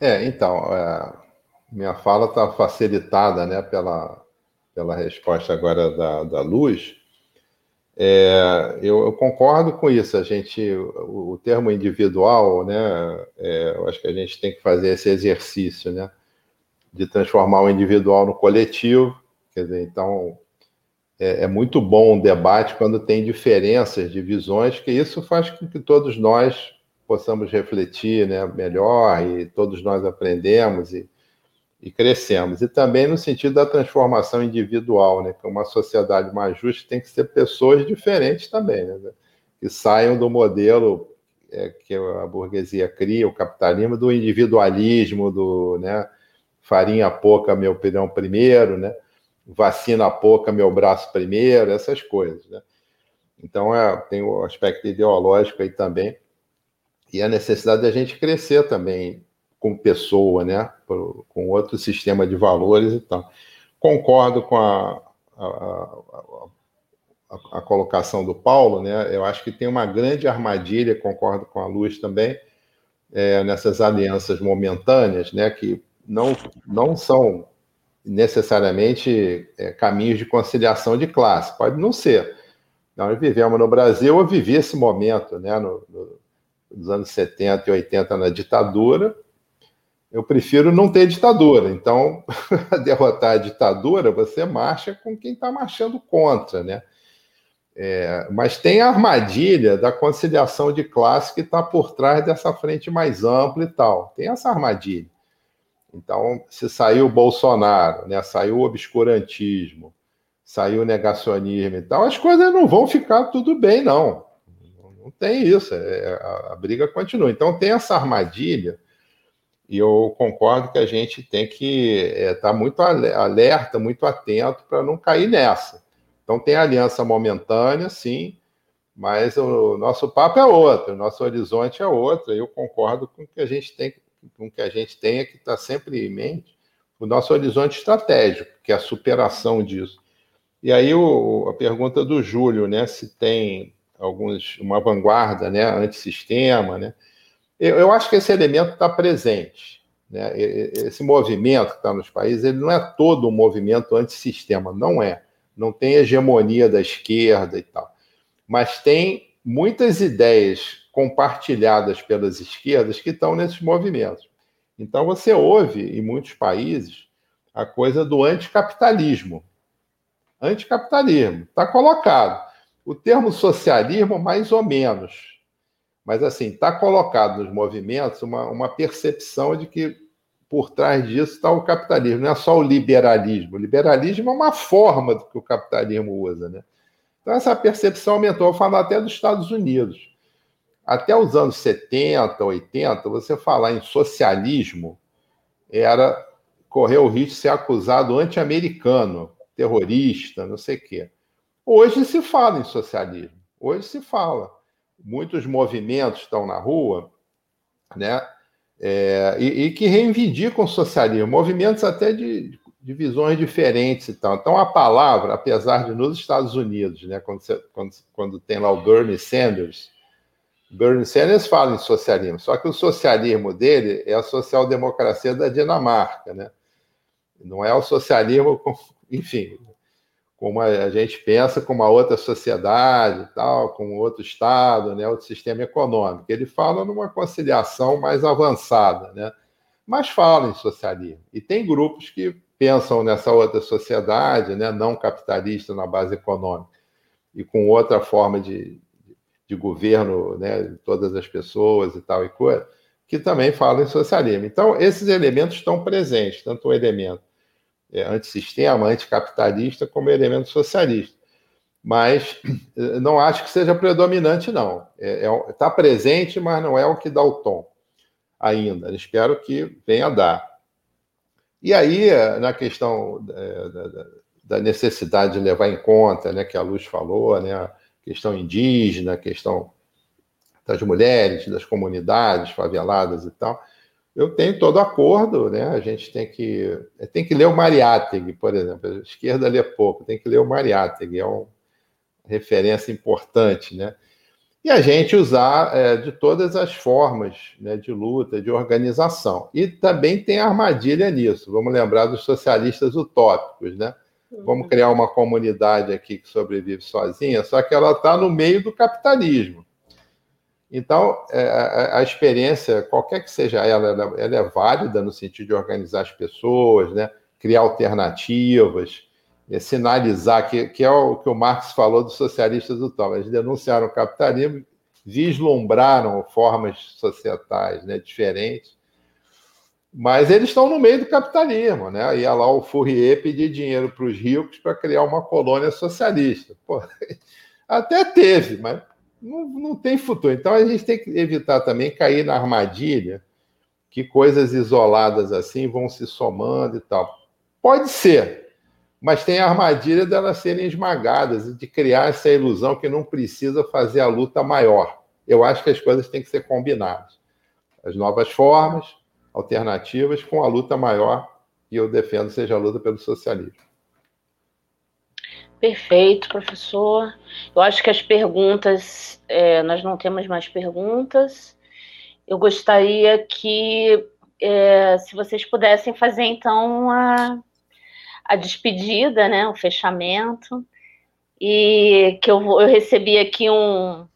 É, então, é, minha fala está facilitada né, pela, pela resposta agora da, da Luz. É, eu, eu, concordo com isso. A gente, o, o termo individual, né, é, eu acho que a gente tem que fazer esse exercício, né? de transformar o individual no coletivo. Quer dizer, então é, é muito bom o debate quando tem diferenças de visões, que isso faz com que todos nós possamos refletir né, melhor e todos nós aprendemos e, e crescemos. E também no sentido da transformação individual, né? Que uma sociedade mais justa tem que ser pessoas diferentes também, né? Que saiam do modelo é, que a burguesia cria, o capitalismo, do individualismo, do né, farinha pouca, meu pirão primeiro, né? Vacina pouca, meu braço primeiro, essas coisas, né? Então, é, tem o aspecto ideológico aí também, e a necessidade da gente crescer também com pessoa, né? com outro sistema de valores e tal. Concordo com a, a, a, a, colocação do Paulo, né? Eu acho que tem uma grande armadilha, concordo com a Luz também, é, nessas alianças momentâneas, né? Que não, não são necessariamente é, caminhos de conciliação de classe. Pode não ser. Nós vivemos no Brasil, eu vivi esse momento, né? No, no, nos anos 70 e 80 na ditadura, eu prefiro não ter ditadura. Então, *laughs* derrotar a ditadura, você marcha com quem está marchando contra, né? É, mas tem a armadilha da conciliação de classe que está por trás dessa frente mais ampla e tal. Tem essa armadilha. Então, se saiu o Bolsonaro, né, saiu o obscurantismo, saiu o negacionismo e tal, as coisas não vão ficar tudo bem, não. Não tem isso. É, a, a briga continua. Então, tem essa armadilha e eu concordo que a gente tem que estar é, tá muito alerta, muito atento para não cair nessa. Então tem aliança momentânea, sim, mas o nosso papo é outro, o nosso horizonte é outro. Eu concordo com que a gente tem, com que a gente tenha que estar tá sempre em mente o nosso horizonte estratégico, que é a superação disso. E aí o, a pergunta do Júlio, né, se tem alguns uma vanguarda, né, antissistema, né? Eu, eu acho que esse elemento está presente. Né? Esse movimento que está nos países, ele não é todo um movimento antissistema, não é. Não tem hegemonia da esquerda e tal. Mas tem muitas ideias compartilhadas pelas esquerdas que estão nesses movimentos. Então você ouve em muitos países a coisa do anticapitalismo. Anticapitalismo, está colocado. O termo socialismo, mais ou menos. Mas, assim, está colocado nos movimentos uma, uma percepção de que por trás disso está o capitalismo, não é só o liberalismo. O liberalismo é uma forma que o capitalismo usa, né? Então, essa percepção aumentou. Eu falo até dos Estados Unidos. Até os anos 70, 80, você falar em socialismo era correr o risco de ser acusado anti-americano, terrorista, não sei o quê. Hoje se fala em socialismo. Hoje se fala muitos movimentos estão na rua, né? É, e, e, que reivindicam o socialismo, movimentos até de, de, visões diferentes e tal. Então, a palavra, apesar de nos Estados Unidos, né, quando, você, quando, quando tem lá o Bernie Sanders, Bernie Sanders fala em socialismo, só que o socialismo dele é a social-democracia da Dinamarca, né? Não é o socialismo, *laughs* enfim, como a gente pensa com uma outra sociedade, tal, com outro estado, né, outro sistema econômico. Ele fala numa conciliação mais avançada, né, mas fala em socialismo. E tem grupos que pensam nessa outra sociedade, né, não capitalista na base econômica e com outra forma de, de governo, né, de todas as pessoas e tal e coisa, que também falam em socialismo. Então, esses elementos estão presentes, tanto o elemento é, antissistema, anticapitalista, como elemento socialista. Mas eh, não acho que seja predominante, não. Está é, é, tá presente, mas não é o que dá o tom ainda. Espero que venha a dar. E aí, eh, na questão é, da, da, necessidade de levar em conta, né, que a Luz falou, né, a questão indígena, a questão das mulheres, das comunidades faveladas e tal, eu tenho todo acordo, né? A gente tem que tem que ler o Mariátegui, por exemplo. A esquerda lê pouco, tem que ler o Mariátegui, é uma referência importante, né? E a gente usar é, de todas as formas né, de luta, de organização. E também tem armadilha nisso. Vamos lembrar dos socialistas utópicos, né? Vamos criar uma comunidade aqui que sobrevive sozinha, só que ela está no meio do capitalismo. Então, é, a, experiência, qualquer que seja ela, ela, ela, é válida no sentido de organizar as pessoas, né? criar alternativas, é, sinalizar, que, que, é o que o Marx falou dos socialistas utópicos. Eles denunciaram o capitalismo, vislumbraram formas societais né, diferentes Mas eles estão no meio do capitalismo, né? Ia lá o Fourier pedir dinheiro para os ricos para criar uma colônia socialista. Pô, *laughs* até teve, mas não, não tem futuro. Então a gente tem que evitar também cair na armadilha que coisas isoladas assim vão se somando e tal. Pode ser, mas tem a armadilha delas serem esmagadas e de criar essa ilusão que não precisa fazer a luta maior. Eu acho que as coisas têm que ser combinadas. As novas formas, alternativas, com a luta maior, e eu defendo seja a luta pelo socialismo. Perfeito, professor. Eu acho que as perguntas, é, nós não temos mais perguntas. Eu gostaria que, é, se vocês pudessem fazer, então, a, a despedida, né, o fechamento, e que eu, eu recebi aqui um,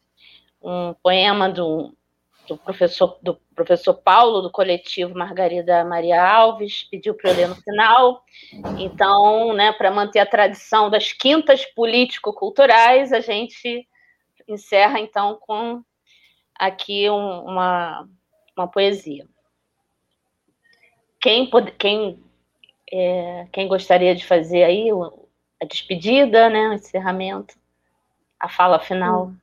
um poema do, do professor do professor Paulo do coletivo Margarida Maria Alves pediu para eu ler no final. Então, né, para manter a tradição das quintas político-culturais, a gente encerra então com aqui um, uma, uma poesia. Quem, quem, é, quem gostaria de fazer aí a despedida, né, o encerramento, a fala final?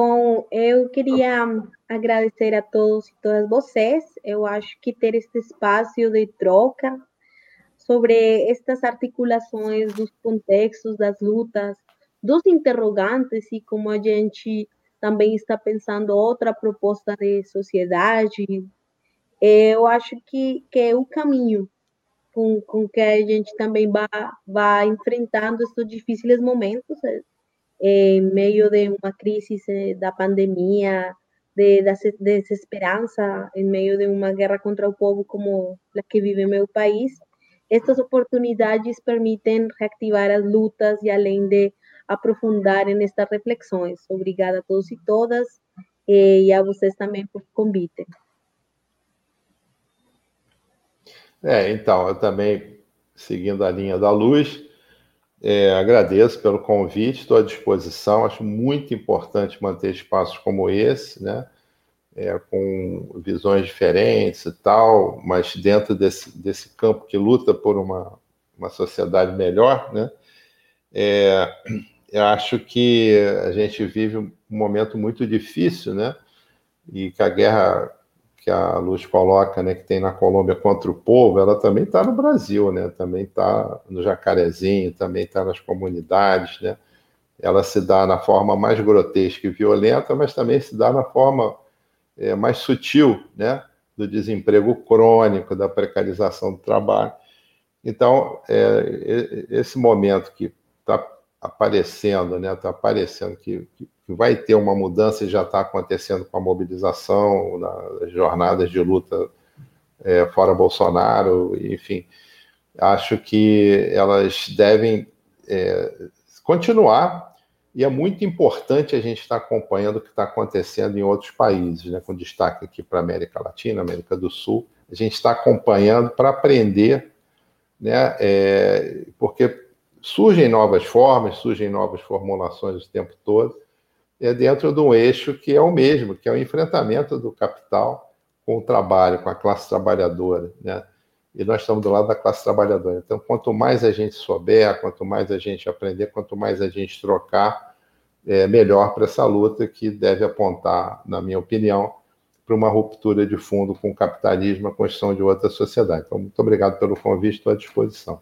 Bom, eu queria agradecer a todos e todas vocês. Eu acho que ter este espaço de troca sobre estas articulações dos contextos, das lutas, dos interrogantes e como a gente também está pensando outra proposta de sociedade, eu acho que, que é o caminho com, com que a gente também vai, vai enfrentando estes difíceis momentos em meio de uma crise eh, da pandemia, de, de desesperança, em meio de uma guerra contra o povo como a que vive meu país. Estas oportunidades permitem reactivar as lutas e além de aprofundar em estas reflexões. Obrigada a todos e todas e a vocês também por convite. É, então, eu também, seguindo a linha da luz, é, agradeço pelo convite, estou à disposição. Acho muito importante manter espaços como esse, né? É, com visões diferentes e tal, mas dentro desse, desse campo que luta por uma, uma sociedade melhor, né? É, eu acho que a gente vive um momento muito difícil, né? E que a guerra que a Luz coloca, né, que tem na Colômbia contra o povo, ela também está no Brasil, né? Também está no Jacarezinho, também está nas comunidades, né? Ela se dá na forma mais grotesca e violenta, mas também se dá na forma é, mais sutil, né? Do desemprego crônico, da precarização do trabalho. Então, é, esse momento que está aparecendo, né? Está aparecendo que, que que vai ter uma mudança e já está acontecendo com a mobilização, nas jornadas de luta é, fora Bolsonaro, enfim. Acho que elas devem é, continuar e é muito importante a gente estar tá acompanhando o que está acontecendo em outros países, né, com destaque aqui para a América Latina, América do Sul. A gente está acompanhando para aprender, né, é, porque surgem novas formas, surgem novas formulações o tempo todo é dentro de um eixo que é o mesmo, que é o enfrentamento do capital com o trabalho, com a classe trabalhadora, né? E nós estamos do lado da classe trabalhadora. Então, quanto mais a gente souber, quanto mais a gente aprender, quanto mais a gente trocar, é melhor para essa luta que deve apontar, na minha opinião, para uma ruptura de fundo com o capitalismo, a construção de outra sociedade. Então, muito obrigado pelo convite, estou à disposição.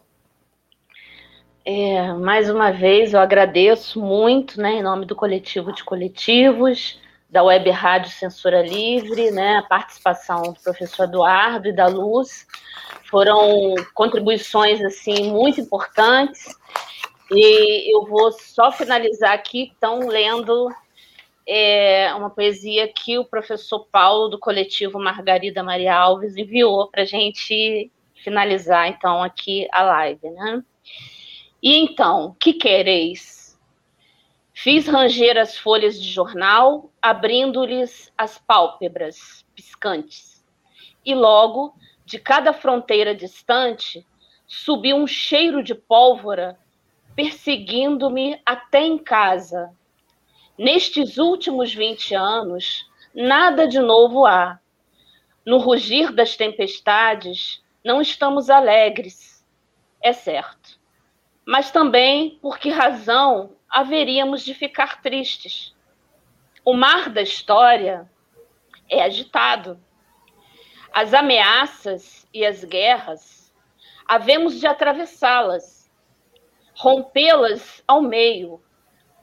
É, mais uma vez, eu agradeço muito, né, em nome do coletivo de coletivos, da Web Rádio Censura Livre, né, a participação do professor Eduardo e da Luz. Foram contribuições, assim, muito importantes. E eu vou só finalizar aqui, então, lendo é, uma poesia que o professor Paulo, do coletivo Margarida Maria Alves, enviou para a gente finalizar, então, aqui a live, né? E então, que quereis? Fiz ranger as folhas de jornal, abrindo-lhes as pálpebras piscantes. E logo, de cada fronteira distante, subiu um cheiro de pólvora, perseguindo-me até em casa. Nestes últimos vinte anos, nada de novo há. no rugir das tempestades, não estamos alegres, é certo. Mas também por que razão haveríamos de ficar tristes? O mar da história é agitado. As ameaças e as guerras, havemos de atravessá-las, rompê-las ao meio,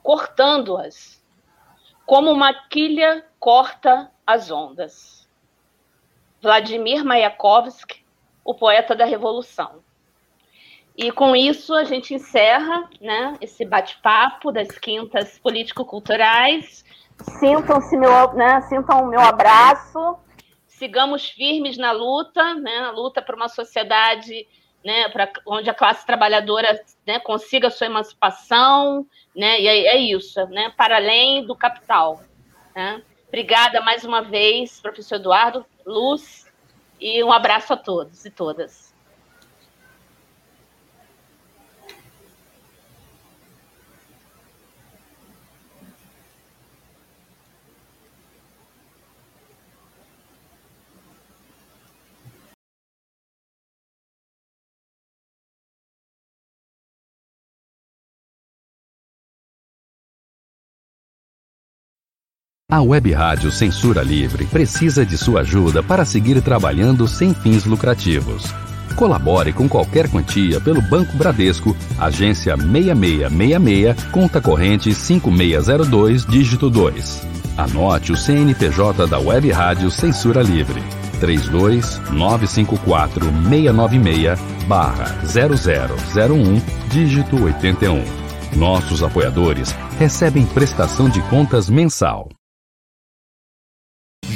cortando-as, como uma quilha corta as ondas. Vladimir Mayakovsky, o poeta da Revolução. E com isso a gente encerra né, esse bate-papo das quintas político-culturais. Sintam-se meu, né, sintam o meu abraço, sigamos firmes na luta, né, na luta por uma sociedade né, pra, onde a classe trabalhadora né, consiga sua emancipação, né, e é, é isso, né, para além do capital. Né. Obrigada mais uma vez, professor Eduardo, Luz, e um abraço a todos e todas. A Web Rádio Censura Livre precisa de sua ajuda para seguir trabalhando sem fins lucrativos. Colabore com qualquer quantia pelo Banco Bradesco, agência 6666, conta corrente 5602, dígito 2. Anote o CNPJ da Web Rádio Censura Livre. 32954 696 barra 0001, dígito 81. Nossos apoiadores recebem prestação de contas mensal.